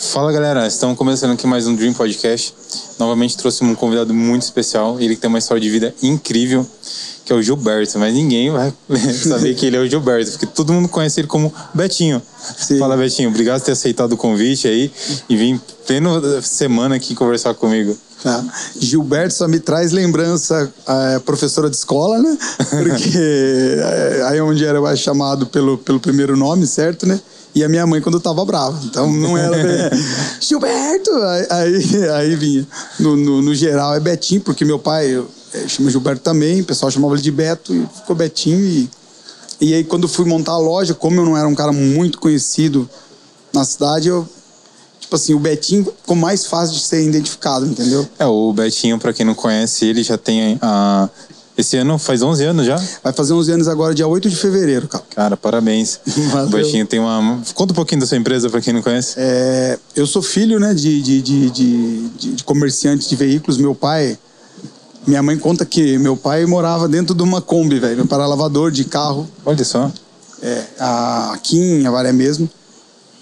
Fala galera, estamos começando aqui mais um Dream Podcast. Novamente trouxe um convidado muito especial, ele que tem uma história de vida incrível, que é o Gilberto, mas ninguém vai saber que ele é o Gilberto, porque todo mundo conhece ele como Betinho. Sim. Fala Betinho, obrigado por ter aceitado o convite aí e vir pleno semana aqui conversar comigo. Tá. Gilberto só me traz lembrança a professora de escola, né? Porque é, aí onde era chamado pelo, pelo primeiro nome, certo, né? E a minha mãe quando eu tava brava. Então não era bem, Gilberto! Aí, aí, vinha. No, no, no, geral é Betinho, porque meu pai chama Gilberto também, o pessoal chamava ele de Beto e ficou Betinho. E, e aí quando fui montar a loja, como eu não era um cara muito conhecido na cidade, eu tipo assim, o Betinho ficou mais fácil de ser identificado, entendeu? É, o Betinho, para quem não conhece, ele já tem a. Esse ano faz 11 anos já? Vai fazer 11 anos agora, dia 8 de fevereiro, cara. Cara, parabéns. Valeu. O Betinho tem uma. Conta um pouquinho da sua empresa para quem não conhece. É, eu sou filho né, de, de, de, de, de comerciantes de veículos. Meu pai. Minha mãe conta que meu pai morava dentro de uma Kombi, velho. Era lavador de carro. Olha só. É, aqui em Avaré mesmo.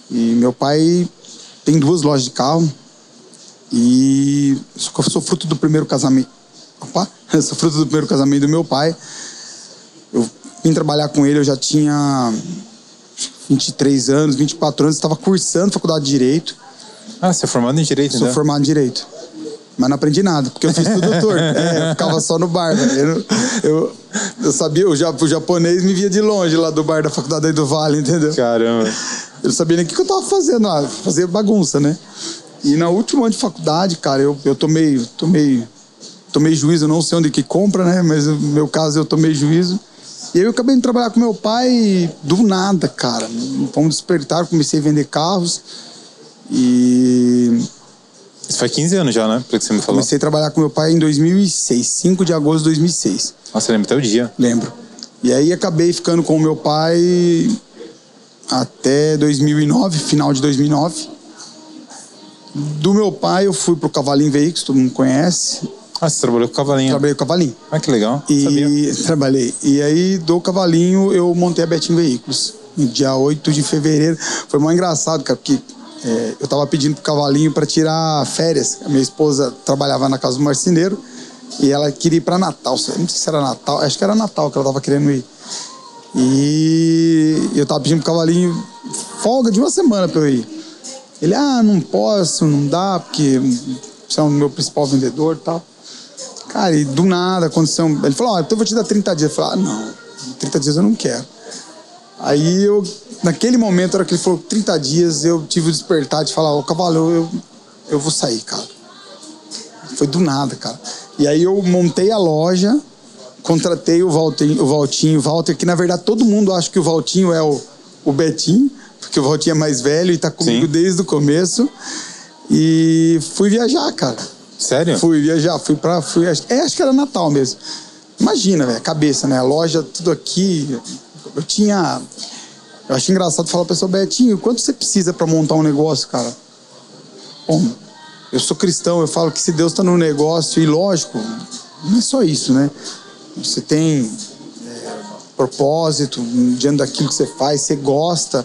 E meu pai tem duas lojas de carro. E sou fruto do primeiro casamento. Opa, eu sou fruto do primeiro casamento do meu pai. Eu vim trabalhar com ele, eu já tinha 23 anos, 24 anos, estava cursando faculdade de Direito. Ah, você é formado em Direito, Sou né? formado em Direito. Mas não aprendi nada, porque eu fiz tudo doutor. É, eu ficava só no bar, né? Eu, eu, eu sabia, o, ja- o japonês me via de longe lá do bar da faculdade aí do Vale, entendeu? Caramba. Eu não sabia nem o que que eu tava fazendo lá, fazer bagunça, né? E na última ano de faculdade, cara, eu, eu tomei, tomei, tomei juízo, eu não sei onde que compra, né? Mas no meu caso eu tomei juízo. E aí eu acabei de trabalhar com meu pai do nada, cara. Vamos despertar, comecei a vender carros. E Isso faz 15 anos já, né? Pelo que você me falou. comecei a trabalhar com meu pai em 2006, 5 de agosto de 2006. Nossa, lembra até o dia. Lembro. E aí acabei ficando com o meu pai até 2009, final de 2009. Do meu pai eu fui pro Cavalinho Veículos, todo mundo conhece. Ah, você trabalhou com o Cavalinho. Trabalhei com Cavalinho. Ah, que legal. Sabia. E trabalhei. E aí do Cavalinho eu montei a Betim Veículos. No dia 8 de fevereiro. Foi muito engraçado, cara, porque é, eu tava pedindo pro Cavalinho para tirar férias. A minha esposa trabalhava na casa do marceneiro e ela queria ir para Natal. Não sei se era Natal, acho que era Natal que ela tava querendo ir. E eu tava pedindo pro Cavalinho folga de uma semana para eu ir. Ele, ah, não posso, não dá, porque você é o meu principal vendedor e tal. Cara, e do nada aconteceu. um- Ele falou: Ó, então eu vou te dar 30 dias. Eu falei: Ah, não, 30 dias eu não quero. Aí eu, naquele momento, na hora que ele falou 30 dias, eu tive o despertar de falar: Ô, cavalo, eu, eu vou sair, cara. Foi do nada, cara. E aí eu montei a loja, contratei o Valtinho, o Valtinho, o Walter, que na verdade todo mundo acha que o Valtinho é o, o Betinho, porque o Valtinho é mais velho e tá comigo Sim. desde o começo. E fui viajar, cara. Sério? Fui viajar, fui pra. Fui, é, acho que era Natal mesmo. Imagina, velho, cabeça, né? A loja, tudo aqui. Eu tinha. Eu acho engraçado falar pra pessoa, Betinho, quanto você precisa pra montar um negócio, cara? Bom, eu sou cristão, eu falo que se Deus tá no negócio, e lógico, não é só isso, né? Você tem é, propósito diante daquilo que você faz, você gosta.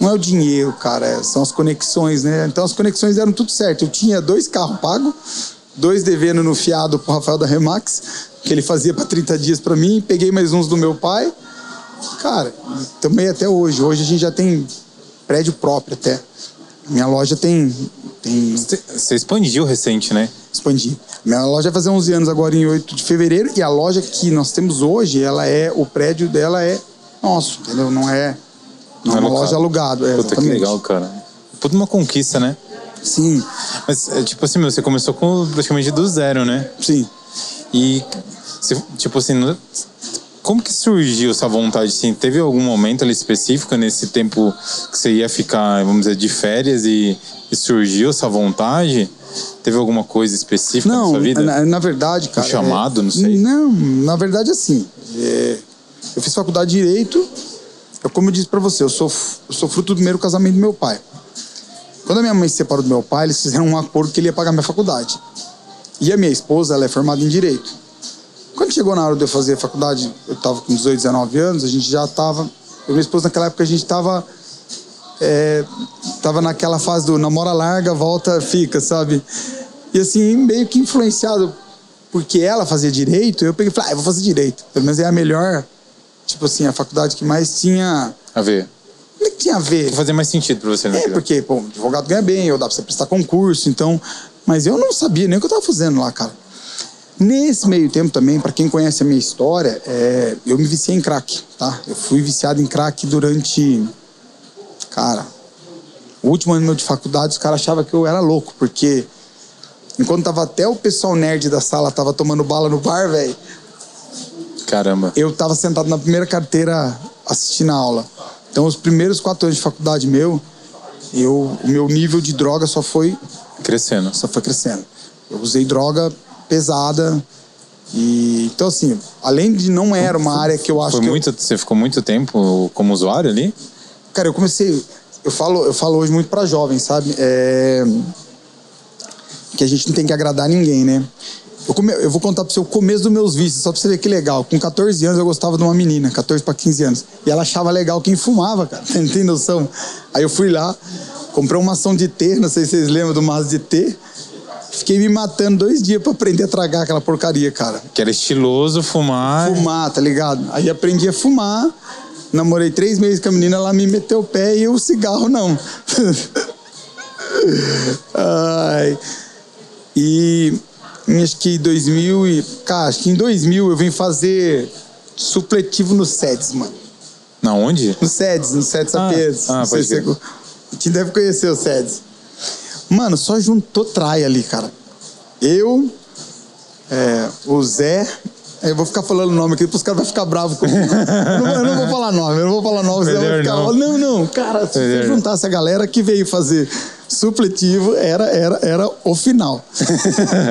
Não é o dinheiro, cara, é- são as conexões, né? Então as conexões deram tudo certo. Eu tinha dois carros pagos, dois devendo no fiado pro Rafael da Remax, que ele fazia para 30 dias para mim, peguei mais uns do meu pai. Cara, também até hoje. Hoje a gente já tem prédio próprio até. Minha loja tem tem Você expandiu recente, né? expandir. Minha loja vai fazer 11 anos agora em 8 de fevereiro e a loja que nós temos hoje, ela é o prédio dela é nosso, entendeu? Não é não é uma loja alugada, é, Puta, que legal, cara. Puta uma conquista, né? Sim, Mas, é, tipo assim, meu, você começou com praticamente do zero, né? sim. E, tipo assim, como que surgiu essa vontade? Assim, teve algum momento ali específico nesse tempo que você ia ficar, vamos dizer, de férias e, e surgiu essa vontade? Teve alguma coisa específica na Não, sua vida? na, na verdade, cara. chamado, é- não sei. Não, na verdade, assim. é, eu fiz faculdade de Direito. Eu, como eu disse pra você, eu sou, eu sou fruto do primeiro casamento do meu pai. Quando a minha mãe se separou do meu pai, eles fizeram um acordo que ele ia pagar minha faculdade. E a minha esposa, ela é formada em Direito. Quando chegou na hora de eu fazer faculdade, eu tava com 18, 19 anos, a gente já tava. Eu e minha esposa, naquela época, a gente tava é, tava naquela fase do namora larga, volta, fica, sabe? E assim, meio que influenciado porque ela fazia direito, eu peguei e falei, ah, eu vou fazer direito. Pelo menos é a melhor, tipo assim, a faculdade que mais tinha. A ver. Não é que tinha a ver. Fazer mais sentido pra você, né? É, porque, pô, advogado ganha bem, ou dá pra você prestar concurso, então. Mas eu não sabia nem o que eu tava fazendo lá, cara. Nesse meio tempo também, para quem conhece a minha história, é, eu me viciei em crack, tá? Eu fui viciado em crack durante. Cara, o último ano meu de faculdade, os caras achavam que eu era louco, porque enquanto tava até o pessoal nerd da sala tava tomando bala no bar, velho. Caramba. Eu tava sentado na primeira carteira assistindo a aula. Então, os primeiros quatro anos de faculdade meu, eu, o meu nível de droga só foi Crescendo. só foi crescendo. Eu usei droga pesada e então assim, além de não era uma área que eu acho Foi que eu- muito, Você ficou muito tempo como usuário ali? cara, eu comecei, eu falo, eu falo hoje muito pra jovens, sabe? É, que a gente não tem que agradar ninguém, né? Eu, come- eu vou contar pro seu começo dos meus vícios, só pra você ver que legal. Com 14 anos eu gostava de uma menina, 14 pra 15 anos. E ela achava legal quem fumava, cara. Não tem noção? Aí eu fui lá, comprei uma ação de T, não sei se vocês lembram do maço de T. Fiquei me matando dois dias pra aprender a tragar aquela porcaria, cara. Que era estiloso fumar. Fumar, tá ligado? Aí aprendi a fumar. Namorei três meses com a menina, ela me meteu o pé e o cigarro não. Ai. E em acho que 2000 e... Cara, acho que em 2000 eu vim fazer supletivo no SEDS, mano. Na onde? No SEDS, no SEDS Ah, ah, Não sei se você... deve conhecer o SEDS. Mano, só juntou traia ali, cara. Eu, é, o Zé... Eu vou ficar falando o nome aqui, os caras vão ficar bravos comigo. eu, não, eu não vou falar nome, eu não vou falar nome, Zé vai ficar... não. Não, não, cara, se Melhor você juntasse a galera que veio fazer supletivo, era, era, era o final.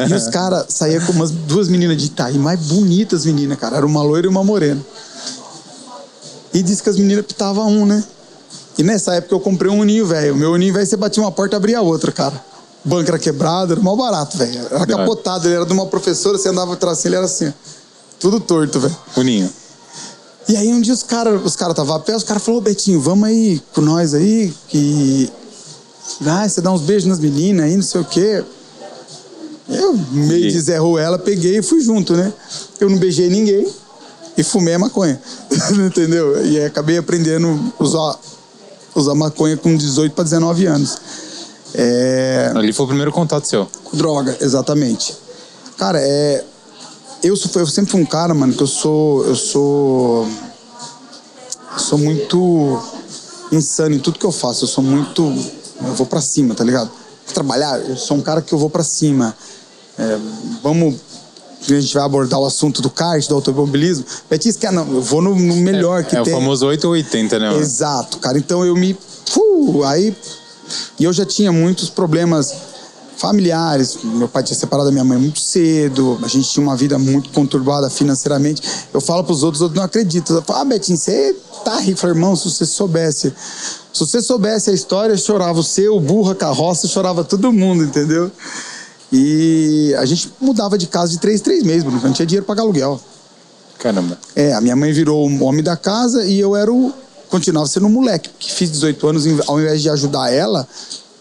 e os caras saíam com umas duas meninas de Itaí, mais bonitas meninas, cara. Era uma loira e uma morena. E disse que as meninas pitavam um, né? E nessa época eu comprei um uninho velho. O meu uninho velho, você batia uma porta e abria a outra, cara. O banco era quebrado, era mal barato, velho. Era capotado, ele era de uma professora, você andava atrás ele era assim, ó. Tudo torto, velho. Uninho. E aí um dia os caras os cara estavam a pé, os caras falaram, Betinho, vamos aí com nós aí, que. Ah, você dá uns beijos nas meninas aí, não sei o quê. Eu, meio E- de Zé Ruela, peguei e fui junto, né? Eu não beijei ninguém e fumei a maconha. Entendeu? E acabei aprendendo a usar, usar maconha com 18 para 19 anos. É, Ali foi o primeiro contato seu. com droga, exatamente. Cara, é. Eu, sou, eu sempre fui um cara, mano, que eu sou. Eu sou. Eu sou muito insano em tudo que eu faço. Eu sou muito. Eu vou pra cima, tá ligado? Trabalhar, eu sou um cara que eu vou pra cima. É, vamos. A gente vai abordar o assunto do kart, do automobilismo. Betis quer, não, eu vou no, no melhor que é tem. o famoso 8 ou 80, né? Exato, cara. Então eu me. Uh, aí. E eu já tinha muitos problemas familiares. Meu pai tinha separado da minha mãe muito cedo. A gente tinha uma vida muito conturbada financeiramente. Eu falo pros outros, os outros não acreditam. Eu falo, ah, Betinho, você tá rico. Eu falo, irmão, se você soubesse. Se você soubesse a história, chorava o seu, o burro, a carroça, chorava todo mundo, entendeu? E a gente mudava de casa de três, três meses, Bruno. Não tinha dinheiro pra pagar aluguel. Caramba. É, a minha mãe virou o homem da casa e eu era o. Continuava sendo um moleque, porque fiz 18 anos, ao invés de ajudar ela,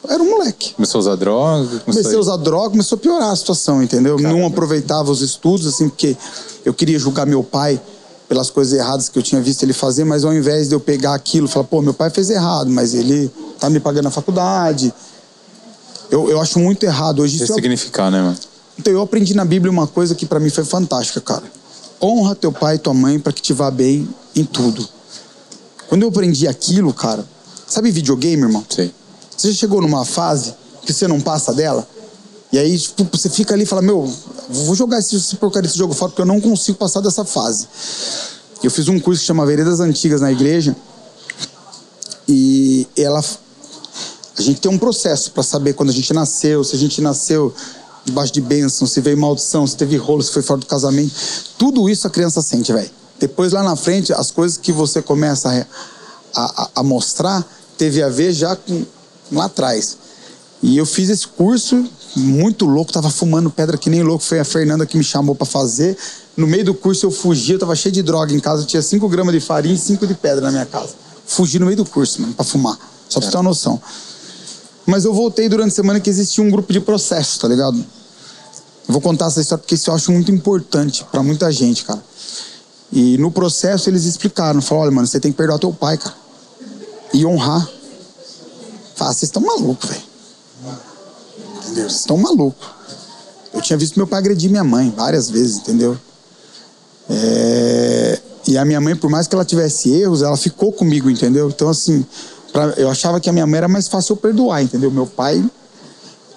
eu era um moleque. Começou a usar droga? Comecei a usar droga, começou a piorar a situação, entendeu? Não aproveitava os estudos, assim, porque eu queria julgar meu pai pelas coisas erradas que eu tinha visto ele fazer, mas ao invés de eu pegar aquilo e falar, pô, meu pai fez errado, mas ele tá me pagando a faculdade. Eu, eu acho muito errado hoje. Isso eu, Ressignificar, né, mano? então eu aprendi na Bíblia uma coisa que pra mim foi fantástica, cara. Honra teu pai e tua mãe pra que te vá bem em tudo. Quando eu aprendi aquilo, cara, sabe videogame, irmão? Sei. Você já chegou numa fase que você não passa dela? E aí, tipo, você fica ali e fala, meu, vou jogar esse, esse porcaria desse jogo fora porque eu não consigo passar dessa fase. Eu fiz um curso que chama Veredas Antigas na igreja e ela... A gente tem um processo pra saber quando a gente nasceu, se a gente nasceu debaixo de bênção, se veio maldição, se teve rolo, se foi fora do casamento. Tudo isso a criança sente, velho. Depois lá na frente, as coisas que você começa a, a- a mostrar teve a ver já com lá atrás. E eu fiz esse curso muito louco, tava fumando pedra que nem louco. Foi a Fernanda que me chamou pra fazer. No meio do curso eu fugi, eu tava cheio de droga em casa. Eu tinha 5 gramas de farinha e 5 de pedra na minha casa. Fugi no meio do curso, mano, pra fumar. Só pra você ter uma noção. Mas eu voltei durante a semana que existia um grupo de processo, tá ligado? Eu vou contar essa história porque isso eu acho muito importante pra muita gente, cara. E no processo eles explicaram, falaram, olha, mano, você tem que perdoar teu pai, cara. E honrar. Fala, vocês estão malucos, velho. Entendeu? Vocês estão malucos. Eu tinha visto meu pai agredir minha mãe várias vezes, entendeu? É... E a minha mãe, por mais que ela tivesse erros, ela ficou comigo, entendeu? Então, assim, pra... eu achava que a minha mãe era mais fácil eu perdoar, entendeu? Meu pai.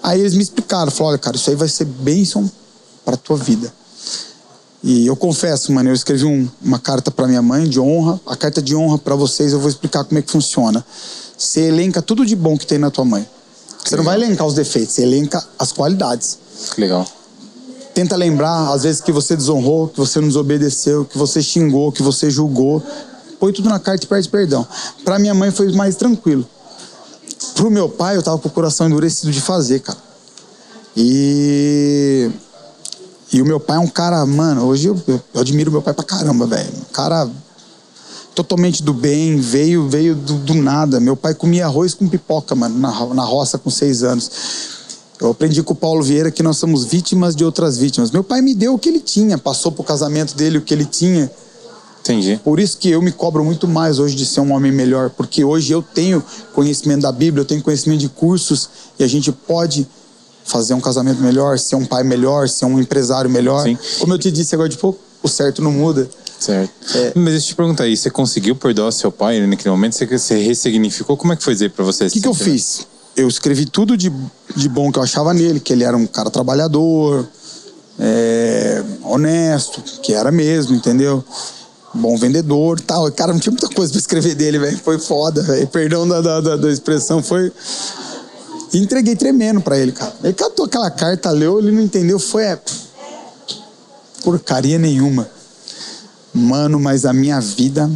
Aí eles me explicaram, falaram, olha, cara, isso aí vai ser bênção pra tua vida. E eu confesso, mano, eu escrevi um, uma carta para minha mãe de honra. A carta de honra para vocês eu vou explicar como é que funciona. Você elenca tudo de bom que tem na tua mãe. Você não vai elencar os defeitos, você elenca as qualidades. Legal. Tenta lembrar, às vezes, que você desonrou, que você não desobedeceu, que você xingou, que você julgou. Põe tudo na carta e pede perdão. Para minha mãe foi mais tranquilo. Pro meu pai, eu tava com o coração endurecido de fazer, cara. E. E o meu pai é um cara, mano, hoje eu, eu, eu admiro meu pai pra caramba, velho. Um cara totalmente do bem, veio veio do, do, nada. Meu pai comia arroz com pipoca, mano, na, na roça com seis anos. Eu aprendi com o Paulo Vieira que nós somos vítimas de outras vítimas. Meu pai me deu o que ele tinha, passou pro casamento dele o que ele tinha. Entendi. Por isso que eu me cobro muito mais hoje de ser um homem melhor, porque hoje eu tenho conhecimento da Bíblia, eu tenho conhecimento de cursos e a gente pode fazer um casamento melhor, ser um pai melhor, ser um empresário melhor. Sim. Como eu te disse agora de pouco, o certo não muda. Certo. É. Mas deixa eu te perguntar aí, você conseguiu perdoar seu pai naquele momento? Você, você ressignificou? Como é que foi dizer pra você? O que, que eu fiz? Eu escrevi tudo de, de bom que eu achava nele, que ele era um cara trabalhador, é, honesto, que era mesmo, entendeu? Bom vendedor tal. Cara, não tinha muita coisa pra escrever dele, velho. Foi foda, velho. Perdão da, da, da expressão, foi. E entreguei tremendo pra ele, cara. Ele catou aquela carta, leu, ele não entendeu, foi. É... Porcaria nenhuma. Mano, mas a minha vida.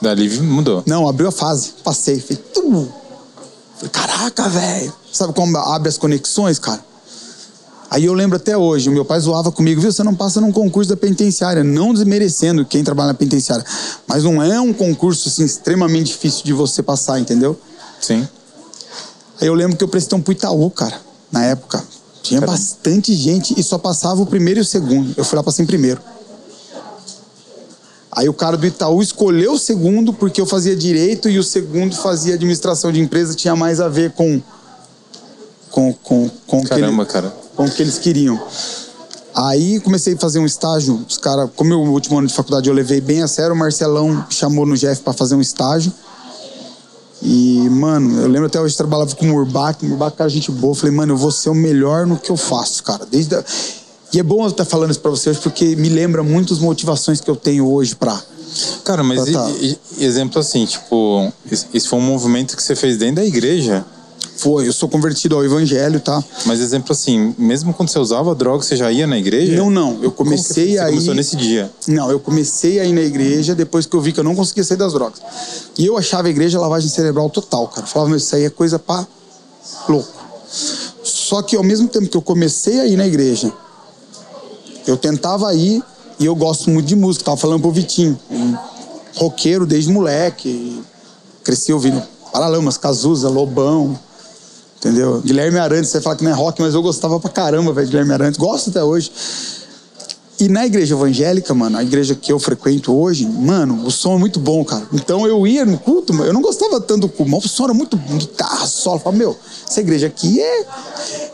Dali mudou. Não, abriu a fase. Passei. Falei, tu. Falei, caraca, velho. Sabe como abre as conexões, cara? Aí eu lembro até hoje, o meu pai zoava comigo, viu? Você não passa num concurso da penitenciária, não desmerecendo quem trabalha na penitenciária. Mas não é um concurso assim, extremamente difícil de você passar, entendeu? Sim. Aí eu lembro que eu prestei um pro Itaú, cara, na época. Tinha Caramba. bastante gente e só passava o primeiro e o segundo. Eu fui lá passei em primeiro. Aí o cara do Itaú escolheu o segundo porque eu fazia direito e o segundo fazia administração de empresa, tinha mais a ver com com com com Caramba, que ele, cara. com o que eles queriam. Aí comecei a fazer um estágio, os cara, como meu último ano de faculdade eu levei bem a sério, o Marcelão chamou no Jeff para fazer um estágio. E, mano, eu lembro até hoje trabalhava com o Murbach, o Murbach cara gente boa, eu falei, mano, eu vou ser o melhor no que eu faço, cara. Desde a... E é bom eu estar falando isso pra vocês porque me lembra muito as motivações que eu tenho hoje pra. Cara, mas pra tá. e, e, exemplo assim, tipo, isso foi um movimento que você fez dentro da igreja. Foi, eu sou convertido ao evangelho, tá? Mas exemplo assim, mesmo quando você usava droga, você já ia na igreja? Não, não. Eu comecei você a ir. começou nesse dia? Não, eu comecei a ir na igreja depois que eu vi que eu não conseguia sair das drogas. E eu achava a igreja lavagem cerebral total, cara. Eu falava, meu, isso aí é coisa pra louco. Só que ao mesmo tempo que eu comecei a ir na igreja, eu tentava ir e eu gosto muito de música. Tava falando pro Vitinho, um roqueiro desde moleque. Cresci ouvindo Paralamas, Cazuza, Lobão, entendeu? Guilherme Arantes, você fala que não é rock, mas eu gostava pra caramba, velho, Guilherme Arantes. Gosto até hoje. E na igreja evangélica, mano, a igreja que eu frequento hoje, mano, o som é muito bom, cara. Então eu ia no culto, eu não gostava tanto do culto, mas o som era muito guitarra, solo. Eu falava, meu, essa igreja aqui é.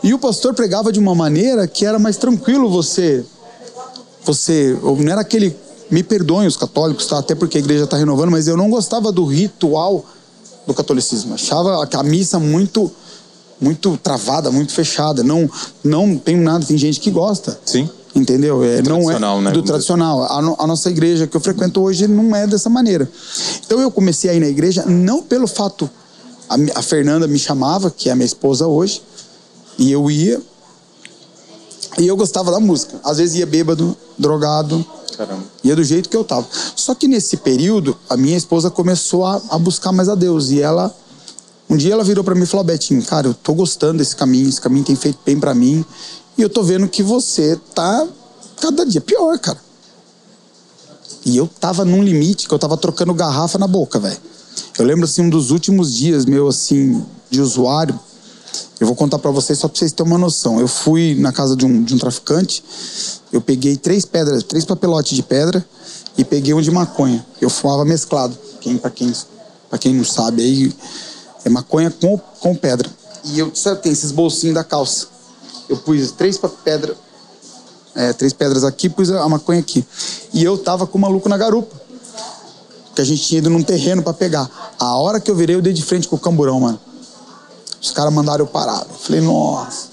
E o pastor pregava de uma maneira que era mais tranquilo você. Você. Não era aquele. Me perdoem os católicos, tá? Até porque a igreja tá renovando, mas eu não gostava do ritual do catolicismo. Achava a missa muito muito travada, muito fechada. Não, não tem nada, tem gente que gosta. Sim. Entendeu? É, não é né? do tradicional. A, no, a, nossa igreja que eu frequento hoje não é dessa maneira. Então eu comecei a ir na igreja não pelo fato. A, a Fernanda me chamava, que é a minha esposa hoje, e eu ia. E eu gostava da música. Às vezes ia bêbado, drogado. Caramba. Ia do jeito que eu tava. Só que nesse período, a minha esposa começou a, a buscar mais a Deus. E ela um dia ela virou para mim e falou: Betinho, cara, eu tô gostando desse caminho, esse caminho tem feito bem para mim. E eu tô vendo que você tá cada dia pior, cara. E eu tava num limite que eu tava trocando garrafa na boca, velho. Eu lembro assim um dos últimos dias meu assim de usuário. Eu vou contar para vocês só para vocês terem uma noção. Eu fui na casa de um, de um traficante, eu peguei três pedras, três papelotes de pedra e peguei um de maconha. Eu fumava mesclado. Quem para quem para quem não sabe aí é maconha com, com pedra. E eu tem esses bolsinhos da calça. Eu pus três pedras é, três pedras aqui, pus a maconha aqui. E eu tava com o maluco na garupa. Que a gente tinha ido num terreno para pegar. A hora que eu virei, eu dei de frente com o camburão, mano. Os caras mandaram eu parar. Eu falei, nossa.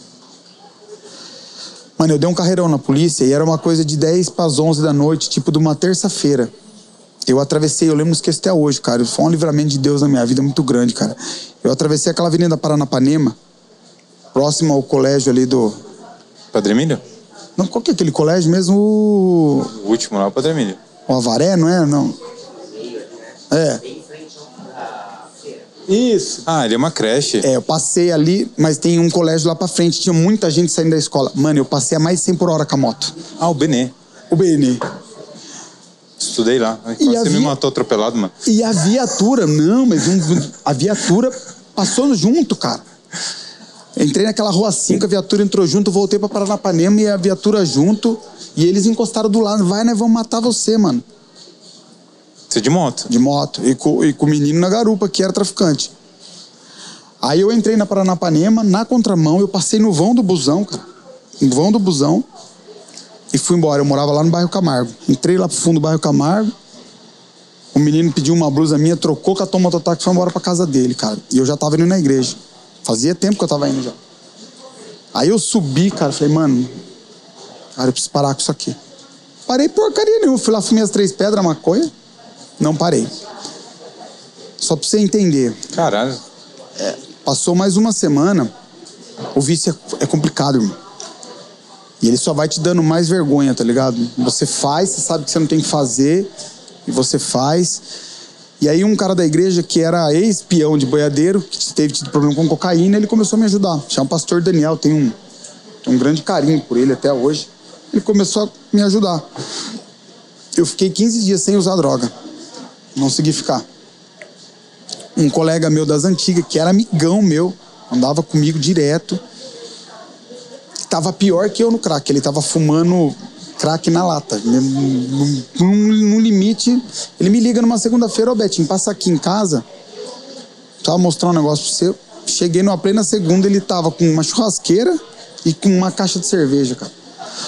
Mano, eu dei um carreirão na polícia e era uma coisa de 10 para as 11 da noite, tipo de uma terça-feira. Eu atravessei, eu lembro, não esqueço até hoje, cara. Foi um livramento de Deus na minha vida muito grande, cara. Eu atravessei aquela avenida Paranapanema, próximo ao colégio ali do. Padre Emílio? Não, qual que é aquele colégio mesmo? O, O último lá, o Padre Emílio. o Avaré, não é? Não. É. Isso. Ah, ele é uma creche. É, eu passei ali, mas tem um colégio lá pra frente, tinha muita gente saindo da escola. Mano, eu passei a mais de 100 por hora com a moto. Ah, o Benê. O BN. Estudei lá. E você me havia- matou atropelado, mano. E a viatura, não, mas um- a viatura passou junto, cara. Entrei naquela rua 5, a viatura entrou junto, voltei pra Paranapanema e a viatura junto. E eles encostaram do lado. Vai, nós vamos matar você, mano. Você de moto. de moto e com, e com o menino na garupa, que era traficante. Aí eu entrei na Paranapanema, na contramão, eu passei no vão do busão, cara. No vão do busão. E fui embora. Eu morava lá no bairro Camargo. Entrei lá pro fundo do bairro Camargo. O menino pediu uma blusa minha, trocou, catou o mototáxi e foi embora pra casa dele, cara. E eu já tava indo na igreja. Fazia tempo que eu tava indo já. Aí eu subi, cara, falei, mano, cara, eu preciso parar com isso aqui. Parei porcaria nenhuma. Fui lá, fumei as três pedras, maconha. Não parei. Só pra você entender. Caralho. Passou mais uma semana, o vício é, é complicado, irmão. E ele só vai te dando mais vergonha, tá ligado? Você faz, você sabe que você não tem que fazer, e você faz. E aí um cara da igreja que era ex-peão de boiadeiro, que teve tido problema com cocaína, ele começou a me ajudar. Chama o pastor Daniel, tem um, tem um grande carinho por ele até hoje. Ele começou a me ajudar. Eu fiquei 15 dias sem usar droga. Não consegui ficar um colega meu das antigas, que era amigão meu, andava comigo direto, tava pior que eu no crack. Ele tava fumando crack na lata. Num- num limite, ele me liga numa segunda-feira, ô Betinho, passa aqui em casa, tava mostrar um negócio pra você. Cheguei numa plena segunda, ele tava com uma churrasqueira e com uma caixa de cerveja, cara.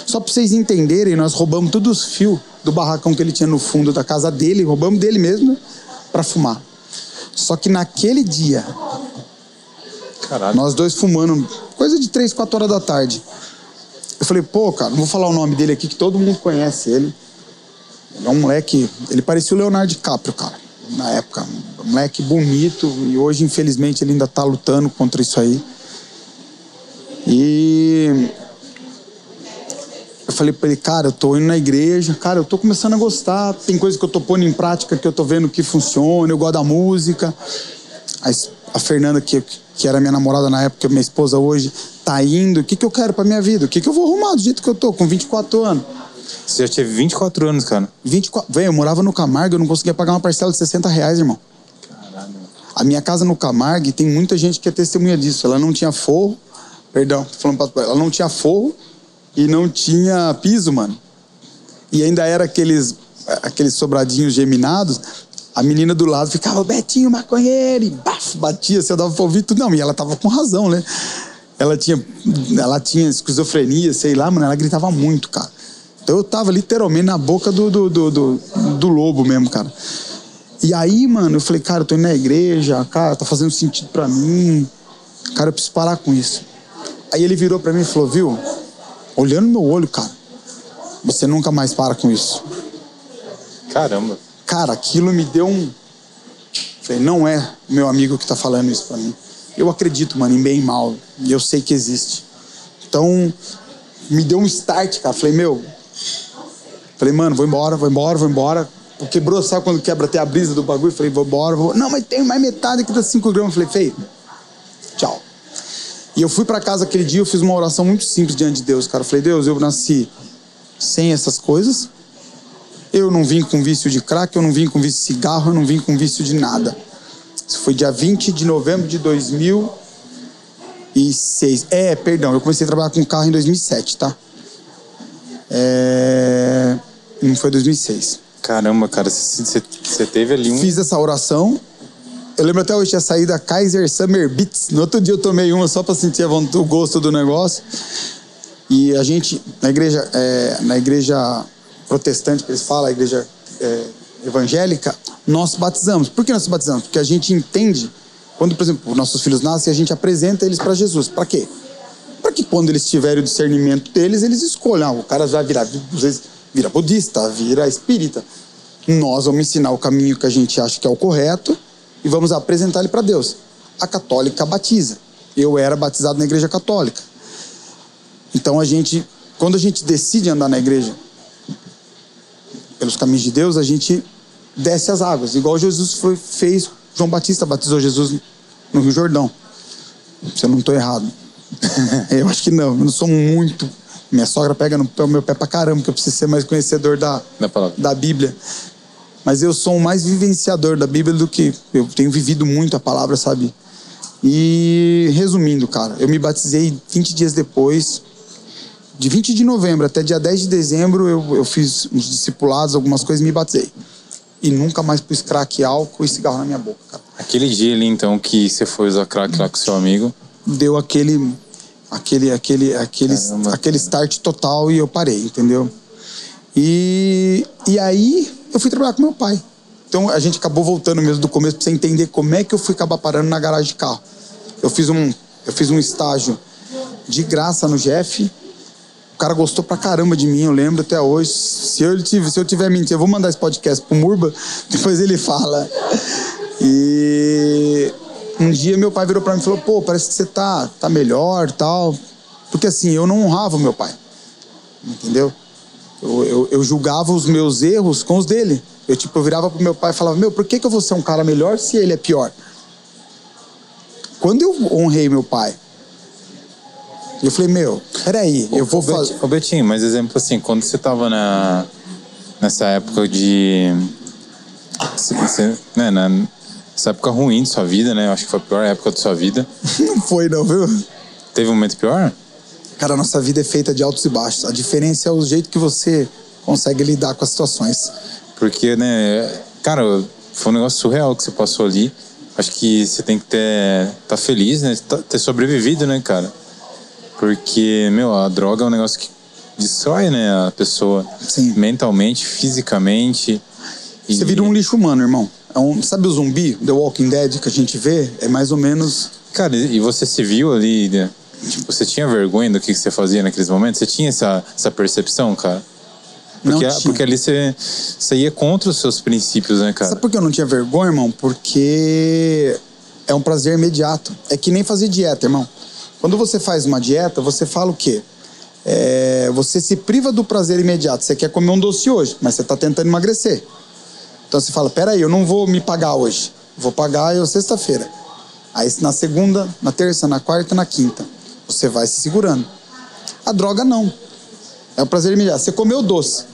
Só pra vocês entenderem, nós roubamos todos os fios do barracão que ele tinha no fundo da casa dele, roubamos dele mesmo, né? Pra fumar. Só que naquele dia, Caralho. nós dois fumando, coisa de 3, 4 horas da tarde. Eu falei, pô, cara, não vou falar o nome dele aqui, que todo mundo conhece ele. É um moleque, ele parecia o Leonardo DiCaprio, cara, na época. Um moleque bonito, e hoje, infelizmente, ele ainda tá lutando contra isso aí. E eu falei pra ele, cara, eu tô indo na igreja, cara, eu tô começando a gostar, tem coisa que eu tô pondo em prática que eu tô vendo que funciona, eu gosto da música. A, Fernanda, que, que era minha namorada na época, minha esposa hoje, tá indo, o que, que eu quero pra minha vida? O que, que eu vou arrumar do jeito que eu tô, com 24 anos? Você já teve 24 anos, cara. 24, velho, eu morava no Camargo, eu não conseguia pagar uma parcela de 60 reais, irmão. Caralho. A minha casa no Camargo, tem muita gente que é testemunha disso. Ela não tinha forro, perdão, tô falando pra, ela não tinha forro e não tinha piso, mano. E ainda era aqueles, aqueles sobradinhos geminados. A menina do lado ficava, Betinho, maconheiro, e bafo, batia, você dava pra ouvir tudo. Não, e ela tava com razão, né? Ela tinha, ela tinha esquizofrenia, sei lá, mano, ela gritava muito, cara. Então eu tava literalmente na boca do, do, do, do, do lobo mesmo, cara. E aí, mano, eu falei, cara, eu tô indo na igreja, cara, tá fazendo sentido pra mim. Cara, eu preciso parar com isso. Aí ele virou pra mim e falou, viu? Olhando no meu olho, cara, você nunca mais para com isso. Caramba. Cara, aquilo me deu um. Falei, não é meu amigo que tá falando isso pra mim. Eu acredito, mano, em bem e mal. E eu sei que existe. Então, me deu um start, cara. Falei, meu. Falei, mano, vou embora, vou embora, vou embora. Quebrou, sabe quando quebra até a brisa do bagulho? Falei, vou embora, vou. Não, mas tem mais metade aqui das 5 gramas. Falei, feio. E eu fui pra casa aquele dia, eu fiz uma oração muito simples diante de Deus, cara. Eu falei, Deus, eu nasci sem essas coisas. Eu não vim com vício de crack, eu não vim com vício de cigarro, eu não vim com vício de nada. Isso foi dia 20 de novembro de 2006. É, perdão, eu comecei a trabalhar com carro em 2007, tá? É... Não foi 2006. Caramba, cara, você teve ali um. Fiz essa oração. Eu lembro até hoje, tinha saído a Kaiser Summer Beats. No outro dia eu tomei uma só pra sentir o gosto do negócio. E a gente, na igreja, é, na igreja protestante, que eles falam, a igreja é, evangélica, nós batizamos. Por que nós batizamos? Porque a gente entende, quando, por exemplo, nossos filhos nascem, a gente apresenta eles para Jesus. Para quê? Para que quando eles tiverem o discernimento deles, eles escolham. Ah, o cara vai virar, às vezes, vira budista, vira espírita. Nós vamos ensinar o caminho que a gente acha que é o correto e vamos apresentar ele para Deus. A católica batiza. Eu era batizado na igreja católica. Então a gente, quando a gente decide andar na igreja pelos caminhos de Deus, a gente desce as águas, igual Jesus foi, fez. João Batista batizou Jesus no Rio Jordão. Se eu não estou errado. eu acho que não, eu não sou muito. Minha sogra pega no meu pé pra caramba, que eu preciso ser mais conhecedor da, Da da Bíblia. Mas eu sou um mais vivenciador da Bíblia do que. Eu tenho vivido muito a palavra, sabe? E resumindo, cara, eu me batizei 20 dias depois. De 20 de novembro até dia 10 de dezembro, eu, eu fiz uns discipulados, algumas coisas e me batizei. E nunca mais pus crack, álcool e cigarro na minha boca, cara. Aquele dia ali, então, que você foi usar crack lá com seu amigo. Deu aquele. aquele, aquele, aquele, Caramba. aquele start total e eu parei, entendeu? E, e aí eu fui trabalhar com meu pai. Então a gente acabou voltando mesmo do começo pra você entender como é que eu fui acabar parando na garagem de carro. Eu fiz um, eu fiz um estágio de graça no Jeff. O cara gostou pra caramba de mim, eu lembro até hoje. Se eu, se eu tiver mentindo, eu vou mandar esse podcast pro Murba, depois ele fala. E um dia meu pai virou pra mim e falou: pô, parece que você tá, tá melhor tal. Porque assim, eu não honrava o meu pai. Entendeu? Eu, eu, eu julgava os meus erros com os dele. Eu, tipo, eu virava pro meu pai e falava: Meu, por que, que eu vou ser um cara melhor se ele é pior? Quando eu honrei meu pai, eu falei: Meu, peraí, eu vou fazer. Ô, Betinho, mas exemplo assim, quando você tava na, nessa época de. Você, né, na, nessa época ruim de sua vida, né? Eu acho que foi a pior época da sua vida. Não foi, não, viu? Teve um momento pior? Cara, a nossa vida é feita de altos e baixos. A diferença é o jeito que você consegue lidar com as situações. Porque, né, cara, foi um negócio surreal que você passou ali. Acho que você tem que ter, tá feliz, né? tá- Ter sobrevivido, né, cara? Porque, meu, a droga é um negócio que destrói, né, a pessoa Sim. mentalmente, fisicamente. E- Você vira um lixo humano, irmão. É um, sabe o zumbi, The Walking Dead, que a gente vê? É mais ou menos. Cara, e você se viu ali, né? Tipo, você tinha vergonha do que você fazia naqueles momentos? Você tinha essa, essa percepção, cara? Não Porque, tinha. porque ali você, você ia contra os seus princípios, né, cara? Sabe por que eu não tinha vergonha, irmão? Porque é um prazer imediato. É que nem fazer dieta, irmão. Quando você faz uma dieta, você fala o quê? É, você se priva do prazer imediato. Você quer comer um doce hoje, mas você está tentando emagrecer. Então você fala: peraí, eu não vou me pagar hoje. Vou pagar eu sexta-feira. Aí na segunda, na terça, na quarta, na quinta. Você vai se segurando. A droga não. É o prazer imediato. Você comeu doce.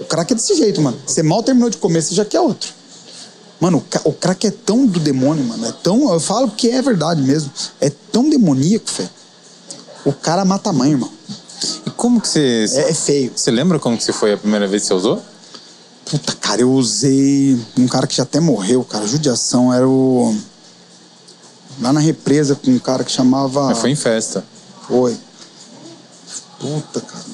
O crack é desse jeito, mano. Você mal terminou de comer, você já quer outro. Mano, o crack é tão do demônio, mano. É tão. Eu falo porque é verdade mesmo. É tão demoníaco, fé. O cara mata a mãe, irmão. E como que você. É, é feio. Você lembra como que você foi a primeira vez que você usou? Puta, cara, eu usei um cara que já até morreu, cara. Judiação. Era o. Lá na represa com um cara que chamava. Mas foi em festa. Foi. Puta, cara.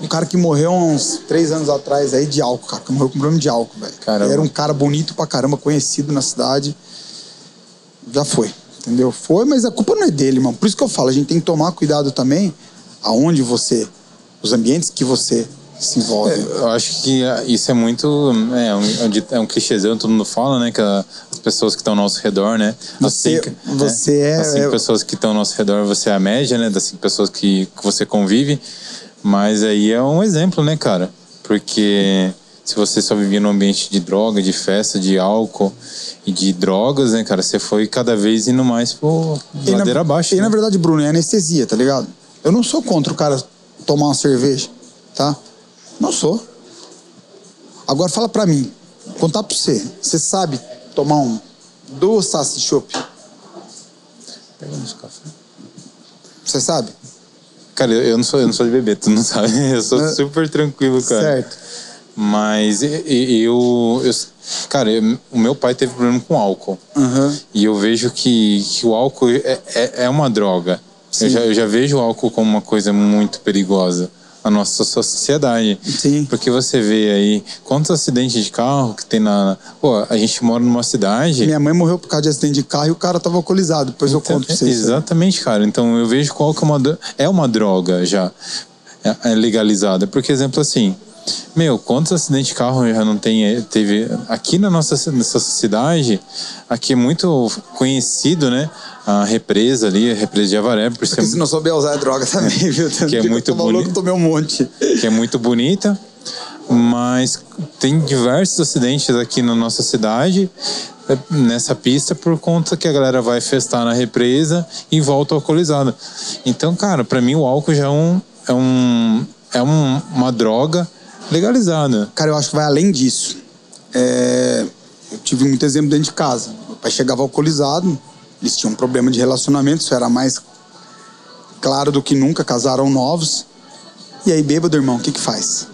Um cara que morreu uns três anos atrás aí de álcool, cara. Que morreu com problema de álcool, velho. Era um cara bonito pra caramba, conhecido na cidade. Já foi, entendeu? Foi, mas a culpa não é dele, mano. Por isso que eu falo, a gente tem que tomar cuidado também aonde você. Os ambientes que você se envolve. Eu acho que ah, isso é muito. É um, é um é um clichêzão, todo mundo fala, né? Que as pessoas que estão ao nosso redor, né? Você- cinco- você né? é- As cinco é- pessoas que estão ao nosso redor, você é a média, né? Das cinco pessoas que, que você convive. Mas aí é um exemplo, né, cara? Porque se você só vivia num ambiente de droga, de festa, de álcool e de drogas, né, cara? Você foi cada vez indo mais pro E na- ladeira abaixo. E né? na verdade, Bruno, é anestesia, tá ligado? Eu não sou contra o cara tomar uma cerveja, tá? Não sou. Agora fala pra mim, contar pra você. Você sabe tomar um, do Saci Chopp? Pega uns café. Você sabe? Cara, eu, não sou, eu não sou de bebê, tu não sabe. Eu sou super tranquilo, cara. Certo. Mas eu, eu cara, eu- o meu pai teve problema com álcool. Aham. E eu vejo que, que o álcool é, é, é uma droga. Eu já, eu já vejo o álcool como uma coisa muito perigosa na nossa sociedade. Sim. Porque você vê aí quantos acidentes de carro que tem na. Pô, a gente mora numa cidade. Minha mãe morreu por causa de acidente de carro e o cara tava alcoolizado. Depois eu Então, conto pra vocês. Exatamente, cara. Então eu vejo qual que é uma, é uma droga já é, é legalizada. Porque, exemplo assim, meu, quantos acidentes de carro já não tem, eh, teve aqui na nossa, nessa cidade, aqui é muito conhecido, né? A represa ali, a represa de Avaré, por ser, Porque se não souber usar é droga também, viu? Que é muito louco, bonito. tomei um monte. que é muito bonita, mas tem diversos acidentes aqui na nossa cidade eh, nessa pista por conta que a galera vai festar na represa e volta alcoolizada. Então, cara, pra mim o álcool já é um é um é um- uma droga legalizada. Cara, eu acho que vai além disso. É, Eu tive muito exemplo dentro de casa. Meu pai chegava alcoolizado, eles tinham um problema de relacionamento, isso era mais claro do que nunca, casaram novos. E aí, bêbado, irmão, o que que faz?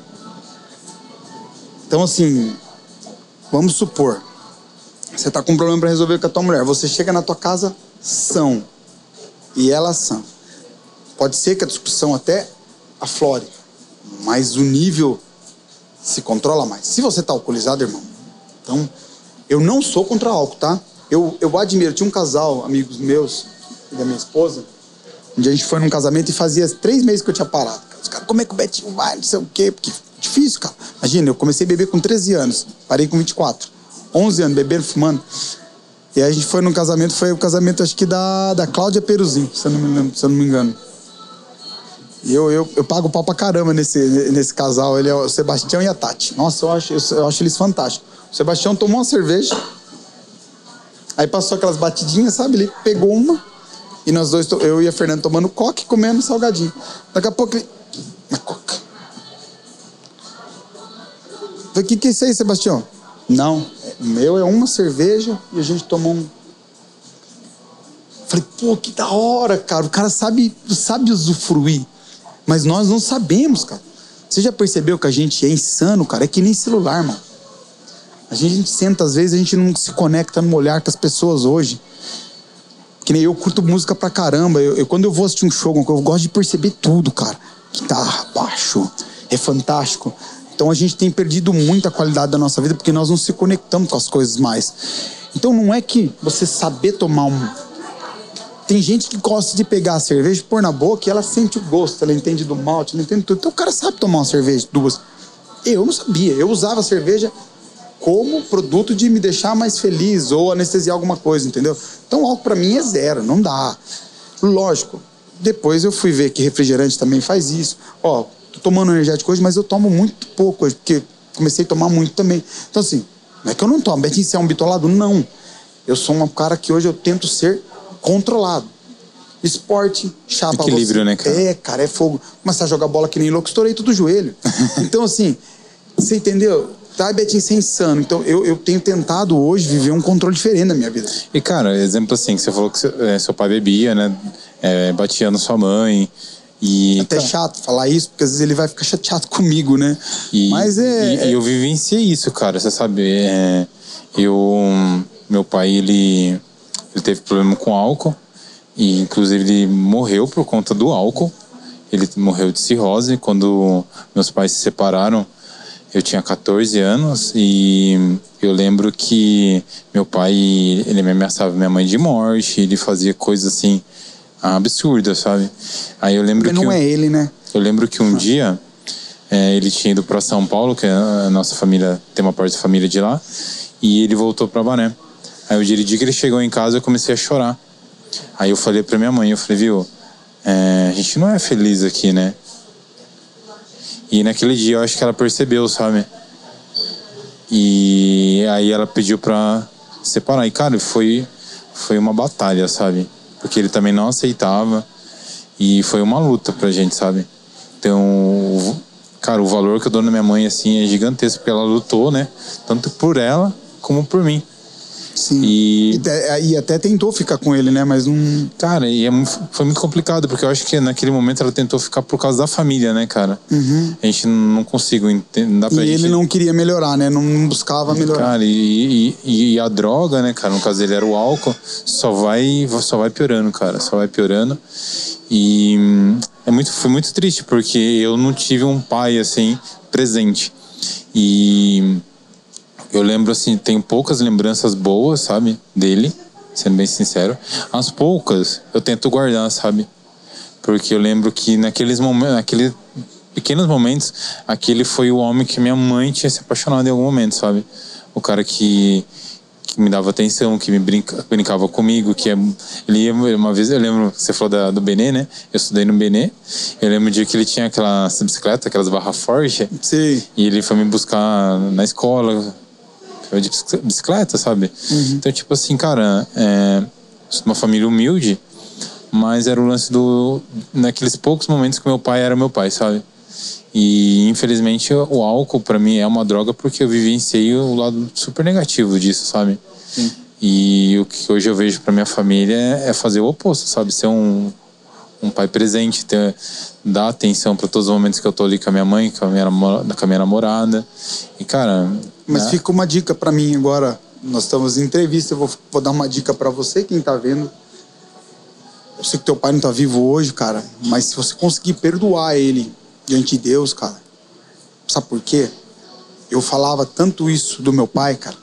Então, assim, vamos supor, você tá com um problema para resolver com a tua mulher, você chega na tua casa são e ela são. Pode ser que a discussão até aflore, mas o nível se controla mais. Se você tá alcoolizado, irmão, então eu não sou contra álcool, tá? Eu, eu admiro, tinha um casal, amigos meus e da minha esposa, dia a gente foi num casamento e fazia três meses que eu tinha parado. Os caras, como é que o Betinho vai, não sei o quê, porque difícil, cara. Imagina, eu comecei a beber com 13 anos, parei com 24. 11 anos, bebendo, fumando. E a gente foi num casamento, foi o casamento acho que da, da Cláudia Peruzin, se eu não me, lembro- se eu não me engano. Eu, eu, eu pago pau pra caramba nesse, nesse casal. Ele é o Sebastião e a Tati. Nossa, eu acho, eu, acho eles fantásticos. O Sebastião tomou uma cerveja, aí passou aquelas batidinhas, sabe? Ele pegou uma, e nós dois, eu e a Fernanda tomando coque e comendo salgadinho. Daqui a pouco ele. Uma coca. Falei, o que, que é isso aí, Sebastião? Não, o meu é uma cerveja e a gente tomou um. Falei, pô, que da hora, cara. O cara sabe, sabe usufruir. Mas nós não sabemos, cara. Você já percebeu que a gente é insano, cara? É que nem celular, mano. A gente, senta, às vezes, a gente não se conecta no olhar com as pessoas hoje. Que nem eu curto música pra caramba. Eu, eu- quando eu vou assistir um show, eu gosto de perceber tudo, cara. Guitarra, baixo, é fantástico. Então a gente tem perdido muita qualidade da nossa vida porque nós não se conectamos com as coisas mais. Então não é que você saber tomar um. Tem gente que gosta de pegar a cerveja, pôr na boca e ela sente o gosto, ela entende do malte, ela entende tudo. Então o cara sabe tomar uma cerveja, duas. Eu não sabia. Eu usava a cerveja como produto de me deixar mais feliz ou anestesiar alguma coisa, entendeu? Então álcool pra mim é zero, não dá. Lógico. Depois eu fui ver que refrigerante também faz isso. Ó, tô tomando energético hoje, mas eu tomo muito pouco hoje, porque comecei a tomar muito também. Então assim, não é que eu não tomo. Betinho, você é um bitolado? Não. Eu sou um cara que hoje eu tento ser controlado. Esporte, chapa Equilíbrio, você. né, cara? É, cara, é fogo. Começar a jogar bola que nem louco, estourei tudo o joelho. então, assim, você entendeu? Tá, Betinho, você é insano. Então, eu, eu tenho tentado hoje viver um controle diferente na minha vida. E, cara, exemplo assim, que você falou que seu, é, seu pai bebia, né? É, batia na sua mãe. E, Até cara, chato falar isso, porque às vezes ele vai ficar chateado comigo, né? E, Mas é. E, e eu vivenciei isso, cara. Você sabe, é, eu. Meu pai, ele, ele teve problema com álcool. E, inclusive, ele morreu por conta do álcool. Ele morreu de cirrose. Quando meus pais se separaram, eu tinha 14 anos. E eu lembro que meu pai, ele me ameaçava minha mãe de morte. Ele fazia coisas assim absurdas, sabe? Aí eu lembro Mas que. não é ele, né? Eu lembro que um dia é, ele tinha ido para São Paulo, que a nossa família tem uma parte da família de lá, e ele voltou para Bané. Aí o dia que ele chegou em casa, eu comecei a chorar. Aí eu falei para minha mãe, eu falei, viu, é, a gente não é feliz aqui, né? E naquele dia eu acho que ela percebeu, sabe? E aí ela pediu pra separar. E cara, foi, foi uma batalha, sabe? Porque ele também não aceitava. E foi uma luta pra gente, sabe? Então, cara, o valor que eu dou na minha mãe, assim, é gigantesco, porque ela lutou, né? Tanto por ela como por mim. Sim. E, E, te- e até tentou ficar com ele, né? Mas não. cara, e é foi muito complicado, porque eu acho que naquele momento ela tentou ficar por causa da família, né, cara? A gente não consigo entender. Uhum. E gente ele não queria melhorar, né? Não buscava melhorar. Cara, e, e, e a droga, né, cara? No caso dele era o álcool, só vai, só vai piorando, cara. Só vai piorando. E é muito, foi muito triste, porque eu não tive um pai, assim, presente. E eu lembro, assim, tenho poucas lembranças boas, sabe? Dele, sendo bem sincero. As poucas eu tento guardar, sabe? Porque eu lembro que naqueles momentos, naqueles pequenos momentos, aquele foi o homem que minha mãe tinha se apaixonado em algum momento, sabe? O cara que, que me dava atenção, que me brinca, brincava comigo, que é, ele ia uma vez, eu lembro, você falou da, do Benê, né? Eu estudei no Benê. Eu lembro o dia que ele tinha aquelas bicicletas, aquelas barras fortes, Sim. e ele foi me buscar na escola, foi de bicicleta, sabe? Então, tipo assim, cara, é, uma família humilde, mas era o lance do. Naqueles poucos momentos que meu pai era meu pai, sabe? E infelizmente o álcool pra mim é uma droga porque eu vivenciei o lado super negativo disso, sabe? E o que hoje eu vejo pra minha família é fazer o oposto, sabe? Ser um, um pai presente, ter, dar atenção pra todos os momentos que eu tô ali com a minha mãe, com a minha, com a minha namorada. E, cara. Mas né? fica uma dica pra mim agora. Nós estamos em entrevista, eu vou, vou dar uma dica pra você, quem tá vendo. Eu sei que teu pai não tá vivo hoje, cara, mas se você conseguir perdoar ele diante de Deus, cara, sabe por quê? Eu falava tanto isso do meu pai, cara,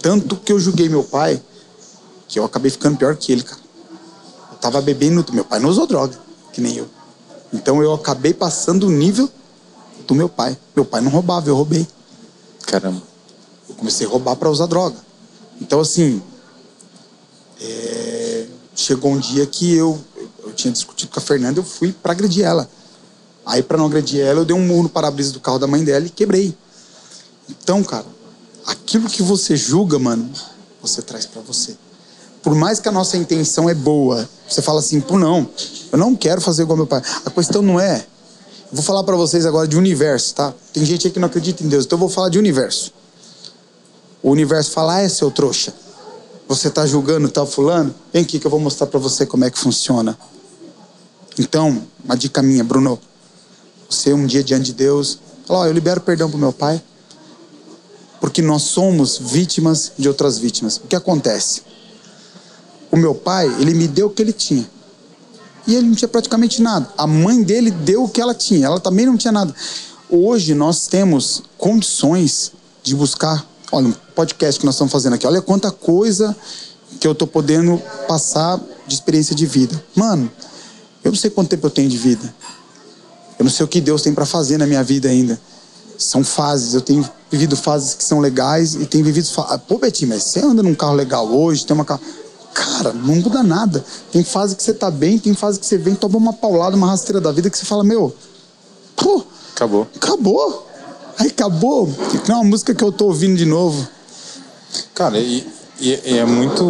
tanto que eu julguei meu pai, que eu acabei ficando pior que ele, cara. Tava bebendo, meu pai não usou droga, que nem eu. Então eu acabei passando o nível do meu pai. Meu pai não roubava, eu roubei Caramba. eu comecei a roubar para usar droga. Então, assim, é, chegou um dia que eu, eu tinha discutido com a Fernanda, eu fui para agredir ela. Aí, para não agredir ela, eu dei um murro no para-brisa do carro da mãe dela e quebrei. Então, cara, aquilo que você julga, mano, você traz para você. Por mais que a nossa intenção é boa, você fala assim, pô, não, eu não quero fazer igual meu pai. A questão não é. Vou falar para vocês agora de universo, tá? Tem gente aí que não acredita em Deus, então eu vou falar de universo. O universo fala, ah, é seu trouxa. Você tá julgando tal fulano? Vem aqui que eu vou mostrar para você como é que funciona. Então, uma dica minha, Bruno. Você um dia diante de Deus, fala, ó, eu libero perdão pro meu pai. Porque nós somos vítimas de outras vítimas. O que acontece? O meu pai, ele me deu o que ele tinha. E ele não tinha praticamente nada. A mãe dele deu o que ela tinha. Ela também não tinha nada. Hoje nós temos condições de buscar. Olha, um podcast que nós estamos fazendo aqui. Olha quanta coisa que eu tô podendo passar de experiência de vida. Mano, eu não sei quanto tempo eu tenho de vida. Eu não sei o que Deus tem para fazer na minha vida ainda. São fases. Eu tenho vivido fases que são legais e tenho vivido. Fa... Pô, Betinho, mas você anda num carro legal hoje, tem uma carro. Cara, não muda nada. Tem fase que você tá bem, tem fase que você vem, toma uma paulada, uma rasteira da vida que você fala, meu, pô, Acabou. acabou. Aí acabou. Tem uma música que eu tô ouvindo de novo. Cara, e, e- e é muito,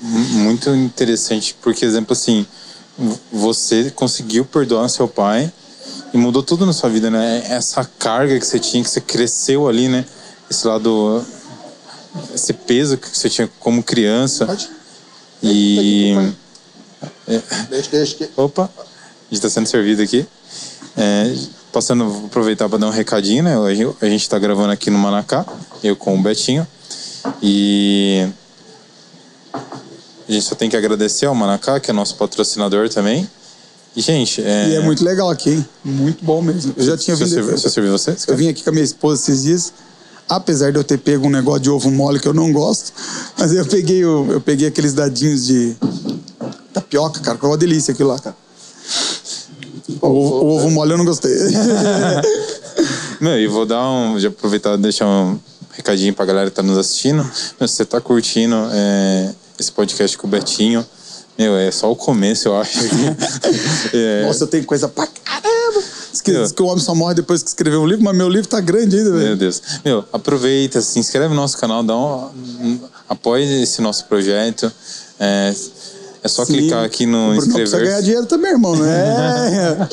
muito interessante, porque, exemplo, assim, você conseguiu perdoar seu pai e mudou tudo na sua vida, né? Essa carga que você tinha, que você cresceu ali, né? Esse lado, esse peso que você tinha como criança. Pode? E. Deixa, deixa. que- Opa, a gente está sendo servido aqui. É, passando, vou aproveitar para dar um recadinho, né? Hoje a gente está gravando aqui no Manacá, eu com o Betinho. E a gente só tem que agradecer ao Manacá, que é nosso patrocinador também. E, gente, é. E é muito legal aqui, hein? Muito bom mesmo. Eu já tinha vindo. serviu, você serviu você? Eu vim aqui com a minha esposa esses dias. Apesar de eu ter pego um negócio de ovo mole que eu não gosto, mas eu peguei, o, eu peguei aqueles dadinhos de tapioca, cara, que é uma delícia aquilo lá, cara. O, ovo- o ovo mole eu não gostei. Meu, e vou dar um. Já aproveitar e deixar um recadinho pra galera que tá nos assistindo. Meu, se você tá curtindo é, esse podcast com o Betinho, meu, é só o começo, eu acho. É, Nossa, eu tenho coisa pra caramba. Que, que o homem só morre depois que escreveu um livro, mas meu livro tá grande ainda, Meu velho. Deus. Meu, aproveita, se inscreve no nosso canal, dá um, um- apoie esse nosso projeto. É, É só Sim. clicar aqui no Bruno precisa ganhar inscrever. dinheiro também, irmão, não é?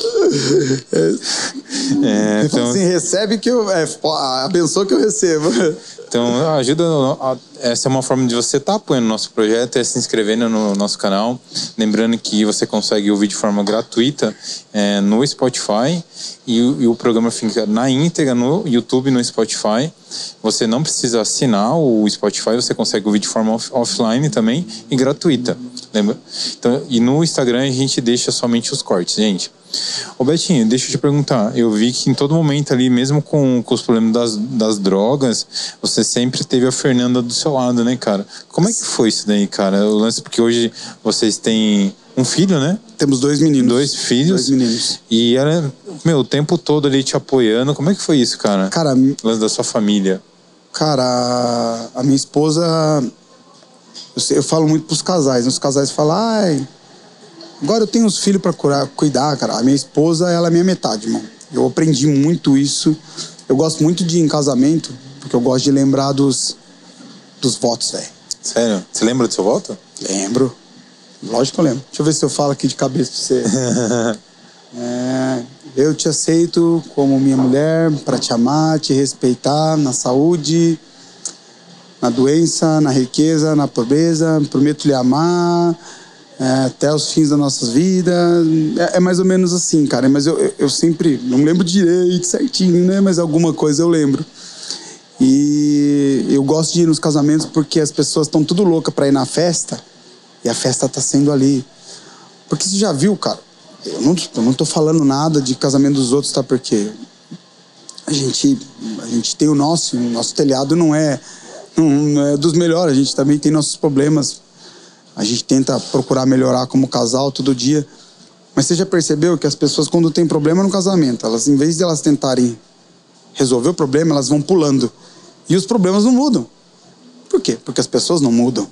É, então, assim, recebe que eu... É, abençoa que eu recebo. Então, ajuda. a- Essa é uma forma de você estar apoiando o nosso projeto, é se inscrevendo no nosso canal. Lembrando que você consegue ouvir de forma gratuita é, no Spotify e, o- e o programa fica na íntegra no YouTube no Spotify. Você não precisa assinar o Spotify, você consegue ouvir de forma off- offline também e gratuita. Lembra? Então, e no Instagram a gente deixa somente os cortes, gente. Ô Betinho, deixa eu te perguntar. Eu vi que em todo momento ali, mesmo com, com os problemas das, das drogas, você sempre teve a Fernanda do seu lado, né, cara? Como é que foi isso daí, cara? O lance, porque hoje vocês têm um filho, né? Temos dois meninos. Dois filhos. Dois meninos. E ela, meu, o tempo todo ali te apoiando. Como é que foi isso, cara? Cara, O lance da sua família. Cara, a- a minha esposa. Eu, eu falo muito pros casais. né? Os casais falam, ai, agora eu tenho os filhos pra curar, cuidar, cara. A minha esposa, ela é minha metade, irmão. Eu aprendi muito isso. Eu gosto muito de ir em casamento, porque eu gosto de lembrar dos, dos votos, velho. Sério? Você lembra do seu voto? Lembro. Lógico que eu lembro. Deixa eu ver se eu falo aqui de cabeça pra você. É, eu te aceito como minha mulher para te amar, te respeitar na saúde, na doença, na riqueza, na pobreza. Prometo lhe amar é, até os fins das nossas vidas. É, é mais ou menos assim, cara. Mas eu, eu, eu sempre não lembro direito, certinho, né? Mas alguma coisa eu lembro. E eu gosto de ir nos casamentos porque as pessoas estão tudo loucas para ir na festa e a festa tá sendo ali. Porque você já viu, cara? Eu não, eu não tô falando nada de casamento dos outros, tá? Porque a gente, a gente tem o nosso, o nosso telhado não é, não é dos melhores, a gente também tem nossos problemas. A gente tenta procurar melhorar como casal todo dia. Mas você já percebeu que as pessoas, quando tem problema no casamento, elas, em vez de elas tentarem resolver o problema, elas vão pulando. E os problemas não mudam. Por quê? Porque as pessoas não mudam.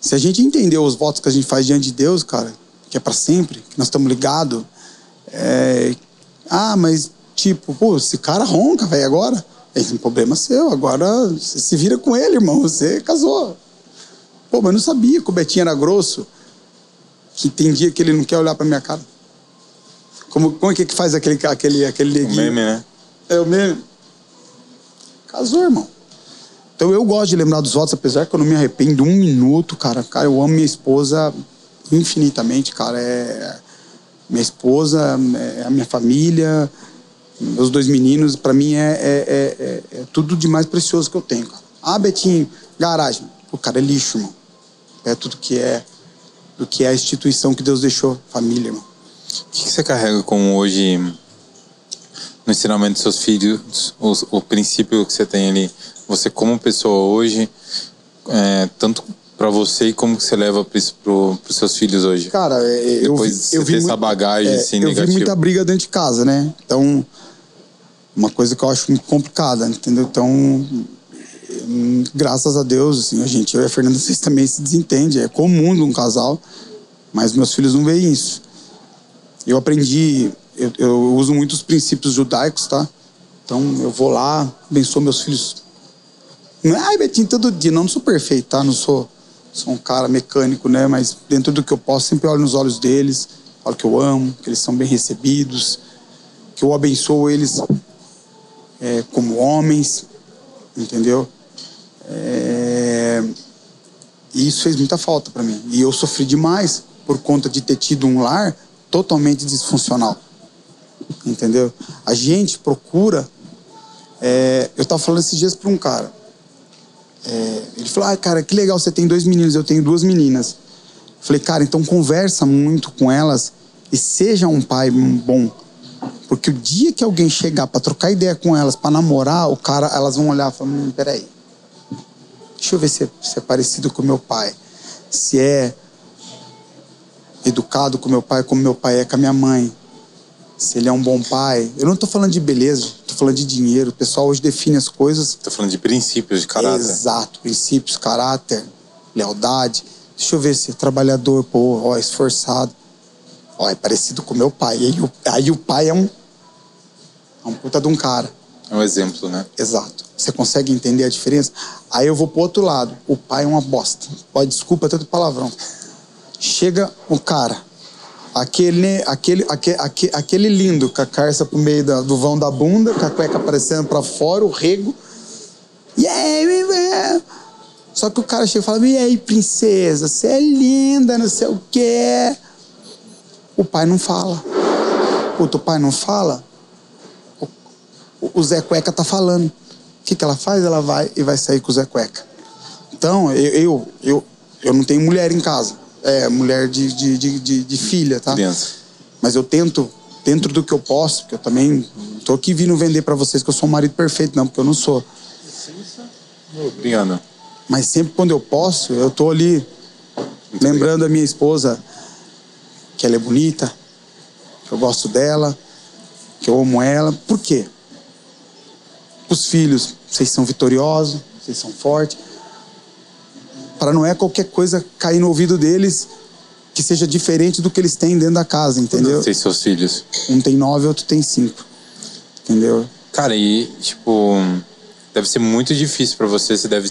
Se a gente entender os votos que a gente faz diante de Deus, cara, que é para sempre, que nós estamos ligados, é... ah, mas tipo, pô, esse cara ronca, velho, agora. Esse é um problema seu, agora você se vira com ele, irmão, você casou. Pô, mas eu não sabia que o Betinho era grosso, que tem dia que ele não quer olhar pra minha cara. Como, como é que faz aquele, aquele, aquele O neguinho? meme, né? É o meme. Casou, irmão. Então eu gosto de lembrar dos votos, apesar que eu não me arrependo um minuto, cara. Cara, eu amo minha esposa infinitamente, cara. É minha esposa, é a minha família, meus dois meninos, pra mim é, é, é, é- é tudo de mais precioso que eu tenho, cara. Ah, Betinho, garagem. O cara é lixo, irmão. É tudo que é do que é a instituição que Deus deixou, família, irmão. O que, que você carrega como hoje no ensinamento dos seus filhos, o, o princípio que você tem ali, você como pessoa hoje, é, tanto para você e como que você leva para os seus filhos hoje? Cara, é, eu Depois vi, eu vi essa muito- bagagem, assim, eu vi negativa. muita briga dentro de casa, né? Então, uma coisa que eu acho muito complicada, entendeu? Então, graças a Deus, assim, a gente, eu e a Fernanda, vocês também se desentende, é comum num casal, mas meus filhos não veem isso. Eu aprendi, eu, eu uso muito os princípios judaicos, tá? Então, eu vou lá, abençoo meus filhos não é, ai, Betinho, todo dia. Não, não sou perfeito, tá? Não sou, sou um cara mecânico, né? Mas dentro do que eu posso, sempre olho nos olhos deles, falo que eu amo, que eles são bem recebidos, que eu abençoo eles é, como homens, entendeu? É, e isso fez muita falta para mim. E eu sofri demais por conta de ter tido um lar totalmente disfuncional, entendeu? A gente procura. é, eu tava falando esses dias para um cara. É, ele falou: Ah, cara, que legal, você tem dois meninos, eu tenho duas meninas. Falei, cara, então conversa muito com elas e seja um pai bom. Porque o dia que alguém chegar para trocar ideia com elas, para namorar, o cara, elas vão olhar e falar: hum, peraí. Deixa eu ver se é, se é parecido com meu pai. Se é educado com meu pai, como meu pai é com a minha mãe. Se ele é um bom pai. Eu não tô falando de beleza, tô falando de dinheiro. O pessoal hoje define as coisas Tô falando de princípios, de caráter. Exato, princípios, caráter, lealdade. Deixa eu ver se é trabalhador, pô, ó, esforçado. Ó, é parecido com meu pai. Aí, o, aí o pai é um. É um puta de um cara. É um exemplo, né? Exato. Você consegue entender a diferença? Aí eu vou pro outro lado. O pai é uma bosta. Ó, desculpa tanto palavrão. Chega o cara, aquele, aquele, aquele, aquele, aquele lindo, com a carça pro meio da, do vão da bunda, com a cueca aparecendo pra fora, o rego. E aí, só que o cara chega e fala: E aí, princesa, você é linda, não sei o quê. O pai não fala. Puta, o pai não fala. O, Zé Cueca tá falando. O que, que ela faz? Ela vai e vai sair com o Zé Cueca. Então, eu, eu, eu, eu não tenho mulher em casa. É, mulher de, de, de, de, de filha, tá? Criança. Mas eu tento, dentro do que eu posso, porque eu também tô aqui vindo vender para vocês que eu sou um marido perfeito, não, porque eu não sou. Obrigado. Mas sempre quando eu posso, eu tô ali Muito lembrando a minha esposa que ela é bonita, que eu gosto dela, que eu amo ela. Por quê? Os filhos, vocês são vitoriosos, vocês são fortes. Para não é qualquer coisa cair no ouvido deles que seja diferente do que eles têm dentro da casa, entendeu? Vocês seus filhos. Um tem nove, outro tem cinco. Entendeu? Cara, e tipo, deve ser muito difícil pra você. Você deve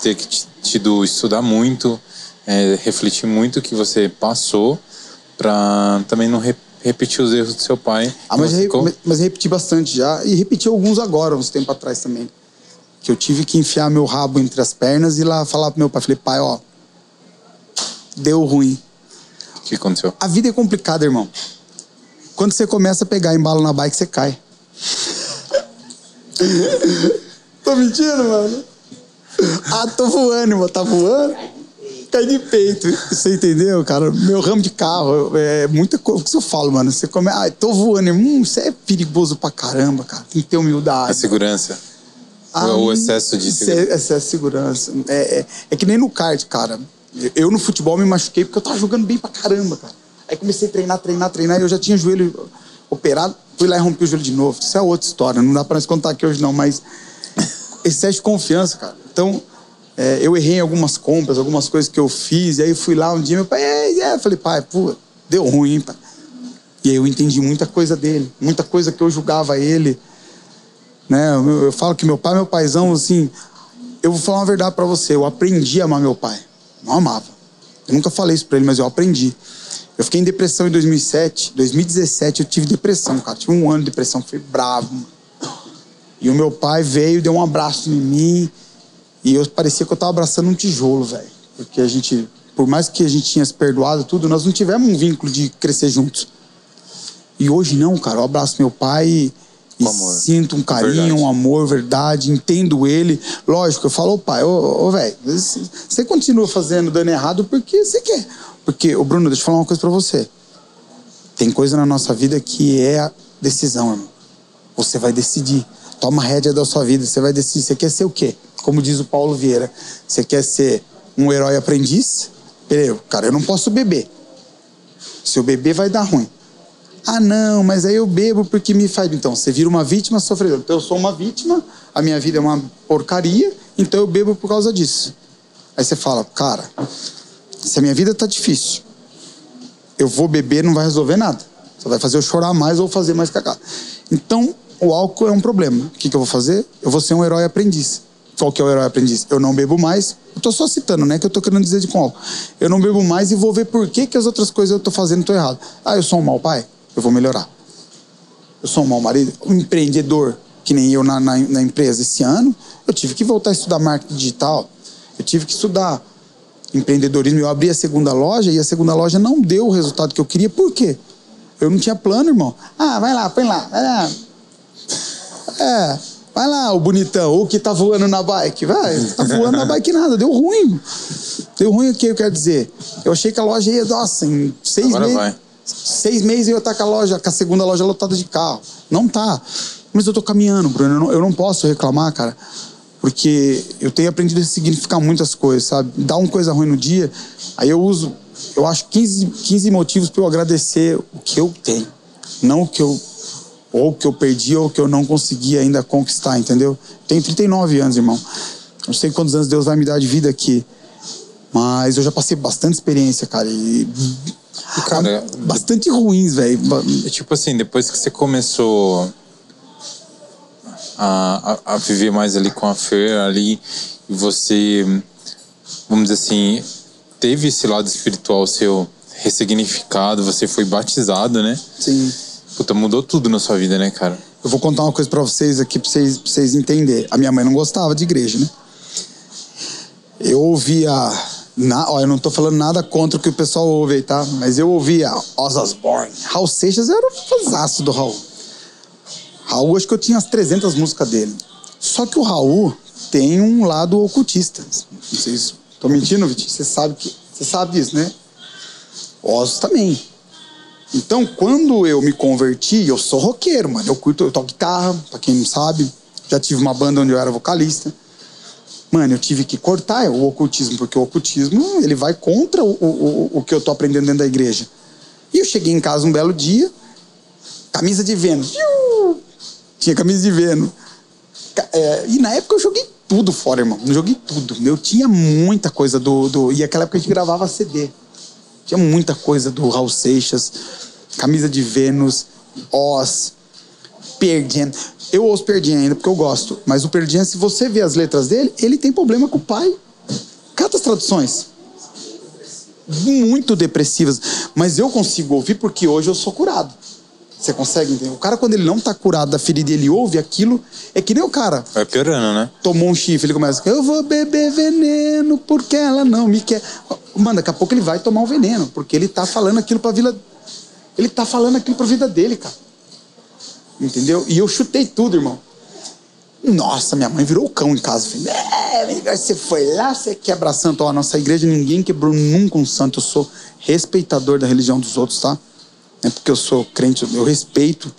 ter que tido estudar muito, é, refletir muito o que você passou pra também não re- repetir os erros do seu pai. Ah, mas, ficou- re- mas repeti bastante já. E repeti alguns agora, uns tempos atrás também. Que eu tive que enfiar meu rabo entre as pernas e lá falar pro meu pai. Falei, pai, ó, deu ruim. O que aconteceu? A vida é complicada, irmão. Quando você começa a pegar embalo na bike, você cai. tô mentindo, mano? Ah, tô voando, irmão. Tá voando? Cai de peito. Você entendeu, cara? Meu ramo de carro é muita coisa. O que eu falo, mano? Você come. Ah, tô voando. Hum, isso é perigoso pra caramba, cara. Tem que ter A humildade. segurança. Ah, o excesso de segurança. Excesso de segurança. É, é, é que nem no kart, cara. Eu no futebol me machuquei porque eu tava jogando bem pra caramba, cara. Aí comecei a treinar, treinar, treinar e eu já tinha joelho operado. Fui lá e rompi o joelho de novo. Isso é outra história. Não dá pra nós contar aqui hoje, não. Mas excesso de confiança, cara. Então, é, eu errei em algumas compras, algumas coisas que eu fiz. E aí fui lá um dia, meu pai, é, é. Falei, pai, pô, deu ruim, hein, pai. E aí eu entendi muita coisa dele. Muita coisa que eu julgava ele né? Eu, eu falo que meu pai, meu paizão, assim, eu vou falar uma verdade pra você, eu aprendi a amar meu pai. Não amava. Eu nunca falei isso pra ele, mas eu aprendi. Eu fiquei em depressão em 2007, 2017 eu tive depressão, cara. Tive um ano de depressão, foi bravo. mano. E o meu pai veio, deu um abraço em mim e eu parecia que eu tava abraçando um tijolo, velho. Porque a gente, por mais que a gente tinha se perdoado tudo, nós não tivemos um vínculo de crescer juntos. E hoje não, cara. Eu abraço meu pai e, sinto um carinho, Verdade. um amor, verdade, entendo ele. Lógico, eu falo, ô pai, ô, ô velho, você continua fazendo dando errado porque você quer. Porque, ô Bruno, deixa eu falar uma coisa pra você. Tem coisa na nossa vida que é a decisão, irmão. Você vai decidir. Toma a rédea da sua vida, você vai decidir. Você quer ser o quê? Como diz o Paulo Vieira, você quer ser um herói aprendiz? Peraí, cara, eu não posso beber. Se eu beber, vai dar ruim. Ah, não, mas aí eu bebo porque me faz. Então, você vira uma vítima sofredora. Então, eu sou uma vítima, a minha vida é uma porcaria, então eu bebo por causa disso. Aí você fala, cara, se a minha vida tá difícil, eu vou beber, não vai resolver nada. Só vai fazer eu chorar mais ou fazer mais cagada. Então, o álcool é um problema. O que, que eu vou fazer? Eu vou ser um herói aprendiz. Qual que é o herói aprendiz? Eu não bebo mais. Eu tô só citando, né? Que eu tô querendo dizer de álcool. Eu não bebo mais e vou ver por que, que as outras coisas eu tô fazendo tô errado. Ah, eu sou um mau pai? Eu vou melhorar. Eu sou um mau marido? Um empreendedor, que nem eu na, na, na empresa esse ano, eu tive que voltar a estudar marketing digital. Eu tive que estudar empreendedorismo. Eu abri a segunda loja e a segunda loja não deu o resultado que eu queria. Por quê? Eu não tinha plano, irmão. Ah, vai lá, põe lá. Vai lá. É, vai lá, o bonitão, o que tá voando na bike. Vai, tá voando na bike nada, deu ruim. Deu ruim o que eu quero dizer? Eu achei que a loja ia, nossa, em seis Agora meses. vai. Seis meses eu ia estar com a loja, com a segunda loja lotada de carro. Não tá. Mas eu tô caminhando, Bruno. Eu não, eu não posso reclamar, cara. Porque eu tenho aprendido a significar muitas coisas, sabe? Dá uma coisa ruim no dia, aí eu uso, eu acho 15, 15 motivos para eu agradecer o que eu tenho. Não o que eu ou que eu perdi ou que eu não consegui ainda conquistar, entendeu? Tenho 39 anos, irmão. Não sei quantos anos Deus vai me dar de vida aqui. Mas eu já passei bastante experiência, cara. E. Cara, bastante ruins, velho. E, tipo assim, depois que você começou a, a, a viver mais ali com a Fer ali, e você, vamos dizer assim, teve esse lado espiritual seu ressignificado, você foi batizado, né? Sim. Puta, mudou tudo na sua vida, né, cara? Eu vou contar uma coisa pra vocês aqui, pra vocês, pra vocês entenderem. A minha mãe não gostava de igreja, né? Eu ouvia. Na, ó, eu não tô falando nada contra o que o pessoal ouve aí, tá? Mas eu ouvia Oz Osbourne. Raul Seixas era um fãzaço do Raul. Raul, acho que eu tinha as 300 músicas dele. Só que o Raul tem um lado ocultista. Não sei se tô mentindo, Vitinho. Você sabe que você sabe disso, né? Oz também. Então, quando eu me converti, eu sou roqueiro, mano. Eu curto, eu toco guitarra, pra quem não sabe. Já tive uma banda onde eu era vocalista. Mano, eu tive que cortar o ocultismo, porque o ocultismo, ele vai contra o, o, o que eu tô aprendendo dentro da igreja. E eu cheguei em casa um belo dia, camisa de Vênus. Tinha camisa de Vênus. É, e na época eu joguei tudo fora, irmão. Eu joguei tudo. Eu tinha muita coisa do, do. E naquela época a gente gravava CD. Tinha muita coisa do Raul Seixas, Camisa de Vênus, Oz, Perdian. Eu ouço Perdian ainda porque eu gosto, mas o Perdian, se você vê as letras dele, ele tem problema com o pai. Cata as traduções. Muito depressivas. Mas eu consigo ouvir porque hoje eu sou curado. Você consegue entender? O cara, quando ele não tá curado da ferida e ele ouve aquilo, é que nem o cara. Vai piorando, né? Tomou um chifre, ele começa, eu vou beber veneno porque ela não me quer. Mano, daqui a pouco ele vai tomar o um veneno, porque ele tá falando aquilo pra vida. Ele tá falando aquilo pra vida dele, cara. Entendeu? E eu chutei tudo, irmão. Nossa, minha mãe virou o cão em casa. Falei, é, você foi lá, você quebra santo. Ó, a nossa igreja ninguém quebrou nunca um santo. Eu sou respeitador da religião dos outros, tá? É porque eu sou crente, eu respeito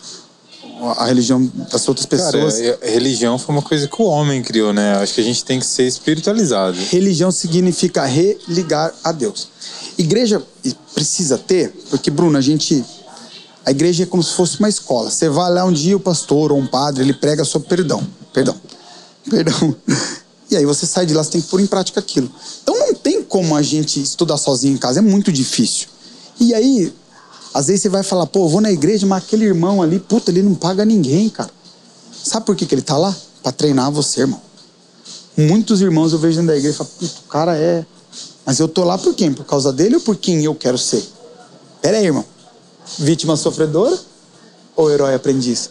a religião das outras pessoas. Cara, religião foi uma coisa que o homem criou, né? Acho que a gente tem que ser espiritualizado. Religião significa religar a Deus. Igreja precisa ter, porque, Bruno, a gente. A igreja é como se fosse uma escola. Você vai lá um dia, o pastor ou um padre, ele prega sobre perdão. Perdão. Perdão. E aí você sai de lá, você tem que pôr em prática aquilo. Então não tem como a gente estudar sozinho em casa, é muito difícil. E aí, às vezes você vai falar, pô, vou na igreja, mas aquele irmão ali, puta, ele não paga ninguém, cara. Sabe por que, que ele tá lá? Pra treinar você, irmão. Muitos irmãos eu vejo dentro da igreja e falam, puta, o cara é. Mas eu tô lá por quem? Por causa dele ou por quem eu quero ser? Pera aí, irmão. Vítima sofredora ou herói aprendiz?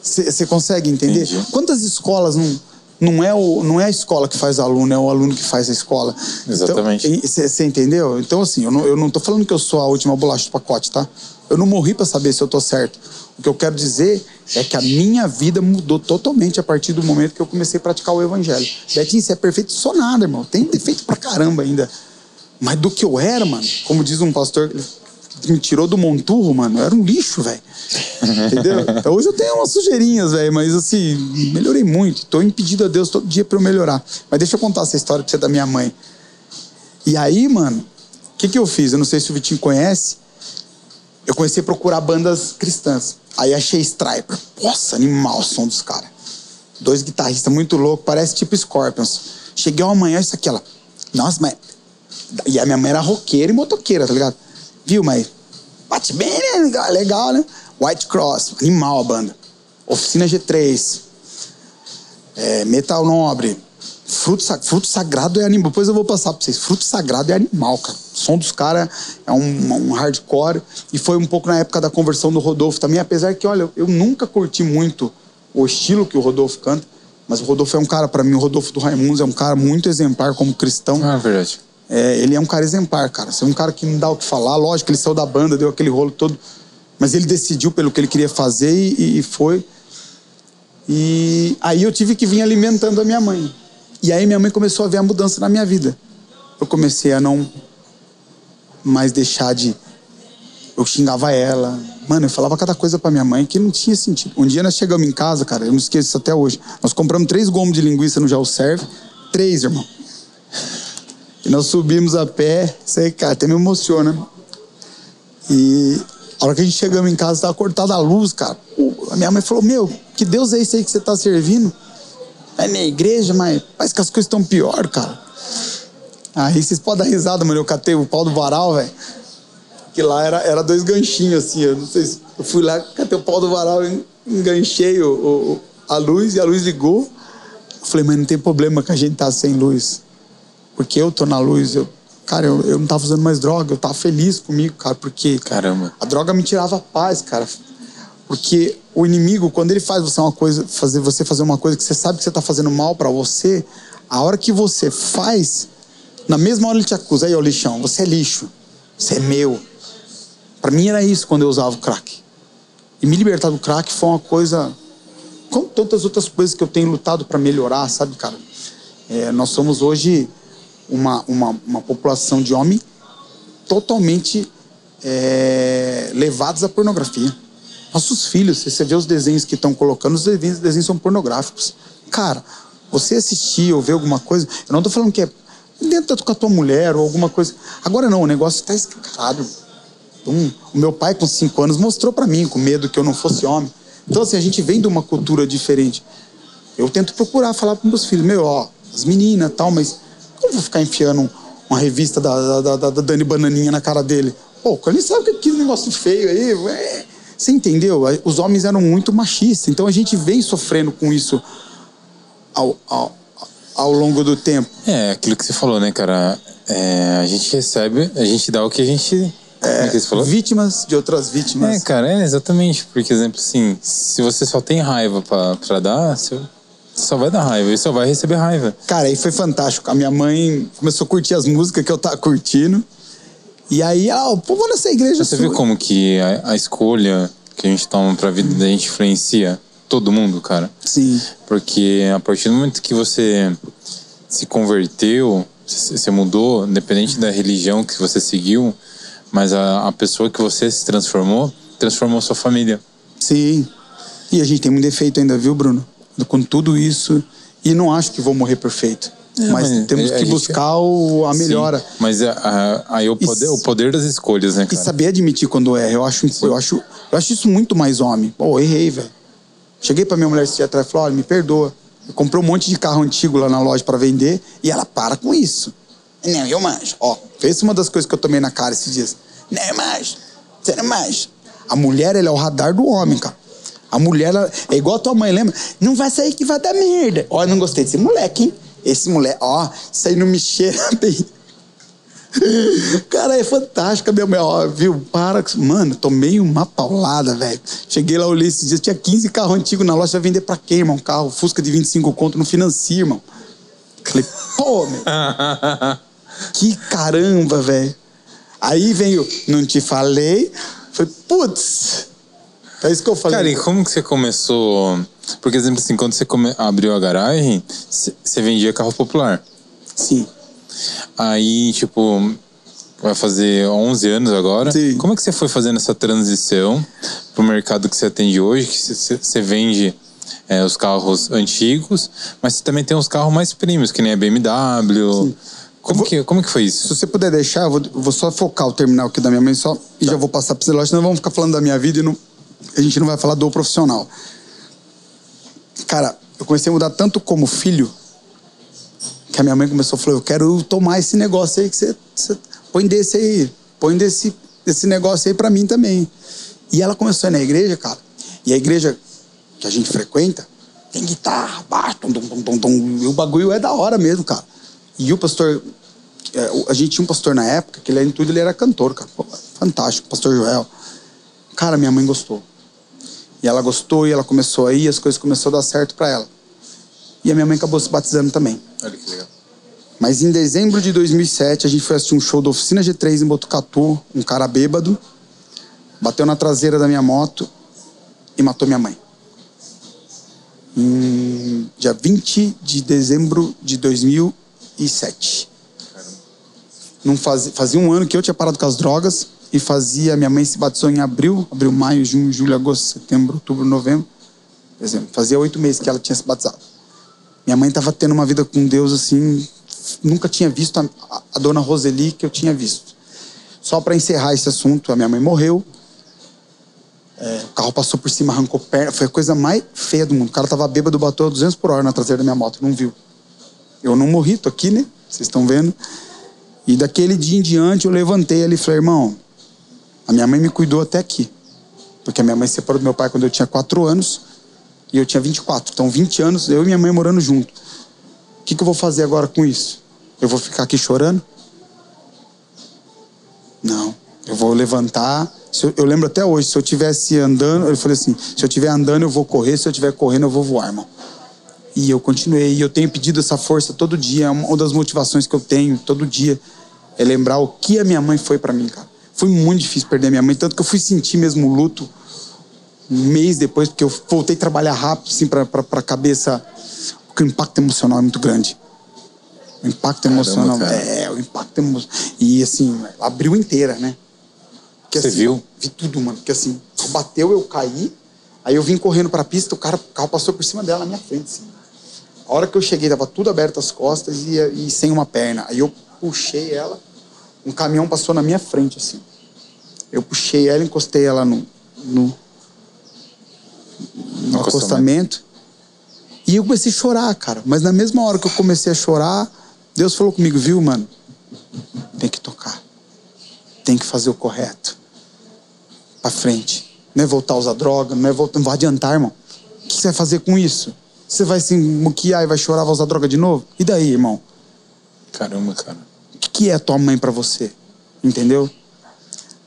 Você consegue entender? Entendi. Quantas escolas não não é, o, não é a escola que faz aluno, é o aluno que faz a escola. Exatamente. Você então, entendeu? Então, assim, eu não, eu não tô falando que eu sou a última bolacha do pacote, tá? Eu não morri para saber se eu tô certo. O que eu quero dizer é que a minha vida mudou totalmente a partir do momento que eu comecei a praticar o evangelho. Betinho, você é perfeito, sou nada, irmão. Tem defeito pra caramba ainda. Mas do que eu era, mano, como diz um pastor, me tirou do monturro, mano, era um lixo, velho. Entendeu? Então, hoje eu tenho umas sujeirinhas, velho, mas assim, melhorei muito. Tô impedido a Deus todo dia para eu melhorar. Mas deixa eu contar essa história pra você da minha mãe. E aí, mano, o que, que eu fiz? Eu não sei se o Vitinho conhece. Eu comecei a procurar bandas cristãs. Aí achei Striper. Nossa, animal o som dos caras. Dois guitarristas muito loucos, parece tipo Scorpions. Cheguei uma manhã, isso aqui, ela. Nossa, mas. E a minha mãe era roqueira e motoqueira, tá ligado? Viu, mas bate bem, né? Legal, né? White Cross, animal a banda. Oficina G3. É, Metal Nobre. Fruto, fruto Sagrado é animal. Depois eu vou passar pra vocês. Fruto Sagrado é animal, cara. O som dos caras é um, um, hardcore. E foi um pouco na época da conversão do Rodolfo também. Apesar que, olha, eu nunca curti muito o estilo que o Rodolfo canta. Mas o Rodolfo é um cara, para mim, o Rodolfo do Raimundos é um cara muito exemplar como cristão. Ah, é verdade. É, ele é um cara exemplar, cara. Você é um cara que não dá o que falar. Lógico, ele saiu da banda, deu aquele rolo todo. Mas ele decidiu pelo que ele queria fazer e, e foi. E aí eu tive que vir alimentando a minha mãe. E aí minha mãe começou a ver a mudança na minha vida. Eu comecei a não mais deixar de. Eu xingava ela. Mano, eu falava cada coisa pra minha mãe que não tinha sentido. Um dia nós chegamos em casa, cara, eu não esqueço isso até hoje. Nós compramos três gomos de linguiça no Jaú Serve. Três, irmão. E nós subimos a pé, sei, cara, até me emociona. E a hora que a gente chegamos em casa, estava cortada a luz, cara. A minha mãe falou: Meu, que Deus é esse aí que você está servindo? É minha igreja, mas parece que as coisas estão pior, cara. Aí vocês podem dar risada, mano. Eu catei o pau do varal, velho. Que lá era, era dois ganchinhos, assim. Eu não sei se. Eu fui lá, catei o pau do varal, enganchei o, o, a luz e a luz ligou. Eu falei, mas não tem problema que a gente tá sem luz porque eu tô na luz, eu, Cara, eu, eu não tava usando mais droga, eu tava feliz comigo, cara, porque Caramba. a droga me tirava a paz, cara. Porque o inimigo, quando ele faz você uma coisa, fazer você fazer uma coisa que você sabe que você tá fazendo mal para você, a hora que você faz, na mesma hora ele te acusa, aí, ô lixão, você é lixo, você é meu. Para mim era isso quando eu usava o crack. E me libertar do crack foi uma coisa, como tantas outras coisas que eu tenho lutado para melhorar, sabe, cara? É, nós somos hoje uma, uma, uma população de homem totalmente é, levados à pornografia. Nossos filhos, se você vê os desenhos que estão colocando, os desenhos, os desenhos são pornográficos. Cara, você assistir ou ver alguma coisa, eu não estou falando que é dentro com a tua mulher ou alguma coisa. Agora não, o negócio está escancarado. Então, o meu pai, com cinco anos, mostrou para mim, com medo que eu não fosse homem. Então, assim, a gente vem de uma cultura diferente. Eu tento procurar falar para meus filhos, meu, ó, as meninas tal, mas eu vou ficar enfiando uma revista da, da, da, da Dani Bananinha na cara dele? Pô, ele sabe que aquele negócio feio aí. Você entendeu? Os homens eram muito machistas, então a gente vem sofrendo com isso ao, ao, ao longo do tempo. É, aquilo que você falou, né, cara? É, a gente recebe, a gente dá o que a gente. É, que você falou? Vítimas de outras vítimas. É, cara, é exatamente. Porque, exemplo, assim, se você só tem raiva pra, pra dar, você só vai dar raiva e só vai receber raiva. Cara, aí foi fantástico. A minha mãe começou a curtir as músicas que eu tava curtindo. E aí, ah, o povo nessa igreja. Você viu como que a, a, escolha que a gente toma pra vida da gente influencia todo mundo, cara? Sim. Porque a partir do momento que você se converteu, você mudou, independente da religião que você seguiu, mas a, a pessoa que você se transformou, transformou sua família. Sim. E a gente tem um defeito ainda, viu, Bruno? Com tudo isso. E não acho que vou morrer perfeito. É, mas, mas, temos que buscar o, a melhora. Sim, mas aí o poder, o poder das escolhas, né, cara? E saber admitir quando erra. Eu acho, eu acho, eu acho isso muito mais homem. Pô, errei, velho. Cheguei pra minha mulher esse dia atrás e falei, olha, me perdoa. Eu comprei um monte de carro antigo lá na loja para vender e ela para com isso. Não, eu manjo. Ó, fez uma das coisas que eu tomei na cara esses dias. Não, eu manjo. Você não manja. A mulher, ela é o radar do homem, cara. A mulher, ela, é igual a tua mãe, lembra? Não vai sair que vai dar merda. Ó, eu não gostei desse moleque, hein? Esse moleque, ó, isso aí não me cheira bem. Cara, é fantástico, minha mãe, ó, viu? Para, mano, tomei uma paulada, velho. Cheguei lá, olhei esses dias, tinha 15 carros antigos na loja, vai vender pra quem, irmão? Um carro Fusca de 25 conto, não financia, irmão. Falei, pô, meu. que caramba, velho. Aí veio, não te falei. Falei, putz. É isso que eu falei. Cara, e como que você começou porque, exemplo assim, quando você come... abriu a garagem, você vendia carro popular. Sim. Aí, tipo, vai fazer 11 anos agora. Sim. Como é que você foi fazendo essa transição pro mercado que você atende hoje, que você vende é, os carros antigos, mas você também tem os carros mais premiums, que nem a BMW. Sim. Como, vou, que, como que foi isso? Se você puder deixar, eu vou, vou só focar o terminal aqui da minha mãe só e tá. já vou passar para você, senão vamos ficar falando da minha vida e não, a gente não vai falar do profissional. Cara, eu comecei a mudar tanto como filho que a minha mãe começou a falar: Eu quero tomar esse negócio aí que você, você põe desse aí, põe desse, desse negócio aí pra mim também. E ela começou a ir na igreja, cara. E a igreja que a gente frequenta tem guitarra, baixo, tum, tum, tum, tum, e o bagulho é da hora mesmo, cara. E o pastor, é, a gente tinha um pastor na época que ele em tudo, ele era cantor, cara. Fantástico, pastor Joel. Cara, minha mãe gostou. E ela gostou e ela começou a ir, as coisas começaram a dar certo para ela. E a minha mãe acabou se batizando também. Olha que legal. Mas em dezembro de 2007, a gente foi assistir um show da Oficina G3 em Botucatu, um cara bêbado, bateu na traseira da minha moto e matou minha mãe. Em dia 20 de dezembro de 2007. Não fazia, fazia um ano que eu tinha parado com as drogas e fazia. Minha mãe se batizou em abril, abril, maio, junho, julho, agosto, setembro, outubro, novembro. Exemplo, fazia oito meses que ela tinha se batizado. Minha mãe estava tendo uma vida com Deus assim, nunca tinha visto a, a dona Roseli que eu tinha visto. Só para encerrar esse assunto, a minha mãe morreu. É, o carro passou por cima, arrancou perna. Foi a coisa mais feia do mundo. O cara tava bêbado, bateu 200 por hora na traseira da minha moto, não viu. Eu não morri, tô aqui, né? Vocês estão vendo. E daquele dia em diante eu levantei ali e falei, irmão, a minha mãe me cuidou até aqui. Porque a minha mãe se separou do meu pai quando eu tinha 4 anos e eu tinha 24. Então, 20 anos, eu e minha mãe morando junto. O que, que eu vou fazer agora com isso? Eu vou ficar aqui chorando? levantar. Eu, eu, lembro até hoje, se eu tivesse andando, eu falei assim: se eu estiver andando, eu vou correr, se eu estiver correndo, eu vou voar, irmão. E eu continuei. E eu tenho pedido essa força todo dia. É uma das motivações que eu tenho todo dia. É lembrar o que a minha mãe foi para mim, cara. Foi muito difícil perder a minha mãe, tanto que eu fui sentir mesmo o luto um mês depois, porque eu voltei a trabalhar rápido, assim, pra, pra, pra cabeça. Porque o impacto emocional é muito grande. O impacto Caramba, emocional. Cara. É, o impacto emocional. E assim, abriu inteira, né? Porque, Você assim, viu? Vi tudo, mano. Porque assim, bateu, eu caí. Aí eu vim correndo pra pista, o, cara, o carro passou por cima dela na minha frente, assim. A hora que eu cheguei, tava tudo aberto as costas e, e sem uma perna. Aí eu puxei ela, um caminhão passou na minha frente, assim. Eu puxei ela, encostei ela no, no, no acostamento. E eu comecei a chorar, cara. Mas na mesma hora que eu comecei a chorar, Deus falou comigo, viu, mano? Tem que tocar. Tem que fazer o correto. Pra frente. Não é voltar a usar droga, não é voltar, não vai adiantar, irmão. O que você vai fazer com isso? Você vai se muquiar e vai chorar, vai usar droga de novo? E daí, irmão? Caramba, cara. Que é tua mãe para você? Entendeu?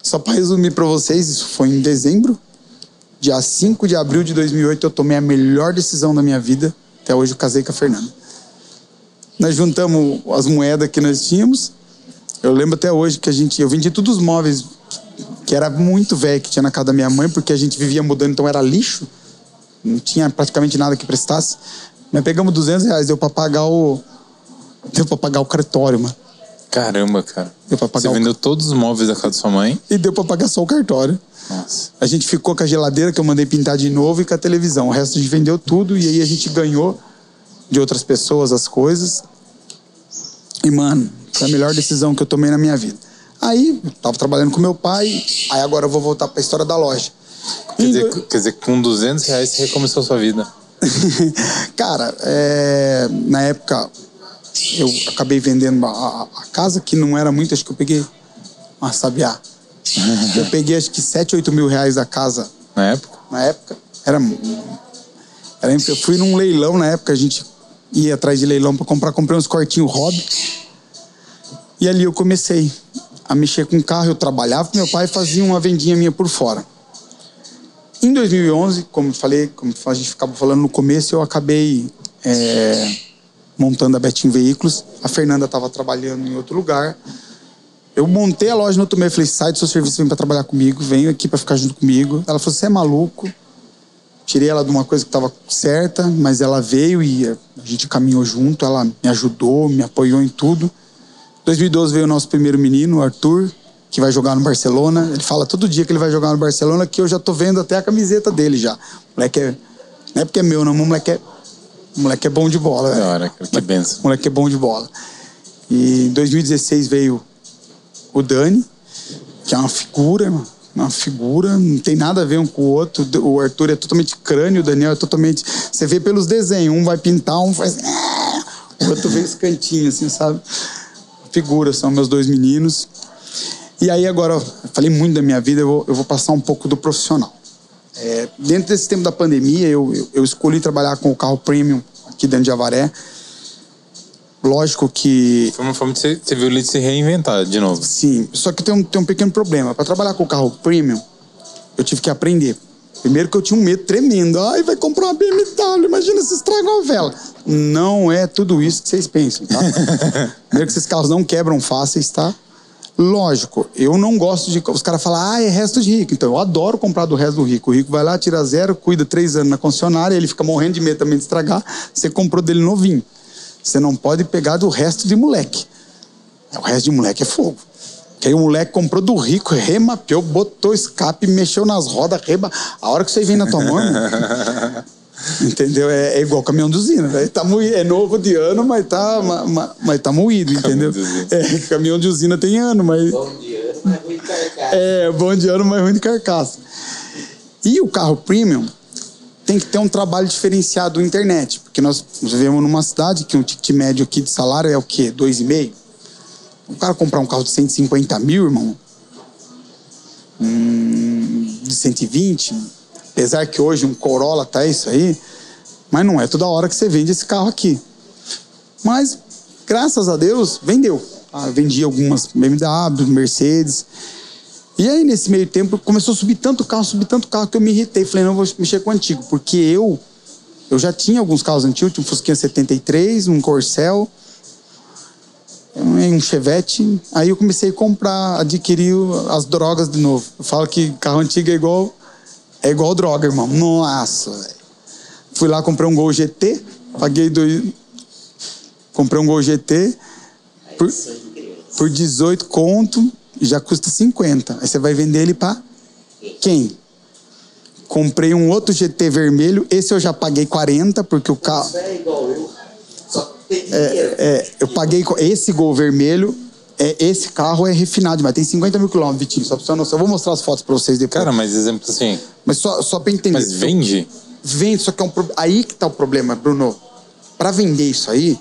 Só para resumir para vocês, isso foi em dezembro. Dia 5 de abril de 2008, eu tomei a melhor decisão da minha vida. Até hoje eu casei com a Fernanda. Nós juntamos as moedas que nós tínhamos. Eu lembro até hoje que a gente. Eu vendi todos os móveis que era muito velho que tinha na casa da minha mãe, porque a gente vivia mudando, então era lixo não tinha praticamente nada que prestasse. Mas pegamos 200 reais, deu pra pagar o. Deu pra pagar o cartório, mano. Caramba, cara. Deu pra pagar Você vendeu todos os móveis da casa da sua mãe? E deu pra pagar só o cartório. Nossa. A gente ficou com a geladeira que eu mandei pintar de novo e com a televisão. O resto a gente vendeu tudo e aí a gente ganhou de outras pessoas as coisas. E, mano, foi a melhor decisão que eu tomei na minha vida. Aí, tava trabalhando com meu pai, aí agora eu vou voltar para a história da loja. Quer dizer, quer dizer, com 200 reais você recomeçou a sua vida. Cara, é, na época eu acabei vendendo a, a, casa, que não era muito, acho que eu peguei uma sabiá. eu peguei acho que 7, 8 mil reais a casa. Na época? Na época. Era, era, eu fui num leilão na época, a gente ia atrás de leilão para comprar, comprei uns cortinhos hobby. E ali eu comecei a mexer com carro, eu trabalhava com meu pai e fazia uma vendinha minha por fora. Em 2011, como falei, como a gente ficava falando no começo, eu acabei é, montando a Betim Veículos. A Fernanda estava trabalhando em outro lugar. Eu montei a loja no outro mês, falei, sai do seu serviço, vem para trabalhar comigo, vem aqui para ficar junto comigo. Ela falou, você é maluco. Tirei ela de uma coisa que estava certa, mas ela veio e a gente caminhou junto, ela me ajudou, me apoiou em tudo. Em 2012 veio o nosso primeiro menino, Arthur, que vai jogar no Barcelona. Ele fala todo dia que ele vai jogar no Barcelona, que eu já tô vendo até a camiseta dele já. O moleque é. Não é porque é meu, não. O moleque é. O moleque é bom de bola. Da hora, que benção. O moleque é bom de bola. E em 2016 veio o Dani, que é uma figura, uma figura, não tem nada a ver um com o outro. O Arthur é totalmente crânio, o Daniel é totalmente. Você vê pelos desenhos, um vai pintar, um faz. O outro vê esse cantinho, assim, sabe? Figuras, são meus dois meninos. E aí agora, eu falei muito da minha vida, eu vou, eu vou passar um pouco do profissional. É, dentro desse tempo da pandemia, eu, eu, eu, escolhi trabalhar com o carro premium aqui dentro de Avaré. Lógico que. Foi uma forma de você, você viu ele se reinventar de novo. Sim, só que tem um, tem um pequeno problema. Para trabalhar com o carro premium, eu tive que aprender. Primeiro que eu tinha um medo tremendo. Ai, vai comprar uma BMW, imagina se estraga uma vela. Não é tudo isso que vocês pensam, tá? Primeiro que esses carros não quebram fáceis, tá? Lógico, eu não gosto de. Os caras falam, ah, é resto de rico. Então, eu adoro comprar do resto do rico. O rico vai lá, tira zero, cuida três anos na concessionária, ele fica morrendo de medo também de estragar. Você comprou dele novinho. Você não pode pegar do resto de moleque. O resto de moleque é fogo. Que aí o moleque comprou do rico, remapeou, botou escape, mexeu nas rodas, reba. A hora que você vem na tua mão. Entendeu? É, é, igual caminhão de usina, velho. Tá moído, é novo de ano, mas tá, mas, mas tá moído, entendeu? É, caminhão de usina tem ano, mas. Bom de ano, mas ruim de carcaça. É, bom de ano, mas ruim de carcaça. E o carro premium tem que ter um trabalho diferenciado na internet, porque nós vivemos numa cidade que um ticket médio aqui de salário é o quê? Dois e meio? O cara comprar um carro de 150 mil, irmão, hum, de 120, Apesar que hoje um Corolla tá isso aí, mas não é toda hora que você vende esse carro aqui. Mas, graças a Deus, vendeu. Ah, vendi algumas BMW, Mercedes. E aí, nesse meio tempo, começou a subir tanto carro, subir tanto carro, que eu me irritei. Falei, não, vou mexer com o antigo. Porque eu, eu já tinha alguns carros antigos, tinha um Fusquinha 73, um Corcel, um Chevette. Aí eu comecei a comprar, adquirir as drogas de novo. Eu falo que carro antigo é igual, é igual droga, irmão. Nossa, velho. Fui lá, comprei um Gol GT, paguei dois... Comprei um Gol GT por, por 18 conto já custa 50. Aí você vai vender ele pra quem? Comprei um outro GT vermelho, esse eu já paguei 40, porque o carro. É igual eu. Só tem dinheiro. É, eu paguei esse gol vermelho. É, esse carro é refinado, mas tem 50 mil quilômetros, Vitinho. Só pra você noção. Eu vou mostrar as fotos pra vocês depois. Cara, mas exemplo assim. mas só, só pra entender. Mas vende? Vende, só que é um aí que tá o problema, Bruno. Pra vender isso aí,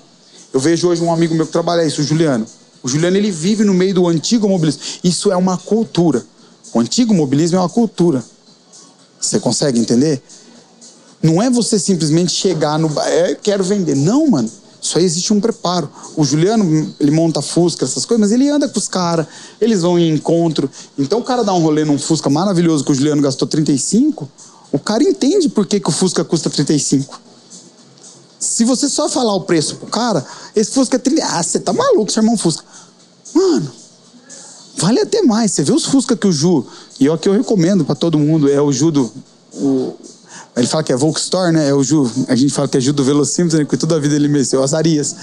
eu vejo hoje um amigo meu que trabalha isso, o Juliano. O Juliano ele vive no meio do antigo mobilismo. Isso é uma cultura. O antigo mobilismo é uma cultura. Você consegue entender? Não é você simplesmente chegar no. É, quero vender. Não, mano. Aí existe um preparo. O Juliano, ele monta Fusca, essas coisas, mas ele anda com os caras, eles vão em encontro. Então o cara dá um rolê num Fusca maravilhoso que o Juliano gastou 35, o cara entende por que, que o Fusca custa 35. Se você só falar o preço pro cara, esse Fusca é 30. Ah, você tá maluco, seu irmão Fusca. Mano, vale até mais. Você vê os Fusca que o Ju, e é o que eu recomendo pra todo mundo, é o Ju do. O, ele fala que é Volkstor, né? É o Ju. A gente fala que é Ju do Velocímetro, né? Porque toda a vida ele mexeu as Arias.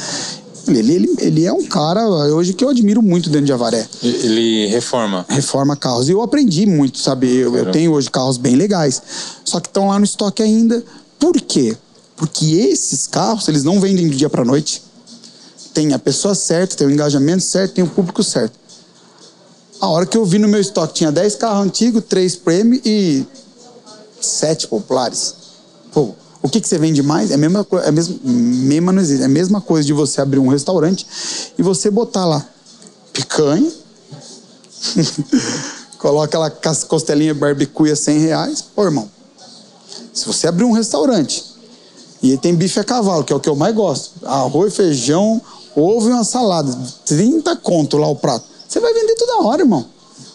Ele, ele, ele é um cara hoje que eu admiro muito dentro de Avaré. Ele reforma. Reforma carros. E eu aprendi muito, sabe? Eu, eu tenho hoje carros bem legais. Só que estão lá no estoque ainda. Por quê? Porque esses carros, eles não vendem do dia para noite. Tem a pessoa certa, tem o engajamento certo, tem o público certo. A hora que eu vi no meu estoque tinha 10 carros antigos, 3 prêmio e 7 populares. Pô, o que, que você vende mais? É a mesma coisa, é a mesma, não existe, é a mesma coisa de você abrir um restaurante e você botar lá picanha, coloca lá costelinha barbecue a 100 reais. Pô, irmão, se você abrir um restaurante e tem bife a cavalo, que é o que eu mais gosto, arroz, feijão, ovo e uma salada, 30 conto lá o prato, você vai vender toda hora, irmão.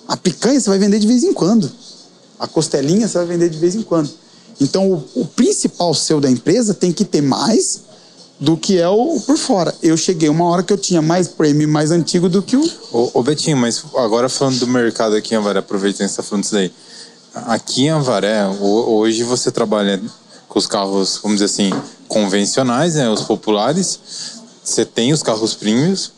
A picanha você vai vender de vez em quando. A costelinha você vai vender de vez em quando. Então, o, o principal seu da empresa tem que ter mais do que é o, o por fora. Eu cheguei uma hora que eu tinha mais prêmio mais antigo do que o. Ô, ô, Betinho, mas agora falando do mercado aqui em Avaré, aproveitando que você está falando daí. Aqui em Avaré, ho- hoje você trabalha com os carros, vamos dizer assim, convencionais, né? Os populares. Você tem os carros premiums,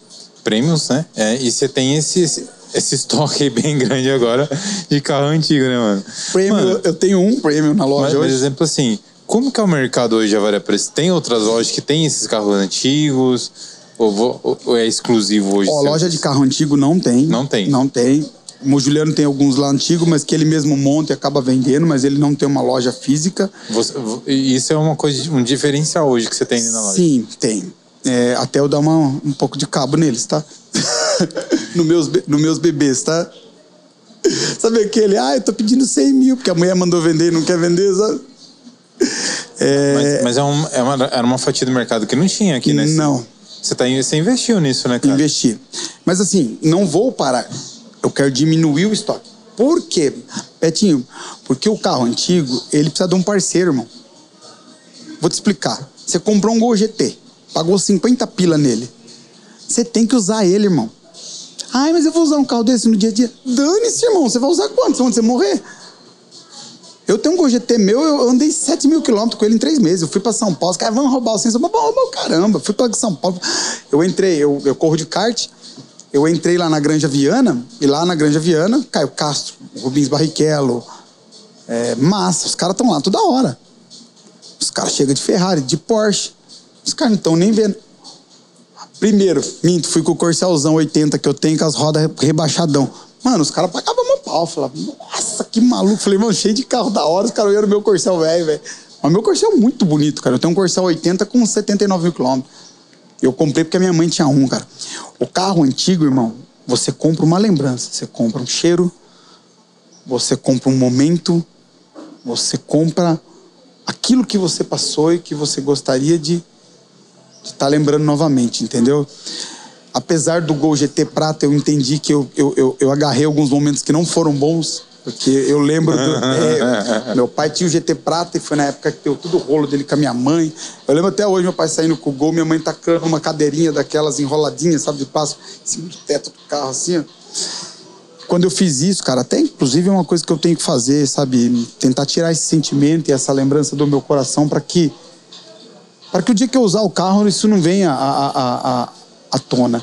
premiums, né? É, e você tem esse, esse, estoque aí bem grande agora de carro antigo, né, mano? Prêmio, Mano, eu tenho um prêmio na mas, loja por hoje. exemplo, assim, como que é o mercado hoje de Preço? Tem outras lojas que tem esses carros antigos? Ou, ou- ou é exclusivo hoje? Ó, loja de carro antigo não tem. Não tem. Não tem. O Juliano tem alguns lá antigos, mas que ele mesmo monta e acaba vendendo, mas ele não tem uma loja física. Você- isso é uma coisa, um diferencial hoje que você tem na loja. Sim, tem. É, até eu dar uma, um pouco de cabo neles, tá? No meus, no meus bebês, tá? Sabe aquele, ah, eu tô pedindo 100 mil, porque a mulher mandou vender e não quer vender, sabe? É, Mas, mas é, um, é uma, era uma fatia do mercado que não tinha aqui, né? Não. Você, tá, você investiu nisso, né, cara? investir. Mas assim, não vou parar. Eu quero diminuir o estoque. Por quê? Betinho, porque o carro antigo, ele precisa de um parceiro, irmão. Vou te explicar. Você comprou um Gol GT, pagou 50 pila nele. Você tem que usar ele, irmão. Ai, mas eu vou usar um carro desse no dia a dia. Dane-se, irmão. Você vai usar quanto? Quando você morrer? Eu tenho um Gol GT meu, eu andei 7 mil quilômetros com ele em três meses. Eu fui pra São Paulo, os caras vão roubar o sensor. Mas vão roubar o caramba. Fui pra São Paulo. Eu entrei, eu, eu corro de kart. Eu entrei lá na Granja Viana, e lá na Granja Viana, Caio Castro, Rubens Barrichello, é, Massa, os caras estão lá toda hora. Os caras chegam de Ferrari, de Porsche. Os caras não estão nem vendo. Primeiro, minto, fui com o Corcelzão 80 que eu tenho, com as rodas rebaixadão. Mano, os caras pagavam meu pau. Falavam, nossa, que maluco. Falei, mano, cheio de carro da hora, os caras no meu Corcel velho, velho. Mas meu Corcel é muito bonito, cara. Eu tenho um Corcel 80 com 79 mil quilômetros. Eu comprei porque a minha mãe tinha um, cara. O carro antigo, irmão, você compra uma lembrança. Você compra um cheiro, você compra um momento, você compra aquilo que você passou e que você gostaria de estar lembrando novamente, entendeu? apesar do Gol GT Prata, eu entendi que eu, eu, eu, eu agarrei alguns momentos que não foram bons. Porque eu lembro do. é, meu pai tinha o GT Prata e foi na época que deu tudo o rolo dele com a minha mãe. Eu lembro até hoje meu pai saindo com o gol, minha mãe tacando uma cadeirinha daquelas enroladinhas, sabe, de passo, em cima do teto do carro, assim, ó. Quando eu fiz isso, cara, até inclusive é uma coisa que eu tenho que fazer, sabe? Tentar tirar esse sentimento e essa lembrança do meu coração para que. Para que o dia que eu usar o carro, isso não venha à, tona.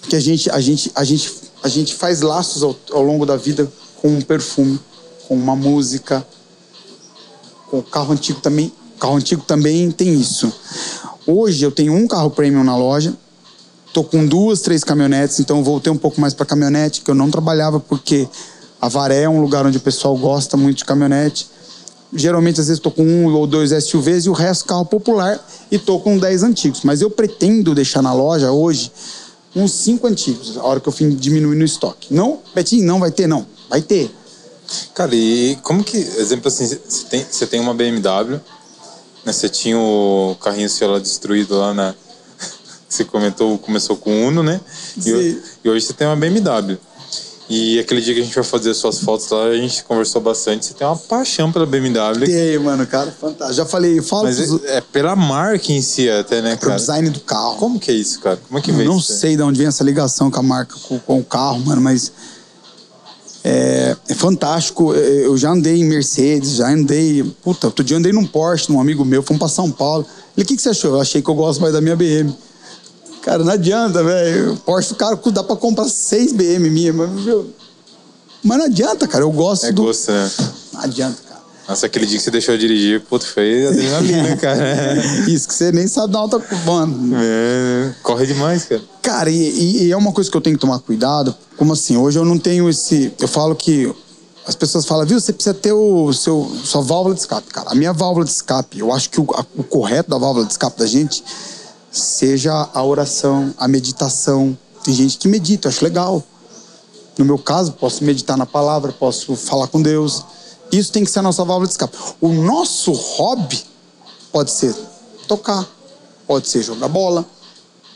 Porque a gente, a, gente, a, gente, a gente faz laços ao, ao longo da vida com um perfume, com uma música, com o carro antigo também. Carro antigo também tem isso. Hoje eu tenho um carro premium na loja, tô com duas, três caminhonetes, então voltei um pouco mais para caminhonete, que eu não trabalhava porque a Varé é um lugar onde o pessoal gosta muito de caminhonete. Geralmente, às vezes, estou com um ou dois SUVs e o resto carro popular e estou com dez antigos. Mas eu pretendo deixar na loja hoje uns cinco antigos, a hora que eu fim diminuir no estoque. Não, Betinho, não vai ter, não. Vai ter. Cara, e como que, exemplo assim, você tem, você tem uma BMW, né? Você tinha o carrinho seu lá destruído lá na. Você comentou, começou com Uno, né? E, e, hoje você tem uma BMW. E aquele dia que a gente vai fazer suas fotos lá, a gente conversou bastante. Você tem uma paixão pela BMW. Tem, mano, cara, fantástico. Já falei, eu falo. Mas é, é, pela marca em si, até, né, é cara? design do carro. Como que é isso, cara? Como é que vem Não isso? sei de onde vem essa ligação com a marca, com, com o carro, mano, mas é, é, fantástico. É, eu já andei em Mercedes, já andei. Puta, outro dia andei num Porsche, num amigo meu, fomos pra São Paulo. Ele, o que, que você achou? Eu achei que eu gosto mais da minha BM. Cara, não adianta, velho. Porsche, cara dá pra comprar seis BM minha, mas, viu? mas não adianta, cara. Eu gosto é do. Gosto, né? Não adianta, cara. Nossa, aquele dia que você deixou eu dirigir, puto, foi adrenalina, cara. Isso que você nem sabe dar alta mano. É, corre demais, cara. Cara, e, e, é uma coisa que eu tenho que tomar cuidado. Como assim? Hoje eu não tenho esse. Eu falo que as pessoas falam, viu, você precisa ter o seu, sua válvula de escape. Cara, a minha válvula de escape, eu acho que o, a, o correto da válvula de escape da gente seja a oração, a meditação. Tem gente que medita, eu acho legal. No meu caso, posso meditar na palavra, posso falar com Deus. Isso tem que ser a nossa válvula de escape. O nosso hobby pode ser tocar, pode ser jogar bola.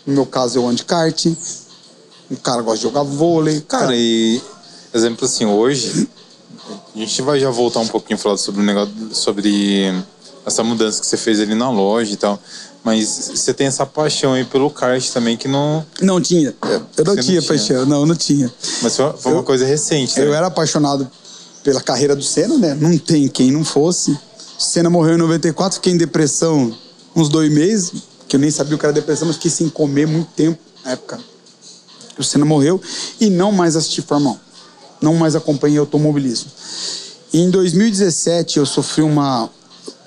No meu caso, eu ando de kart. O cara gosta de jogar vôlei. Cara, e exemplo assim, hoje a gente vai já voltar um pouquinho falar sobre o negócio sobre essa mudança que você fez ali na loja e tal. Mas você tem essa paixão aí pelo kart também que não. Não tinha. Eu não, tinha, paixão. Não, não tinha. Mas foi, foi eu, uma coisa recente, né? Eu era apaixonado pela carreira do Senna, né? Não tem quem não fosse. Senna morreu em 94, fiquei em depressão uns dois meses, que eu nem sabia o que era depressão, mas fiquei sem comer muito tempo na época. O Senna morreu e não mais assisti Fórmula 1. Não mais acompanhei automobilismo. E em 2017 eu sofri uma.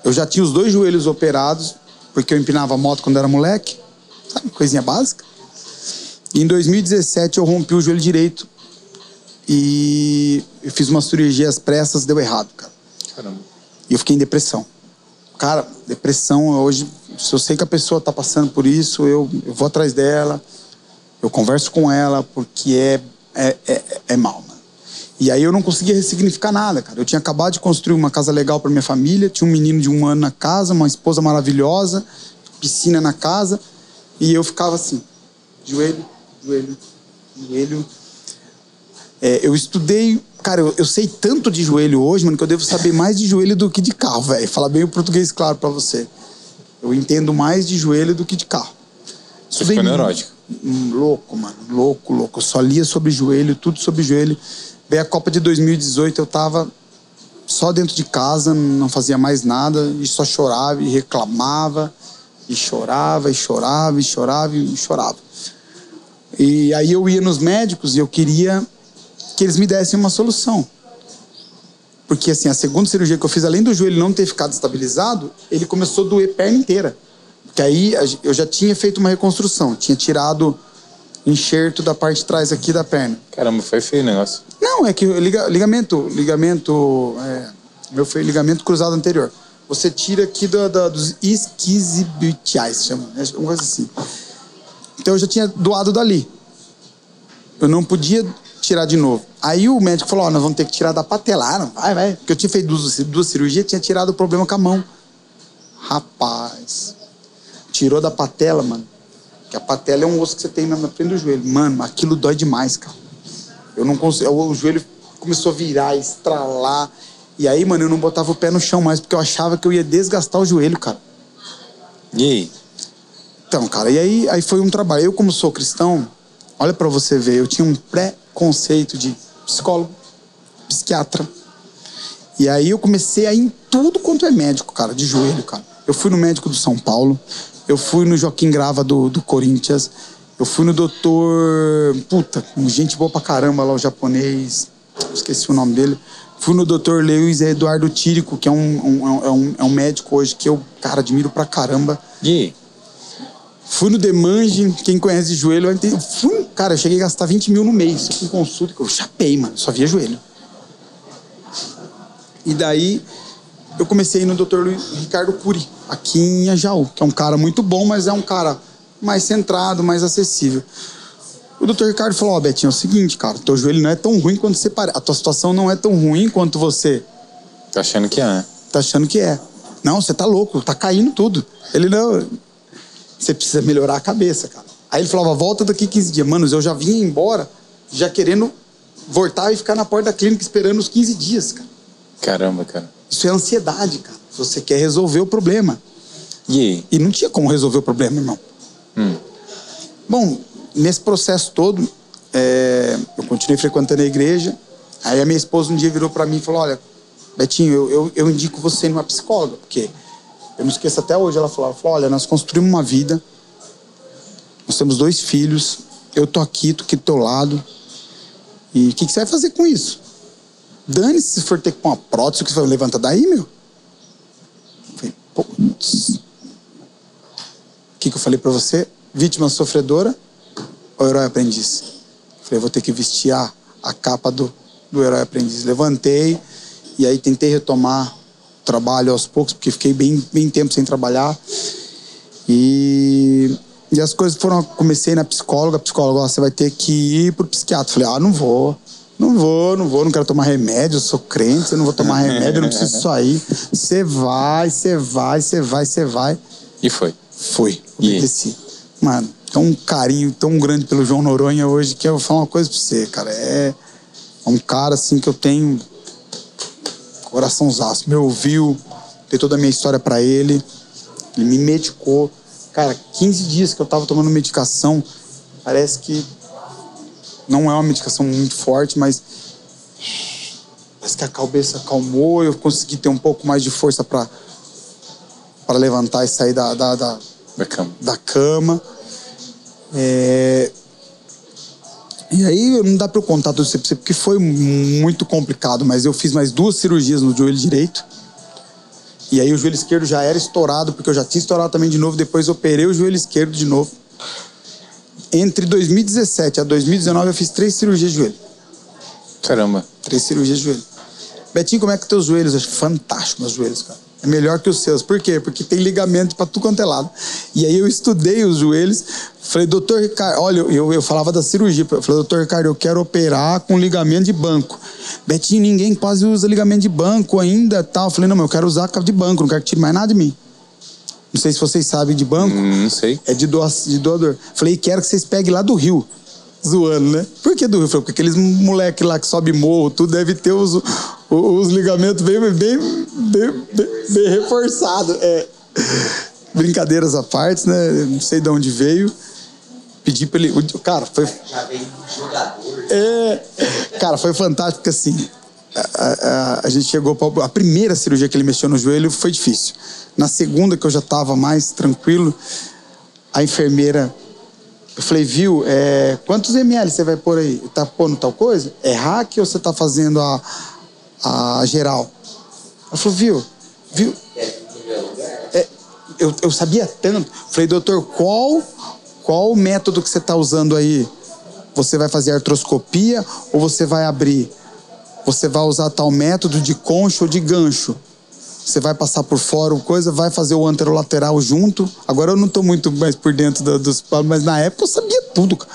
Eu já tinha os dois joelhos operados, porque eu empinava moto quando era moleque, sabe, coisinha básica. E em 2017 eu rompi o joelho direito e eu fiz uma cirurgia às pressas, deu errado, cara. Caramba. E eu fiquei em depressão. Cara, depressão hoje, se eu sei que a pessoa tá passando por isso, eu, eu vou atrás dela, eu converso com ela, porque é, é, é, é mal, mano. E aí eu não conseguia ressignificar nada, cara. Eu tinha acabado de construir uma casa legal para minha família, tinha um menino de um ano na casa, uma esposa maravilhosa, piscina na casa, e eu ficava assim, joelho, joelho, joelho, é, eu estudei. Cara, eu, eu, sei tanto de joelho hoje, mano, que eu devo saber mais de joelho do que de carro, velho. Falar bem o português claro para você. Eu entendo mais de joelho do que de carro. Você ficou neurótico. Louco, mano. Louco, louco. Eu só lia sobre joelho, tudo sobre joelho. Veio a Copa de 2018, eu tava só dentro de casa, não fazia mais nada, e só chorava e reclamava, e chorava, e chorava, e chorava, e chorava. E aí eu ia nos médicos e eu queria que eles me dessem uma solução. Porque assim, a segunda cirurgia que eu fiz, além do joelho não ter ficado estabilizado, ele começou a doer perna inteira. Porque aí eu já tinha feito uma reconstrução, tinha tirado enxerto da parte de trás aqui da perna. Caramba, foi feio o negócio. Não, é que liga, ligamento, ligamento, é, meu foi ligamento cruzado anterior. Você tira aqui do, do, dos isquizibitiais, chama, é uma coisa assim. Então eu já tinha doado dali. Eu não podia tirar de novo. Aí o médico falou: Ó, oh, nós vamos ter que tirar da patelar. Vai, vai. Porque eu tinha feito duas, duas cirurgias, tinha tirado o problema com a mão. Rapaz. Tirou da patela, mano. Que a patela é um osso que você tem na frente do joelho. Mano, aquilo dói demais, cara. Eu não consigo. O joelho começou a virar, estralar. E aí, mano, eu não botava o pé no chão mais, porque eu achava que eu ia desgastar o joelho, cara. E aí? Então, cara, e aí, aí foi um trabalho. Eu, como sou cristão, olha pra você ver, eu tinha um preconceito de psicólogo, psiquiatra. E aí eu comecei a ir em tudo quanto é médico, cara, de joelho, cara. Eu fui no médico do São Paulo, eu fui no Joaquim Grava do, do Corinthians, eu fui no doutor. Puta, gente boa pra caramba lá, o japonês, esqueci o nome dele. Fui no doutor Lewis Eduardo Tírico, que é um, um- é, um, é um médico hoje que eu, cara, admiro pra caramba. E aí? Fui no Demange, quem conhece de joelho, entender. Fui, cara, eu cheguei a gastar 20 mil no mês com consulta, que eu chapei, mano, só via joelho. E daí eu comecei no Dr. Luiz Ricardo Cury, aqui em Ajaú, que é um cara muito bom, mas é um cara mais centrado, mais acessível. O Dr. Ricardo falou: Ó, Betinho, é o seguinte, cara, teu joelho não é tão ruim quanto você parece. A tua situação não é tão ruim quanto você Tá achando que é, né? tá achando que é. Não, você tá louco, tá caindo tudo. Ele não. Você precisa melhorar a cabeça, cara. Aí ele falava, volta daqui 15 dias. Mano, eu já vinha embora, já querendo voltar e ficar na porta da clínica esperando os 15 dias, cara. Caramba, cara. Isso é ansiedade, cara. Você quer resolver o problema. E aí? E não tinha como resolver o problema, irmão. Hum. Bom, nesse processo todo, é, eu continuei frequentando a igreja. Aí a minha esposa um dia virou pra mim e falou: Olha, Betinho, eu, eu, eu indico você numa psicóloga, porque eu não esqueço até hoje. Ela falou: ela falou Olha, nós construímos uma vida, nós temos dois filhos, eu tô aqui, tô aqui do teu lado. E o que, que você vai fazer com isso? Dane-se se for ter pôr uma prótese, que você vai levantar daí, meu? Eu falei, putz. Que, que eu falei pra você? Vítima sofredora ou herói aprendiz? Falei, vou ter que vestir a, a capa do, do herói aprendiz. Levantei e aí tentei retomar o trabalho aos poucos, porque fiquei bem, bem tempo sem trabalhar. E, e as coisas foram. Comecei na psicóloga, a psicóloga, ó, você vai ter que ir pro psiquiatra. Falei, ah, não vou. Não vou, não vou, não quero tomar remédio, eu sou crente, eu não vou tomar remédio, eu não preciso disso aí. Você vai, você vai, você vai, você vai. E foi. Aí? Obedeci. Mano, tão um carinho tão grande pelo João Noronha hoje que eu vou falar uma coisa pra você, cara. É, é um cara assim que eu tenho coraçãozaço. Me ouviu, dei toda a minha história pra ele. Ele me medicou. Cara, 15 dias que eu tava tomando medicação, parece que não é uma medicação muito forte, mas parece que a cabeça acalmou, eu consegui ter um pouco mais de força pra para levantar e sair da, da, da, Da cama. da cama. É, E aí não dá para eu contar tudo isso pra você, porque foi muito complicado, mas eu fiz mais duas cirurgias no joelho direito. E aí o joelho esquerdo já era estourado, porque eu já tinha estourado também de novo, depois operei o joelho esquerdo de novo. Entre 2017 a 2019 eu fiz três cirurgias de joelho. Caramba. Três cirurgias de joelho. Betinho, como é que teus joelhos? Eu acho fantástico meus joelhos, cara. É melhor que os seus. Por quê? Porque tem ligamento pra tudo quanto é lado. E aí eu estudei os joelhos. Falei, doutor Ricardo, olha, eu, eu falava da cirurgia. Eu falei, doutor Ricardo, eu quero operar com ligamento de banco. Betinho, ninguém quase usa ligamento de banco ainda tal. Eu falei, não, mas eu quero usar de banco, não quero que tire mais nada de mim. Não sei se vocês sabem de banco. Hum, Não sei. É de, doa, de doador. Falei, quero que vocês peguem lá do Rio. Zoando, né? Por que do Rio? Porque aqueles moleque lá que sobe morro, tudo deve ter os, os, os ligamentos bem, bem, bem, bem, reforçados. É. Brincadeiras à parte, né? Não sei de onde veio. Pedi pra ele. Cara, foi. Já veio um jogador. É, cara, foi fantástico porque assim, a, a- a gente chegou pra, a primeira cirurgia que ele mexeu no joelho foi difícil. Na segunda que eu já tava mais tranquilo, a enfermeira, eu falei, viu, é, quantos ml você vai pôr aí? Tá pondo tal coisa? É hack ou você tá fazendo a, a geral? Ela falou, viu, viu, é, eu, eu sabia tanto. Falei, doutor, qual, qual o método que você está usando aí? Você vai fazer artroscopia ou você vai abrir? Você vai usar tal método de concho ou de gancho? Você vai passar por fora coisa, vai fazer o anterolateral junto. Agora eu não estou muito mais por dentro da- dos palos, mas na época eu sabia tudo, cara.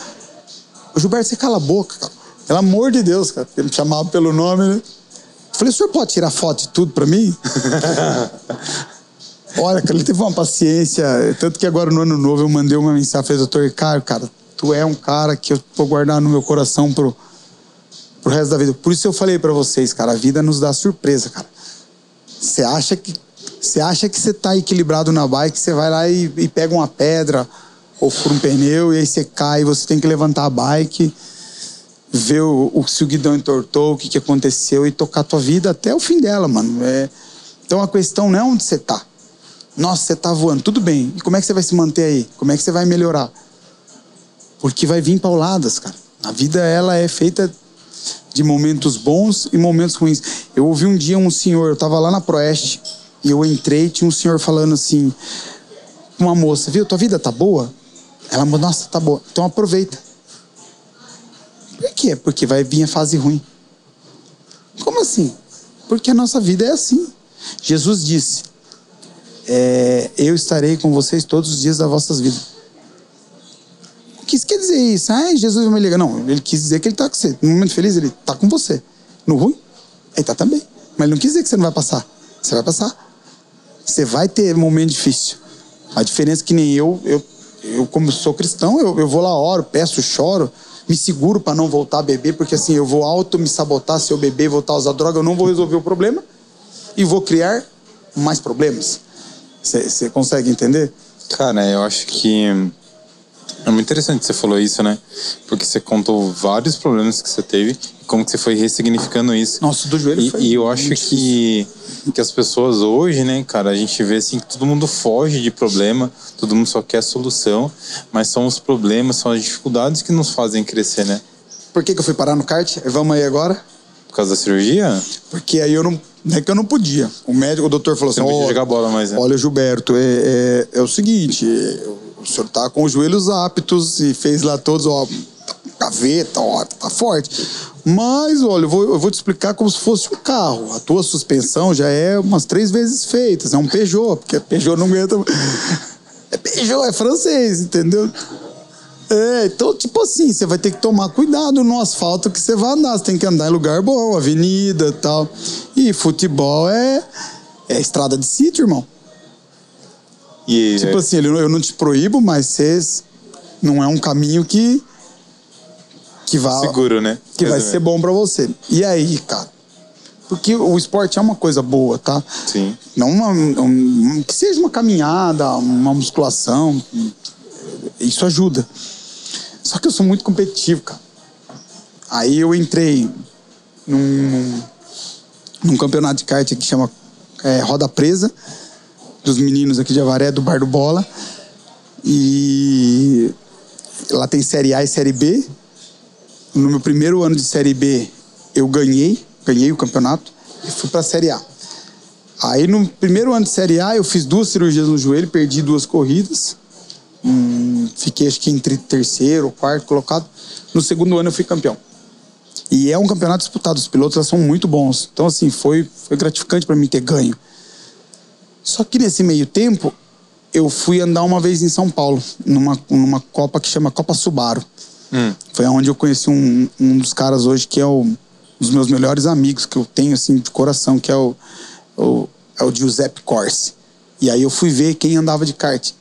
Ô, Gilberto, você cala a boca, cara. Pelo amor de Deus, cara. Ele me chamava pelo nome, né? Eu falei, o senhor pode tirar foto de tudo pra mim? Olha, cara, ele teve uma paciência. Tanto que agora no ano novo eu mandei uma mensagem o doutor Ricardo, cara, tu é um cara que eu vou guardar no meu coração pro, pro resto da vida. Por isso eu falei para vocês, cara, a vida nos dá surpresa, cara. Você acha que você acha que você tá equilibrado na bike, você vai lá e, e pega uma pedra ou fura um pneu e aí você cai, você tem que levantar a bike, ver o, o se o guidão entortou, o que, que aconteceu e tocar a tua vida até o fim dela, mano. É, então a questão não é onde você tá. Nossa, você tá voando, tudo bem. E como é que você vai se manter aí? Como é que você vai melhorar? Porque vai vir pauladas, cara. A vida ela é feita de momentos bons e momentos ruins. Eu ouvi um dia um senhor, eu tava lá na Proeste, e eu entrei, tinha um senhor falando assim, uma moça, viu, tua vida tá boa? Ela falou, nossa, tá boa. Então aproveita. Por quê? Porque vai vir a fase ruim. Como assim? Porque a nossa vida é assim. Jesus disse: é, Eu estarei com vocês todos os dias das vossas vidas. Isso quer dizer isso? Ah, Jesus vai me ligar. Não, ele quis dizer que ele está com você. No momento feliz, ele está com você. No ruim, ele está também. Mas ele não quis dizer que você não vai passar. Você vai passar. Você vai ter momento difícil. A diferença é que nem eu, eu, eu como sou cristão, eu, eu vou lá, oro, peço, choro, me seguro para não voltar a beber, porque assim, eu vou auto me sabotar se eu beber, voltar a usar droga, eu não vou resolver o problema e vou criar mais problemas. Você consegue entender? Cara, eu acho que é muito interessante que você falou isso, né? Porque você contou vários problemas que você teve e como que você foi ressignificando isso. Nossa, do joelho e, foi e eu acho que, que as pessoas hoje, né, cara, a gente vê assim que todo mundo foge de problema, todo mundo só quer solução, mas são os problemas, são as dificuldades que nos fazem crescer, né? Por que, que eu fui parar no kart? Vamos aí agora? Por causa da cirurgia? Porque aí eu não. Não é que eu não podia. O médico, o doutor falou Você assim: não podia "Ó, jogar bola mais, né? Olha, Gilberto, é, é, é o seguinte: o senhor tá com os joelhos aptos e fez lá todos, ó, gaveta, ó, tá forte. Mas, olha, eu vou, eu vou te explicar como se fosse um carro. A tua suspensão já é umas três vezes feita. É um Peugeot, porque Peugeot não aguenta. É Peugeot, é francês, entendeu? É, então, tipo assim, você vai ter que tomar cuidado no asfalto que você vai andar. Você tem que andar em lugar bom, avenida e tal. E futebol é, é estrada de sítio, irmão. E Tipo assim, eu não te proíbo, mas vocês não é um caminho que que vai seguro, né? que vai Resumindo. ser bom pra você. E aí, cara? Porque o esporte é uma coisa boa, tá? Sim. Não uma, um- que seja uma caminhada, uma musculação, isso ajuda. Só que eu sou muito competitivo, cara. Aí eu entrei num, num, num campeonato de kart que chama é, Roda Presa, dos meninos aqui de Avaré, do Bar do Bola. E lá tem Série A e Série B. No meu primeiro ano de Série B, eu ganhei, ganhei o campeonato e fui pra Série A. Aí no primeiro ano de Série A, eu fiz duas cirurgias no joelho, perdi duas corridas. Hum, fiquei acho que entre terceiro ou quarto colocado. No segundo ano eu fui campeão. E é um campeonato disputado, os pilotos são muito bons. Então, assim, foi, foi gratificante para mim ter ganho. Só que nesse meio tempo, eu fui andar uma vez em São Paulo, numa, numa Copa que chama Copa Subaru. Hum. Foi onde eu conheci um, um dos caras hoje que é o, um dos meus melhores amigos que eu tenho assim de coração, que é o, o, é o Giuseppe Corsi. E aí eu fui ver quem andava de kart.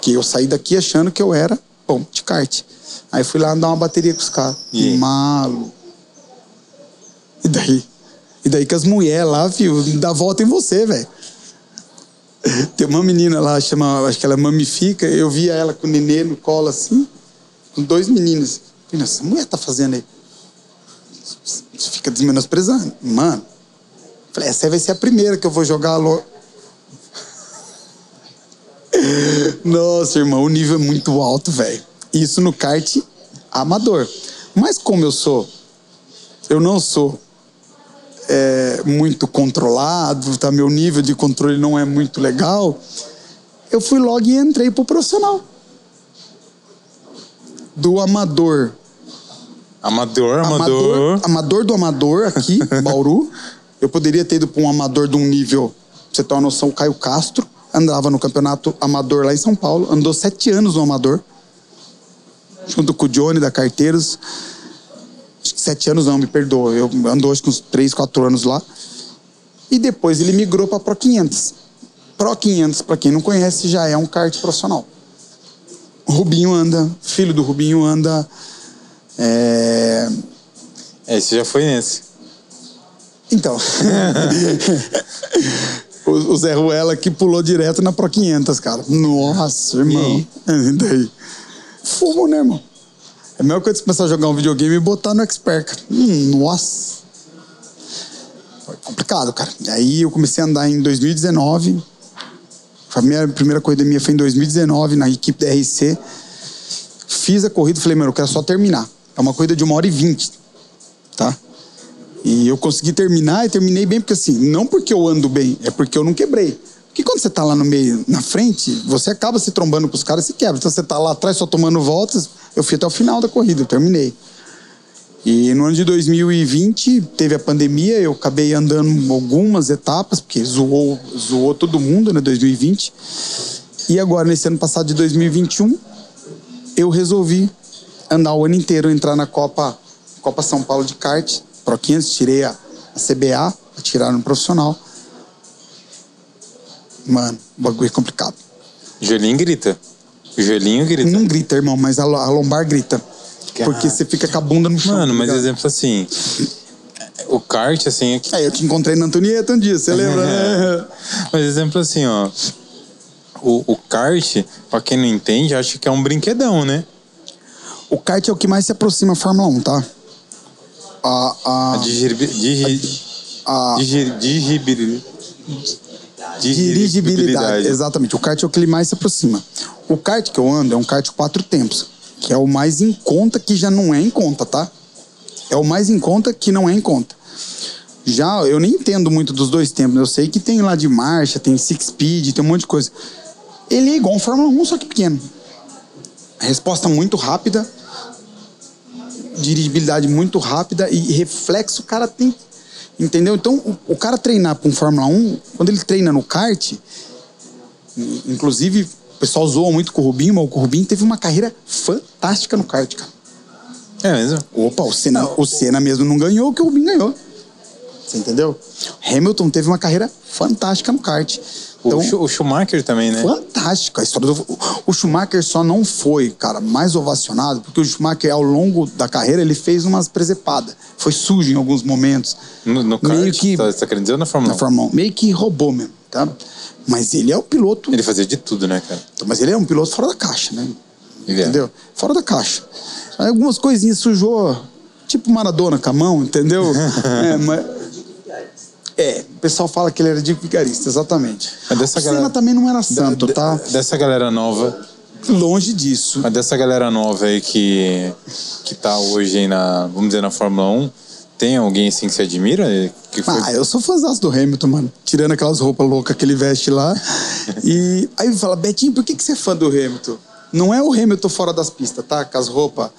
Que eu saí daqui achando que eu era bom de kart. Aí fui lá andar uma bateria com os caras. E? Malo. E daí? E daí que as mulheres lá, viu, dá volta em você, velho. Tem uma menina lá, chama, acho que ela mamifica. Eu via ela com o nenê no colo assim, com dois meninos. Falei, essa mulher tá fazendo aí? Você fica desmenosprezando. Mano, falei, essa aí vai ser a primeira que eu vou jogar lo... Nossa, irmão, o nível é muito alto, velho. Isso no kart amador. Mas como eu sou, eu não sou é, muito controlado, tá? Meu nível de controle não é muito legal. Eu fui logo e entrei pro profissional. Do amador. Amador, amador. Amador, amador do amador aqui, Bauru. Eu poderia ter ido para um amador de um nível, pra você ter uma noção, o Caio Castro andava no campeonato amador lá em São Paulo, andou sete anos no amador, junto com o Johnny da Carteiros. Acho que sete anos não, me perdoa. Eu andou acho que uns três, quatro anos lá. E depois ele migrou para Pro 500. Pro 500, para quem não conhece, já é um kart profissional. O Rubinho anda, filho do Rubinho anda. É... Esse já foi nesse. Então. o, o Zé Ruela que pulou direto na Pro 500, cara. Nossa, irmão. E daí? Fumo, né, irmão? É a mesma coisa que começar a jogar um videogame e botar no Expert. Hum, nossa. Foi complicado, cara. E aí eu comecei a andar em 2019. A minha primeira corrida minha foi em 2019, na equipe da RC. Fiz a corrida e falei, mano, eu quero só terminar. É uma corrida de uma hora e vinte, tá? E eu consegui terminar e terminei bem, porque assim, não porque eu ando bem, é porque eu não quebrei. Porque quando você tá lá no meio, na frente, você acaba se trombando com os caras e se quebra. Então você tá lá atrás só tomando voltas. Eu fui até o final da corrida, eu terminei. E no ano de 2020 teve a pandemia, eu acabei andando algumas etapas, porque zoou, zoou todo mundo, né, 2020. E agora, nesse ano passado de 2021, eu resolvi andar o ano inteiro, entrar na Copa, Copa São Paulo de kart, Pro 500, tirei a, a CBA, tirar no profissional. Mano, o bagulho é complicado. Joelhinho grita. O joelhinho grita. Não grita, irmão, mas a, a lombar grita. Porque você fica com a bunda no chão. Mano, tá mas ligado? exemplo assim. O kart, assim, é que. É, eu te encontrei na Antonieta um dia, você lembra, né? Mas exemplo assim, ó. O, o kart, pra quem não entende, acha que é um brinquedão, né? O kart é o que mais se aproxima à Fórmula 1, tá? A, A a, digeribi- digi- a digi- digibili- dirigibilidade. Exatamente. O kart é o que ele mais se aproxima. O kart que eu ando é um kart quatro tempos, que é o mais em conta que já não é em conta, tá? É o mais em conta que não é em conta. Já eu nem entendo muito dos dois tempos, eu sei que tem lá de marcha, tem six speed, tem um monte de coisa. Ele é igual um Fórmula 1, só que pequeno. Resposta muito rápida, dirigibilidade muito rápida e reflexo o cara tem. Entendeu? Então, o, o cara treinar para um Fórmula 1, quando ele treina no kart, in- inclusive pessoal zoa muito com o Rubinho, mas o Rubinho teve uma carreira fantástica no kart, cara. É mesmo? Opa, o Senna, o Senna mesmo não ganhou o que o Rubinho ganhou. Você entendeu? Hamilton teve uma carreira fantástica no kart. Então, o, Schu- o Schumacher também, né? Fantástico. A história do. O Schumacher só não foi, cara, mais ovacionado, porque o Schumacher, ao longo da carreira, ele fez umas presepadas. Foi sujo em alguns momentos. No, no kart, Meio que- tá, você tá querendo dizer ou na Fórmula Na 1? Fórmula 1. Meio que roubou mesmo, tá? Mas ele é o piloto. Ele fazia de tudo, né, cara? Mas ele é um piloto fora da caixa, né? Ele é. Entendeu? Fora da caixa. Aí algumas coisinhas sujou, tipo Maradona com a mão, entendeu? é, mas. É, o pessoal fala que ele era de vigarista, exatamente. Mas dessa o galera- também não era santo, De- tá? Dessa galera nova, Longe disso. mas dessa galera nova aí que, que tá hoje na, vamos dizer, na Fórmula 1, tem alguém assim que você admira? Que foi... Ah, eu sou fãzão do Hamilton, mano. Tirando aquelas roupas loucas que ele veste lá. E aí fala, Betinho, por que, que você é fã do Hamilton? Não é o Hamilton fora das pistas, tá? Com as roupas.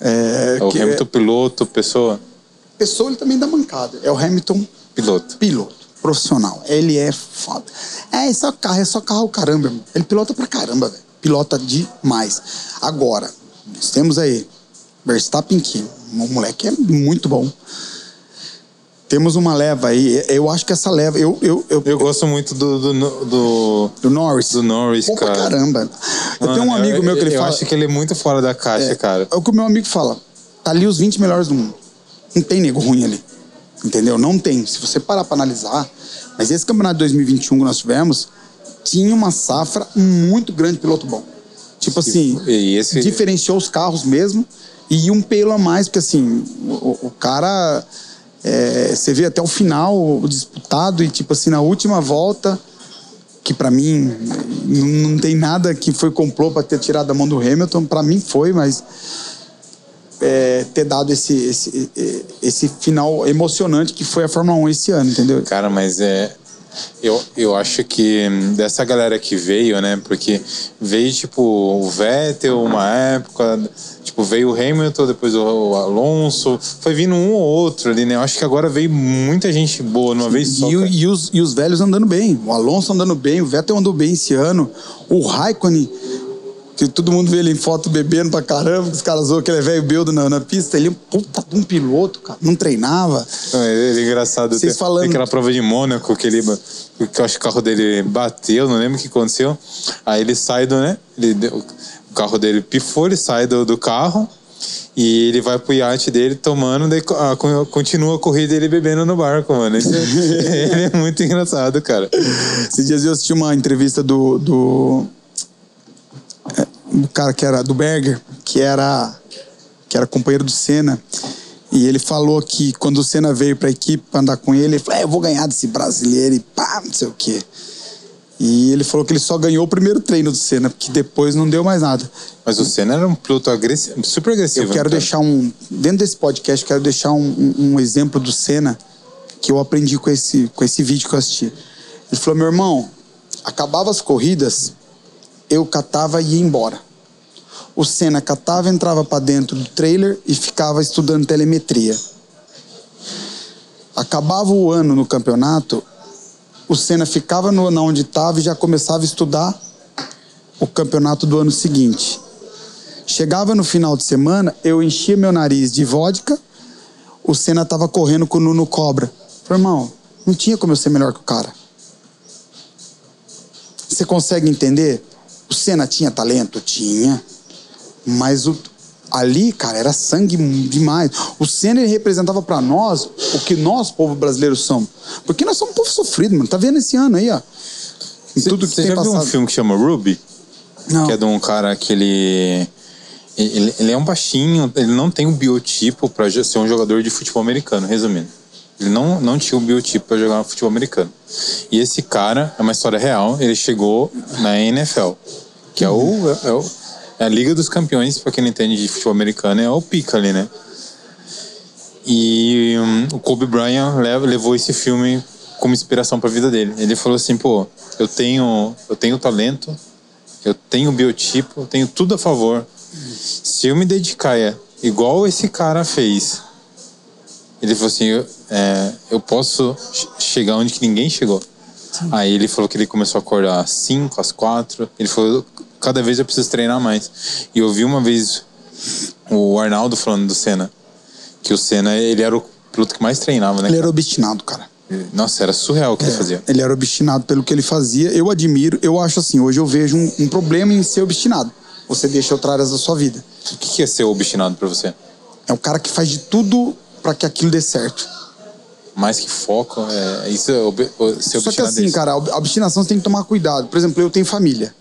É, É o que Hamilton piloto, pessoa, Pessoa ele também dá mancada. É o Hamilton piloto. piloto, profissional. Ele é foda. É, é só carro, é só carro caramba, irmão. Ele pilota pra caramba, velho. Pilota demais. Agora, nós temos aí Verstappen, que o moleque é muito bom. Temos uma leva aí. Eu acho que essa leva. Eu, eu, eu, Eu gosto muito do, do, do, do Norris. do Norris, cara. caramba. Eu tenho um amigo eu- meu que ele eu fala. acho que ele é muito fora da caixa, é, cara. É o que o meu amigo fala. Tá ali os 20 melhores do mundo. Não tem nego ruim ali. Entendeu? Não tem. Se você parar pra analisar. Mas esse campeonato de 2021 que nós tivemos tinha uma safra muito grande de piloto bom. Tipo assim, esse- diferenciou os carros mesmo e um pelo a mais, porque assim, o, o cara. é, você vê até o final disputado e tipo assim, na última volta que pra mim não tem nada que foi complô pra ter tirado a mão do Hamilton, pra mim foi, mas é, ter dado esse, esse, esse final emocionante que foi a Fórmula 1 esse ano, entendeu? Cara, mas é. Eu, eu acho que dessa galera que veio, né? Porque veio, tipo, o Vettel uma época, tipo, veio o Hamilton, depois o, Alonso. Foi vindo um ou outro ali, né? Eu acho que agora veio muita gente boa de uma vez só. E, e os, e os velhos andando bem. O Alonso andando bem, o Vettel andou bem esse ano. O Raikkonen que todo mundo vê ele em foto bebendo pra caramba, que os caras zoam que ele é velho beldo na, na pista. Ele é um puta de um piloto, cara. Não treinava. Não, ele, é engraçado. Vocês tem, falando- tem aquela prova de Mônaco que ele. Que eu acho que o carro dele bateu, não lembro o que aconteceu. Aí ele sai do, né? Ele, o carro dele pifou, ele sai do, do carro e ele vai pro iate dele tomando, daí a- co- continua a corrida ele bebendo no barco, mano. É- ele é muito engraçado, cara. Esses dias eu assisti uma entrevista do. do, do cara que era do Berger, que era, que era companheiro do Senna. E ele falou que quando o Senna veio pra equipe pra andar com ele, ele falou: é, eu vou ganhar desse brasileiro e pá, não sei o quê. E ele falou que ele só ganhou o primeiro treino do Senna, porque depois não deu mais nada. Mas o Senna era um piloto agressivo, super agressivo. Eu quero né, cara? deixar um. Dentro desse podcast, eu quero deixar um, um- um exemplo do Senna que eu aprendi com esse, com esse vídeo que eu assisti. Ele falou: meu irmão, acabava as corridas, eu catava e ia embora. O Senna catava, entrava pra dentro do trailer e ficava estudando telemetria. Acabava o ano no campeonato, o Senna ficava no, na onde estava e já começava a estudar o campeonato do ano seguinte. Chegava no final de semana, eu enchia meu nariz de vodka, o Senna tava correndo com o Nuno Cobra. Falei, irmão, não tinha como eu ser melhor que o cara. Você consegue entender? O Senna tinha talento? Tinha. Mas o, ali, cara, era sangue demais. O Senna ele representava pra nós o que nós, povo brasileiro, somos. Porque nós somos um povo sofrido, mano. Tá vendo esse ano aí, ó? Em Cê- tudo que Você tem já viu passado. um filme que chama Ruby? Não. Que é de um cara que ele. Ele, ele é um baixinho, ele não tem o biotipo pra jo- ser um jogador de futebol americano, resumindo. Ele não, não tinha o biotipo pra jogar futebol americano. E esse cara, é uma história real, ele chegou na NFL, que é, o, é, o- é a Liga dos Campeões, pra quem não entende de futebol americano, é o pica ali, né? E hum, o Kobe Bryant levou esse filme como inspiração para a vida dele. Ele falou assim, pô, eu tenho, eu tenho talento, eu tenho biotipo, eu tenho tudo a favor. Se eu me dedicar é, igual esse cara fez, ele falou assim, eu, é, eu posso che- chegar onde que ninguém chegou. Aí ele falou que ele começou a acordar às 5, às 4. Ele falou, cada vez eu preciso treinar mais. E eu vi uma vez o Arnaldo falando do Senna, que o Senna, ele era o piloto que mais treinava, né? Ele era obstinado, cara. Nossa, era surreal o que ele fazia. Ele era obstinado pelo que ele fazia. Eu admiro, eu acho assim, hoje eu vejo um, um problema em ser obstinado. Você deixa outra área da sua vida. O que que é ser obstinado pra você? É o cara que faz de tudo pra que aquilo dê certo. Mais que foco, é, isso é ob, ser Só que é assim, isso. cara, a ob- a obstinação você tem que tomar cuidado. Por exemplo, eu tenho família.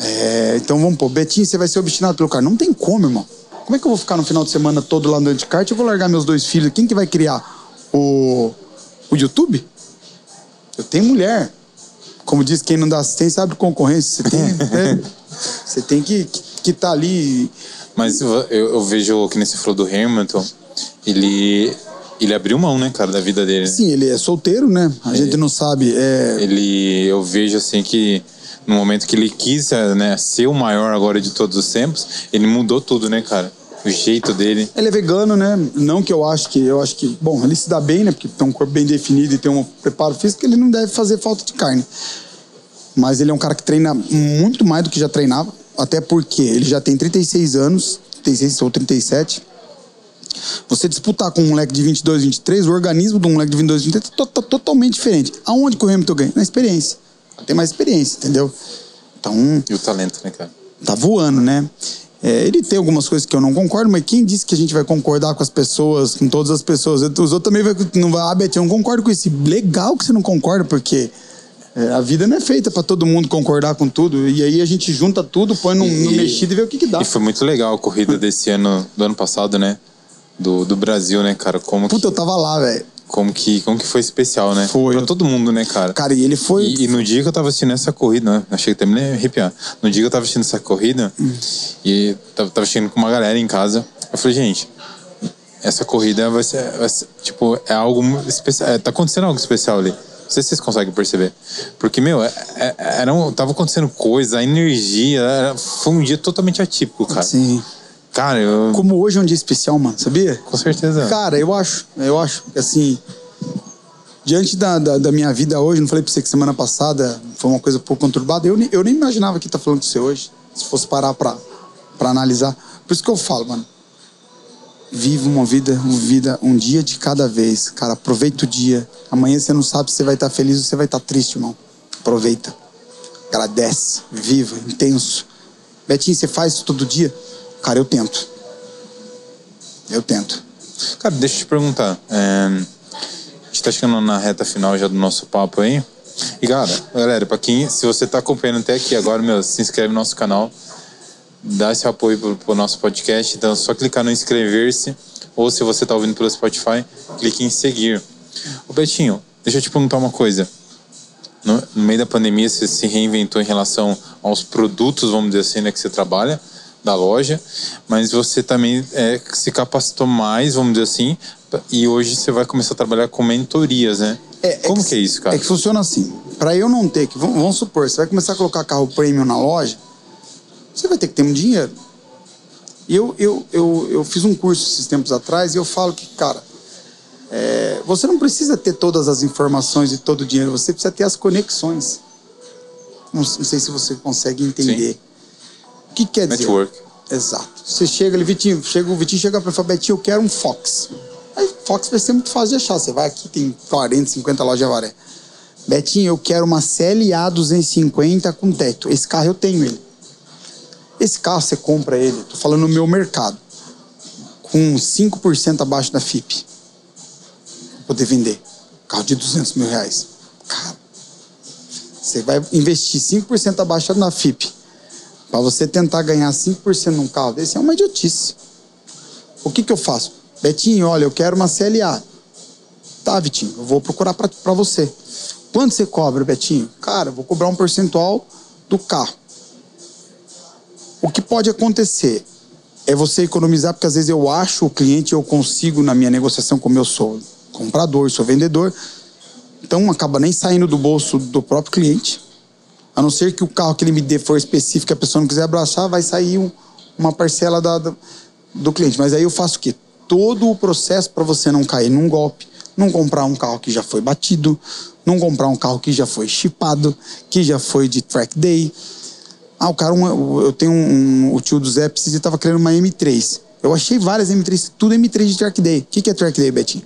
É, então vamos pôr, Betinho, você vai ser obstinado pelo cara. Não tem como, irmão. Como é que eu vou ficar no final de semana todo lá de kart? Eu vou largar meus dois filhos. Quem que vai criar? O, o YouTube? Eu tenho mulher. Como diz, quem não dá assistência abre concorrência. Você tem, é, você tem que estar que tá ali. Mas eu, eu- vejo que você falou do Hamilton, ele, ele abriu mão, né, cara, da vida dele. Sim, ele é solteiro, né? A gente não sabe. É, Ele, eu vejo assim que no momento que ele quis né, ser o maior agora de todos os tempos, ele mudou tudo, né, cara? O jeito dele. Ele é vegano, né? Não que eu acho que. Eu acho que. Bom, ele se dá bem, né? Porque tem um corpo bem definido e tem um preparo físico, ele não deve fazer falta de carne. Mas ele é um cara que treina muito mais do que já treinava. Até porque ele já tem 36 anos, 36 ou 37. Você disputar com um moleque de 22, 23, o organismo do moleque de 22, 23 é to- to- totalmente diferente. Aonde que o Hamilton ganha? Na experiência. Tem mais experiência, entendeu? Então, E o talento, né, cara? tá voando, né? É, ele tem algumas coisas que eu não concordo, mas quem disse que a gente vai concordar com as pessoas, com todas as pessoas? Os outros também vai, não vai, ah, Beth, eu não concordo com isso. Legal que você não concorda, porque é, a vida não é feita pra todo mundo concordar com tudo. E aí a gente junta tudo, põe num, E- num mexido e vê o que, que dá. E foi muito legal a corrida desse ano, do ano passado, né? Do, do Brasil, né, cara? Como Puta, eu que, tava lá, velho. como, que, como que foi especial, né? Foi. Pra todo mundo, né, cara? Cara, e ele foi. E, e no dia que eu tava assistindo essa corrida, né? Achei que até me arrepiar. No dia que eu tava assistindo essa corrida, e tava, tava assistindo com uma galera em casa, eu falei, gente, essa corrida vai ser, vai ser, tipo, é algo especial. é, tá acontecendo algo especial ali. Não sei se vocês conseguem perceber. Porque, meu, é, é, era um, tava acontecendo coisa, a energia, era- foi um dia totalmente atípico, cara. Sim. Cara, eu. Como hoje é um dia especial, mano, sabia? Com certeza. Cara, eu acho, eu acho que assim. diante da, da, da minha vida hoje, não falei pra você que semana passada foi uma coisa um pouco conturbada, eu, nem- eu nem imaginava que tá falando com você hoje, se fosse parar pra, pra analisar. Por isso que eu falo, mano. Viva uma vida, uma vida, um dia de cada vez. Cara, aproveita o dia. Amanhã você não sabe se você vai estar feliz ou se vai estar triste, irmão. Aproveita. Agradece. Viva, intenso. Betinho, você faz isso todo dia? Cara, eu tento. Eu tento. Cara, deixa eu te perguntar. é, a gente tá chegando na reta final já do nosso papo aí. E, cara, galera, pra quem, se você tá acompanhando até aqui agora, meu, se inscreve no nosso canal. Dá esse apoio pro, nosso podcast. Então, é só clicar no inscrever-se. Ou se você tá ouvindo pelo Spotify, clique em seguir. Ô, Betinho, deixa eu te perguntar uma coisa. No, no meio da pandemia, você se reinventou em relação aos produtos, vamos dizer assim, né, que você trabalha, da loja, mas você também é, se capacitou mais, vamos dizer assim, e hoje você vai começar a trabalhar com mentorias, né? Como que, é isso, cara? É que funciona assim. Pra eu não ter que. Vamos, vamos supor, você vai começar a colocar carro premium na loja, você vai ter que ter um dinheiro. Eu, eu, eu, eu fiz um curso esses tempos atrás e eu falo que, cara, é, você não precisa ter todas as informações e todo o dinheiro, você precisa ter as conexões. Não, não sei se você consegue entender. O que quer dizer? Network. Exato. Você chega ali, Vitinho, chega, o Vitinho chega pra falar, Betinho, eu quero um Fox. Aí Fox vai ser muito fácil de achar. Você vai aqui, tem 40, 50 lojas de avaré. Betinho, eu quero uma CLA 250 com teto. Esse carro eu tenho ele. Esse carro você compra ele, tô falando no meu mercado, com 5% abaixo da FIP. Pra poder vender. Carro de 200 mil reais. Cara, você vai investir 5% abaixo da FIP. Para você tentar ganhar 5% num carro desse é uma idiotice. O que, que eu faço? Betinho, olha, eu quero uma CLA. Tá, Vitinho, eu vou procurar para você. Quanto você cobra, Betinho? Cara, vou cobrar um percentual do carro. O que pode acontecer é você economizar, porque às vezes eu acho o cliente, eu consigo na minha negociação, como eu sou comprador, sou vendedor, então acaba nem saindo do bolso do próprio cliente. A não ser que o carro que ele me dê for específico, a pessoa não quiser abraçar, vai sair um- uma parcela da- do cliente. Mas aí eu faço o quê? Todo o processo para você não cair num golpe, não comprar um carro que já foi batido, não comprar um carro que já foi chipado, que já foi de track day. Ah, o cara, um- eu tenho um, o tio do Zé precisa estava querendo uma M3. Eu achei várias M3, tudo M3 de track day. O que, que é track day, Betinho?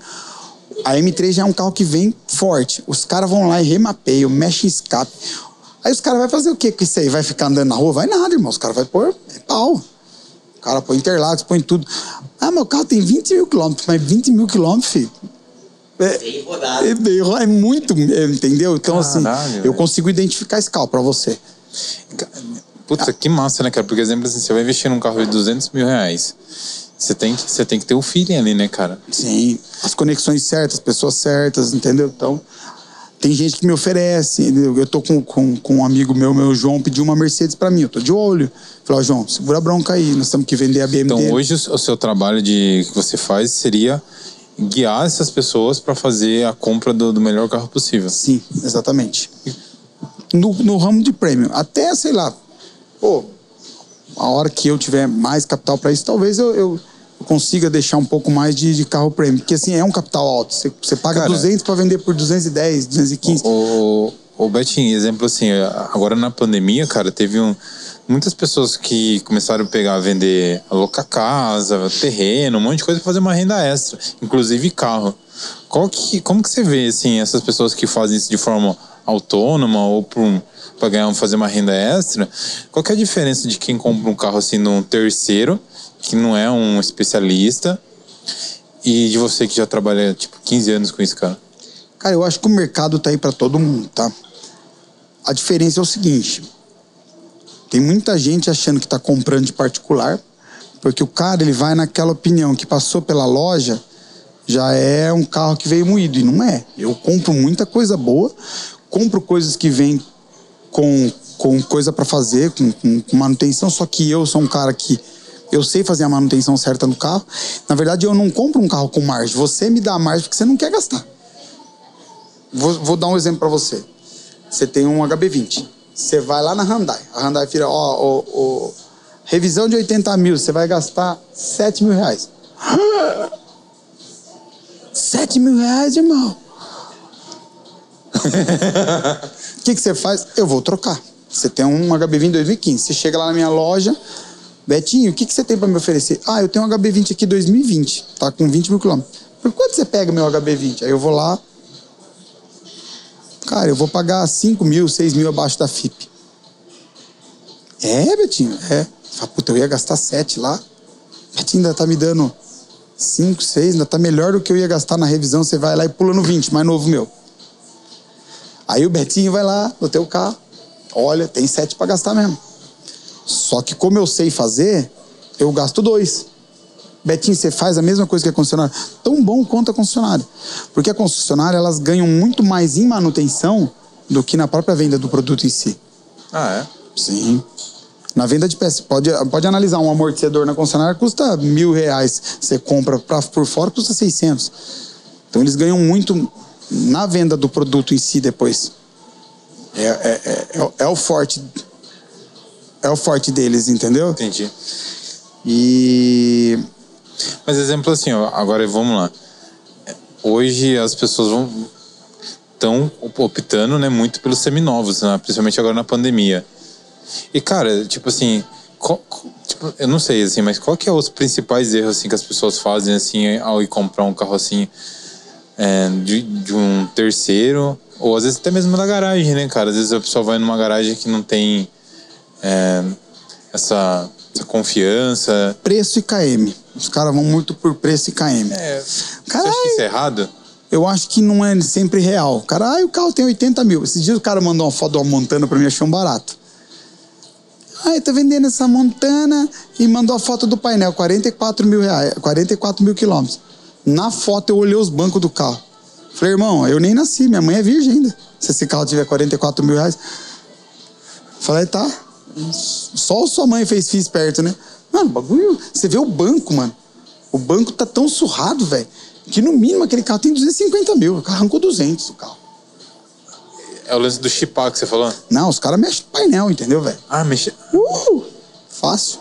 A M3 já é um carro que vem forte. Os caras vão lá e remapeiam, mexem escape. Aí os caras vão fazer o quê com isso aí? Vai ficar andando na rua? Vai nada, irmão. Os caras vão pôr é pau. O cara põe Interlagos, põe tudo. Ah, meu carro tem 20 mil quilômetros, mas 20 mil quilômetros, filho. É, Bem rodado. é, é muito, é, entendeu? Então, assim, Caralho, eu velho. consigo identificar esse carro pra você. Puta, que massa, né, cara? Por exemplo, assim, você vai investir num carro de 200 mil reais. Você tem que, você tem que ter o feeling ali, né, cara? Sim, as conexões certas, as pessoas certas, entendeu? Então, tem gente que me oferece. Eu tô com, com, com um amigo meu, meu João, pediu uma Mercedes pra mim. Eu tô de olho. Falei, ó, João, segura a bronca aí, nós temos que vender a BMW. Então, hoje o seu trabalho de, que você faz seria guiar essas pessoas para fazer a compra do, do melhor carro possível. Sim, exatamente. No, no ramo de prêmio, até, sei lá, pô, a hora que eu tiver mais capital para isso, talvez eu, eu consiga deixar um pouco mais de, de carro prêmio. Porque, assim, é um capital alto. Você, você paga Cara, 200 para vender por 210, 215. O, o Betinho, exemplo assim, agora na pandemia, cara, teve um, muitas pessoas que começaram a pegar, vender, alocar casa, terreno, um monte de coisa para fazer uma renda extra, inclusive carro. Qual que, como que você vê, assim, essas pessoas que fazem isso de forma autônoma ou para ganhar, fazer uma renda extra? Qual é a diferença de quem compra um carro assim num terceiro, que não é um especialista, e de você que já trabalha, tipo, 15 anos com isso, cara? Cara, eu acho que o mercado tá aí para todo mundo, tá? A diferença é o seguinte: tem muita gente achando que tá comprando de particular, porque o cara ele vai naquela opinião que passou pela loja, já é um carro que veio moído e não é. Eu compro muita coisa boa, compro coisas que vêm com, com coisa para fazer, com, com, manutenção, só que eu sou um cara que eu sei fazer a manutenção certa no carro. Na verdade, eu não compro um carro com margem. Você me dá a margem porque você não quer gastar. Vou, vou dar um exemplo para você. Você tem um HB20. Você vai lá na Hyundai. A Hyundai vira, ó, ó, ó, revisão de 80 mil, você vai gastar 7 mil reais. 7 mil reais, irmão. O que, que você faz? Eu vou trocar. Você tem um HB20 2015. Você chega lá na minha loja, Betinho, o que, que você tem para me oferecer? Ah, eu tenho um HB20 aqui 2020, tá com 20 mil quilômetros. Por quanto você pega meu HB20? Aí eu vou lá, cara, eu vou pagar 5 mil, 6 mil abaixo da FIP. É, Betinho, é. Fala, puta, eu ia gastar 7 lá. Betinho ainda tá me dando 5, 6, ainda tá melhor do que eu ia gastar na revisão. Você vai lá e pula no 20, mais novo meu. Aí o Betinho vai lá no teu carro, olha, tem 7 para gastar mesmo. Só que como eu sei fazer, eu gasto 2. Betinho, você faz a mesma coisa que a concessionária. Tão bom quanto a concessionária. Porque a concessionária, elas ganham muito mais em manutenção do que na própria venda do produto em si. Ah, é? Sim. Na venda de peças, pode, pode analisar um amortecedor na concessionária, custa mil reais. Você compra pra, por fora, custa 600. Então eles ganham muito na venda do produto em si depois. É, é, é, é, o- é o forte. É o forte deles, entendeu? Entendi. E. Mas exemplo assim, ó, agora vamos lá. Hoje as pessoas vão estão optando, né, muito pelos seminovos, né, principalmente agora na pandemia. E cara, tipo assim, qual- tipo, eu não sei assim, mas qual que é os principais erros assim que as pessoas fazem assim ao ir comprar um carro assim é, de, de um terceiro ou às vezes até mesmo da garagem, né, cara? Às vezes a pessoa vai numa garagem que não tem é, essa, essa confiança. Preço e KM. Os caras vão muito por preço e KM. É, você Caralho. acha que isso é errado? Eu acho que não é sempre real. O cara, ah, o carro tem 80 mil. Esses dias o cara mandou uma foto de uma Montana pra mim, achei um barato. Ah, tá vendendo essa Montana e mandou a foto do painel, 44 mil reais, 44 mil quilômetros. Na foto eu olhei os bancos do carro. Falei, irmão, eu nem nasci, minha mãe é virgem ainda. Se esse carro tiver 44 mil reais. Falei, tá. Só sua mãe fez FII esperto, né? Mano, bagulho. Você vê o banco, mano. O banco tá tão surrado, velho, que no mínimo aquele carro tem 250 mil. O cara arrancou 200 do carro. É o lance do chipar que você falou? Não, os caras mexem no painel, entendeu, velho? Ah, mexe. Uh, fácil.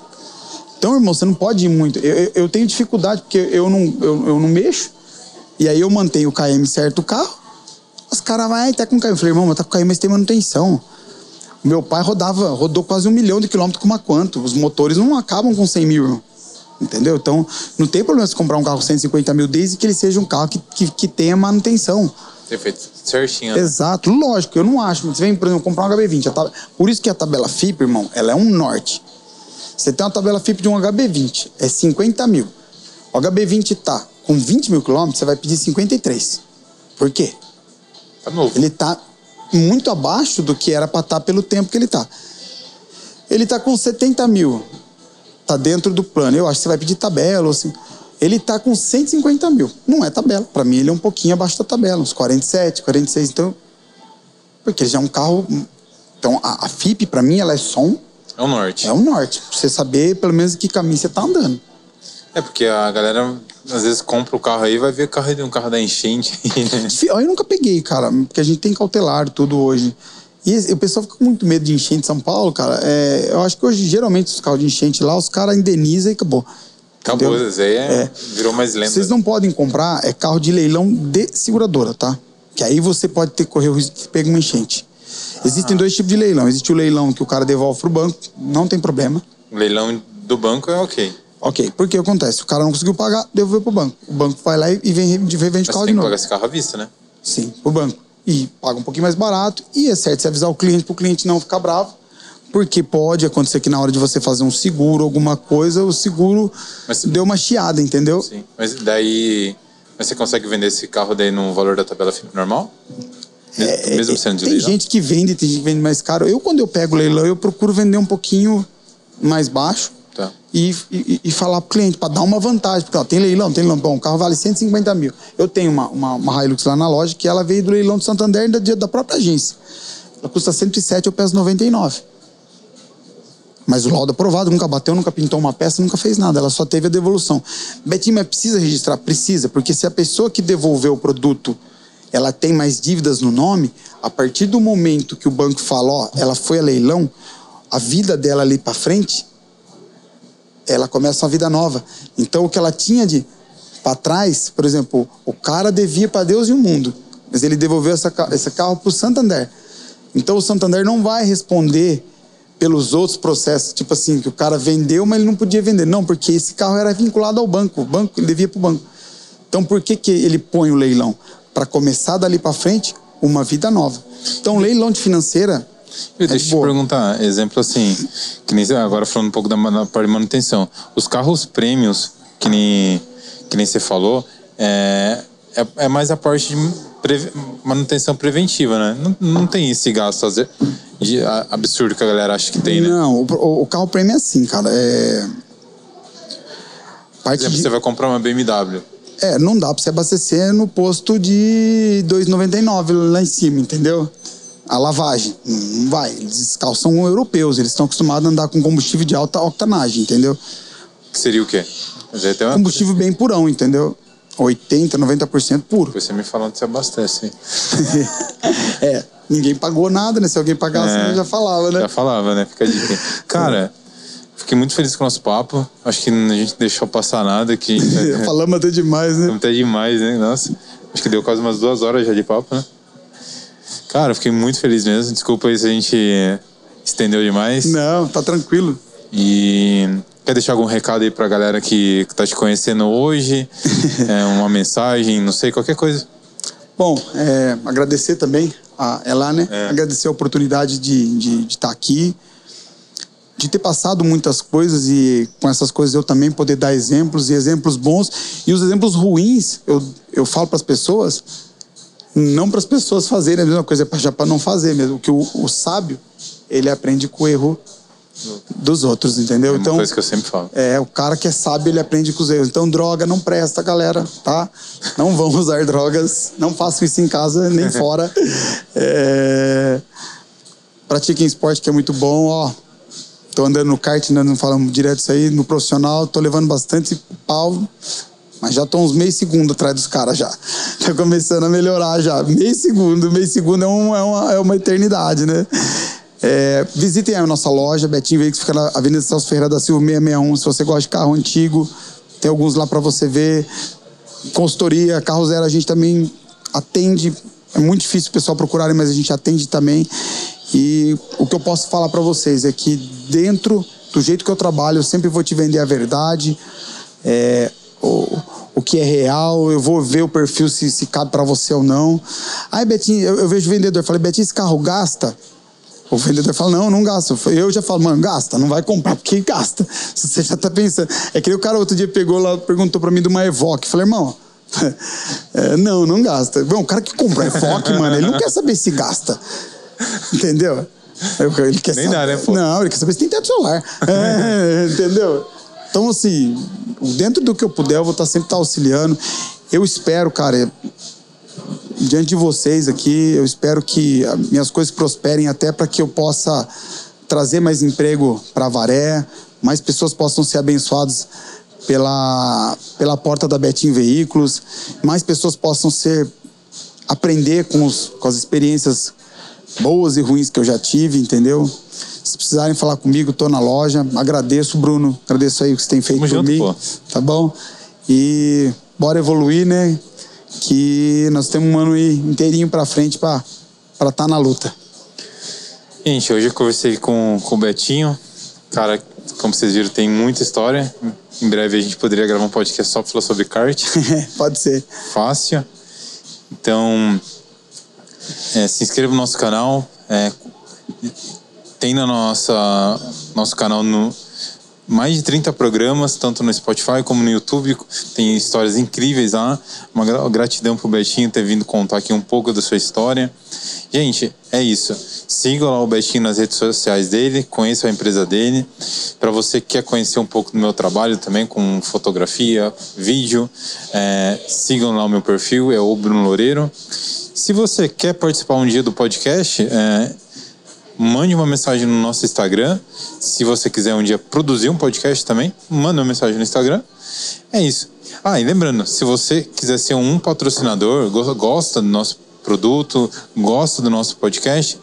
Então, irmão, você não pode ir muito. Eu, eu, eu tenho dificuldade porque eu não, eu, eu não mexo. E aí eu mantenho o KM certo do carro. Os caras vão, ai, tá com KM. Eu falei, irmão, mas tá com KM, mas tem manutenção. O meu pai rodava, rodou quase um milhão de quilômetros com uma quanto. Os motores não acabam com 100 mil, irmão. Entendeu? Então, não tem problema você comprar um carro com 150 mil, desde que ele seja um carro que, que, que tenha manutenção. Ter feito certinho. né? Exato, lógico, eu não acho. Você vem, por exemplo, comprar um HB20. a tab- Por isso que a tabela FIP, irmão, ela é um norte. Você tem uma tabela FIP de um HB20, é 50 mil. O HB20 tá com 20 mil quilômetros, você vai pedir 53. Por quê? Tá novo. Ele tá muito abaixo do que era para estar pelo tempo que ele tá. Ele tá com 70 mil. Tá dentro do plano. Eu acho que você vai pedir tabela ou assim. Ele tá com 150 mil. Não é tabela. Para mim, ele é um pouquinho abaixo da tabela, uns 47, 46. Então. Porque ele já é um carro. Então, a, a FIP, para mim, ela é só um. É o norte. É um norte. Pra você saber, pelo menos, que caminho você tá andando. É porque a galera às vezes compra o carro aí e vai ver o carro de um carro da enchente né? Eu nunca peguei, cara, porque a gente tem cautelar tudo hoje. E o pessoal fica com muito medo de enchente em São Paulo, cara. É, eu acho que hoje, geralmente, os carros de enchente lá, os caras indenizam e acabou. Acabou, Entendeu? isso aí é, É. virou mais lenda. Vocês não podem comprar é carro de leilão de seguradora, tá? Que aí você pode ter que correr o risco de pegar uma enchente. Existem dois tipos de leilão. Existe o leilão que o cara devolve pro banco, não tem problema. O leilão do banco é ok. Ok, porque acontece? O cara não conseguiu pagar, devolveu pro banco. O banco vai lá e vem, revende o Mas carro você de tem que novo. pagar esse carro à vista, né? Sim, pro banco. E paga um pouquinho mais barato. E é certo você avisar o cliente pro cliente não ficar bravo. Porque pode acontecer que na hora de você fazer um seguro, alguma coisa, o seguro Mas- deu uma chiada, entendeu? Sim. Mas daí. Mas você consegue vender esse carro daí no valor da tabela FIP normal? Mesmo, mesmo sendo de É, tem leilão? gente que vende, tem gente que vende mais caro. Eu, quando eu pego leilão, eu procuro vender um pouquinho mais baixo Tá. e, e, e falar pro cliente, para dar uma vantagem. Porque ó, tem leilão, tem leilão. Bom, o carro vale 150 mil. Eu tenho uma, uma, uma Hilux lá na loja que ela veio do leilão do Santander da, da própria agência. Ela custa 107, eu peço 99. Mas o laudo aprovado, nunca bateu, nunca pintou uma peça, nunca fez nada. Ela só teve a devolução. Betinho, mas precisa registrar? Precisa, porque se a pessoa que devolveu o produto ela tem mais dívidas no nome, a partir do momento que o banco fala, ó, ela foi a leilão, a vida dela ali para frente, ela começa uma vida nova. Então o que ela tinha de para trás, por exemplo, o cara devia para Deus e o mundo. mas ele devolveu essa, esse carro para o Santander. Então o Santander não vai responder pelos outros processos, tipo assim, que o cara vendeu, mas ele não podia vender. Não, porque esse carro era vinculado ao banco, o banco ele devia para o banco. Então por que, que ele põe o leilão? Para começar dali para frente uma vida nova. Então leilão de financeira. É deixa eu te boa. perguntar, exemplo assim, que nem agora falando um pouco da, da parte de manutenção. Os carros prêmios, que nem, que nem você falou, é, é, é mais a parte de pre- manutenção preventiva, né? Não, não tem esse gasto de- a- absurdo que a galera acha que tem, né? Não, o, o- carro prêmio é assim, cara. É. Por Parte exemplo, de- você vai comprar uma BMW. É, não dá pra você abastecer no posto de 2,99 lá em cima, entendeu? A lavagem. Não vai. Carros são europeus, eles estão acostumados a andar com combustível de alta octanagem, entendeu? Que seria o quê? Uma... Combustível bem purão, entendeu? 80, 90% puro. Você me falando que você abastece. é, ninguém pagou nada, né? Se alguém pagasse, É. já falava, né? Já falava, né? Fica dica. Cara, fiquei muito feliz com o nosso papo. Acho que a gente deixou passar nada. Que Falamos até demais, né? até demais, né? Nossa, acho que deu quase umas duas horas já de papo, né? Cara, fiquei muito feliz mesmo. Desculpa aí se a gente estendeu demais. Não, tá tranquilo. E quer deixar algum recado aí pra galera que, tá te conhecendo hoje? É, uma mensagem, não sei, qualquer coisa. Bom, é, agradecer também a Ela, né? É. Agradecer a oportunidade de estar de, estar aqui, de ter passado muitas coisas e com essas coisas eu também poder dar exemplos e exemplos bons. E os exemplos ruins, eu, eu falo para as pessoas, não para as pessoas fazerem a mesma coisa, é já para não fazer mesmo. Que o, o sábio, ele aprende com o erro dos outros, entendeu? É uma coisa que eu sempre falo. É, o cara que é sábio, ele aprende com os erros. Então, droga não presta, galera, tá? Não vão usar drogas, não façam isso em casa nem fora. É... Pratiquem esporte que é muito bom, ó. Tô andando no kart, não falamos direto isso aí, no profissional, tô levando bastante pau, mas já tô uns meio segundo atrás dos caras já. Tá começando a melhorar já. Meio segundo, meio segundo é, um- é uma, é uma eternidade, né? É, visitem a nossa loja, Betinho Veículos, fica na Avenida Celso Ferreira da Silva 661. Se você gosta de carro antigo, tem alguns lá para você ver. Consultoria, carro zero, a gente também atende. É muito difícil o pessoal procurarem, mas a gente atende também. E o que eu posso falar para vocês é que dentro do jeito que eu trabalho, eu sempre vou te vender a verdade, é, o, o que é real, eu vou ver o perfil se, se cabe para você ou não. Aí, Betinho, eu, eu vejo o vendedor, falei, Betinho, esse carro gasta? O vendedor fala, não, não gasta. Eu já falo, mano, gasta, não vai comprar, porque gasta. Você já tá pensando. É que o cara outro dia pegou lá, perguntou pra mim de uma Evoque. Falei, irmão, é, não, não gasta. Bom, o cara que compra Evoque, mano, ele não quer saber se gasta. Entendeu? Ele quer Nem saber. dá, né, pô? Não, ele quer saber se tem teto solar. É, entendeu? Então, assim, dentro do que eu puder, eu vou estar sempre estar auxiliando. Eu espero, cara, diante de vocês aqui, eu espero que minhas coisas prosperem até para que eu possa trazer mais emprego para Varé, mais pessoas possam ser abençoadas pela, pela porta da Betim Veículos, mais pessoas possam ser aprender com, os, com as experiências boas e ruins que eu já tive, entendeu? Se precisarem falar comigo, tô na loja. Agradeço, Bruno. Agradeço aí o que você tem feito Tamo por junto, mim. pô. Tá bom? E bora evoluir, né? Que nós temos um ano aí inteirinho pra frente pra estar tá na luta. Gente, hoje eu conversei com, com o Betinho. Cara, como vocês viram, tem muita história. Em breve a gente poderia gravar um podcast só pra falar sobre kart. Pode ser. Fácil. Então, é, se inscreva no nosso canal. É, tem no nossa, nosso canal no, mais de 30 programas, tanto no Spotify como no YouTube. Tem histórias incríveis lá. Uma gra- gratidão pro Betinho ter vindo contar aqui um pouco da sua história. Gente, é isso. Sigam lá o Betinho nas redes sociais dele, conheçam a empresa dele. Para você que quer conhecer um pouco do meu trabalho também, com fotografia, vídeo, é, sigam lá o meu perfil, é o Bruno Loureiro. Se você quer participar um dia do podcast, é, mande uma mensagem no nosso Instagram. Se você quiser um dia produzir um podcast também, manda uma mensagem no Instagram. É isso. Ah, e lembrando, se você quiser ser um patrocinador, go- gosta do nosso produto, gosta do nosso podcast,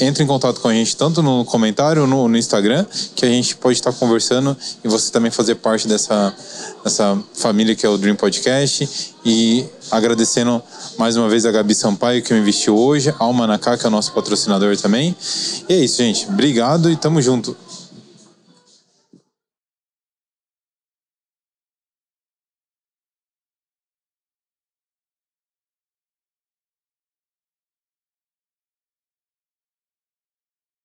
entre em contato com a gente tanto no comentário no, no Instagram, que a gente pode estar conversando e você também fazer parte dessa, dessa família que é o Dream Podcast. E agradecendo mais uma vez a Gabi Sampaio que me investiu hoje, a Almanaká, que é o nosso patrocinador também. E é isso, gente. Obrigado e tamo junto.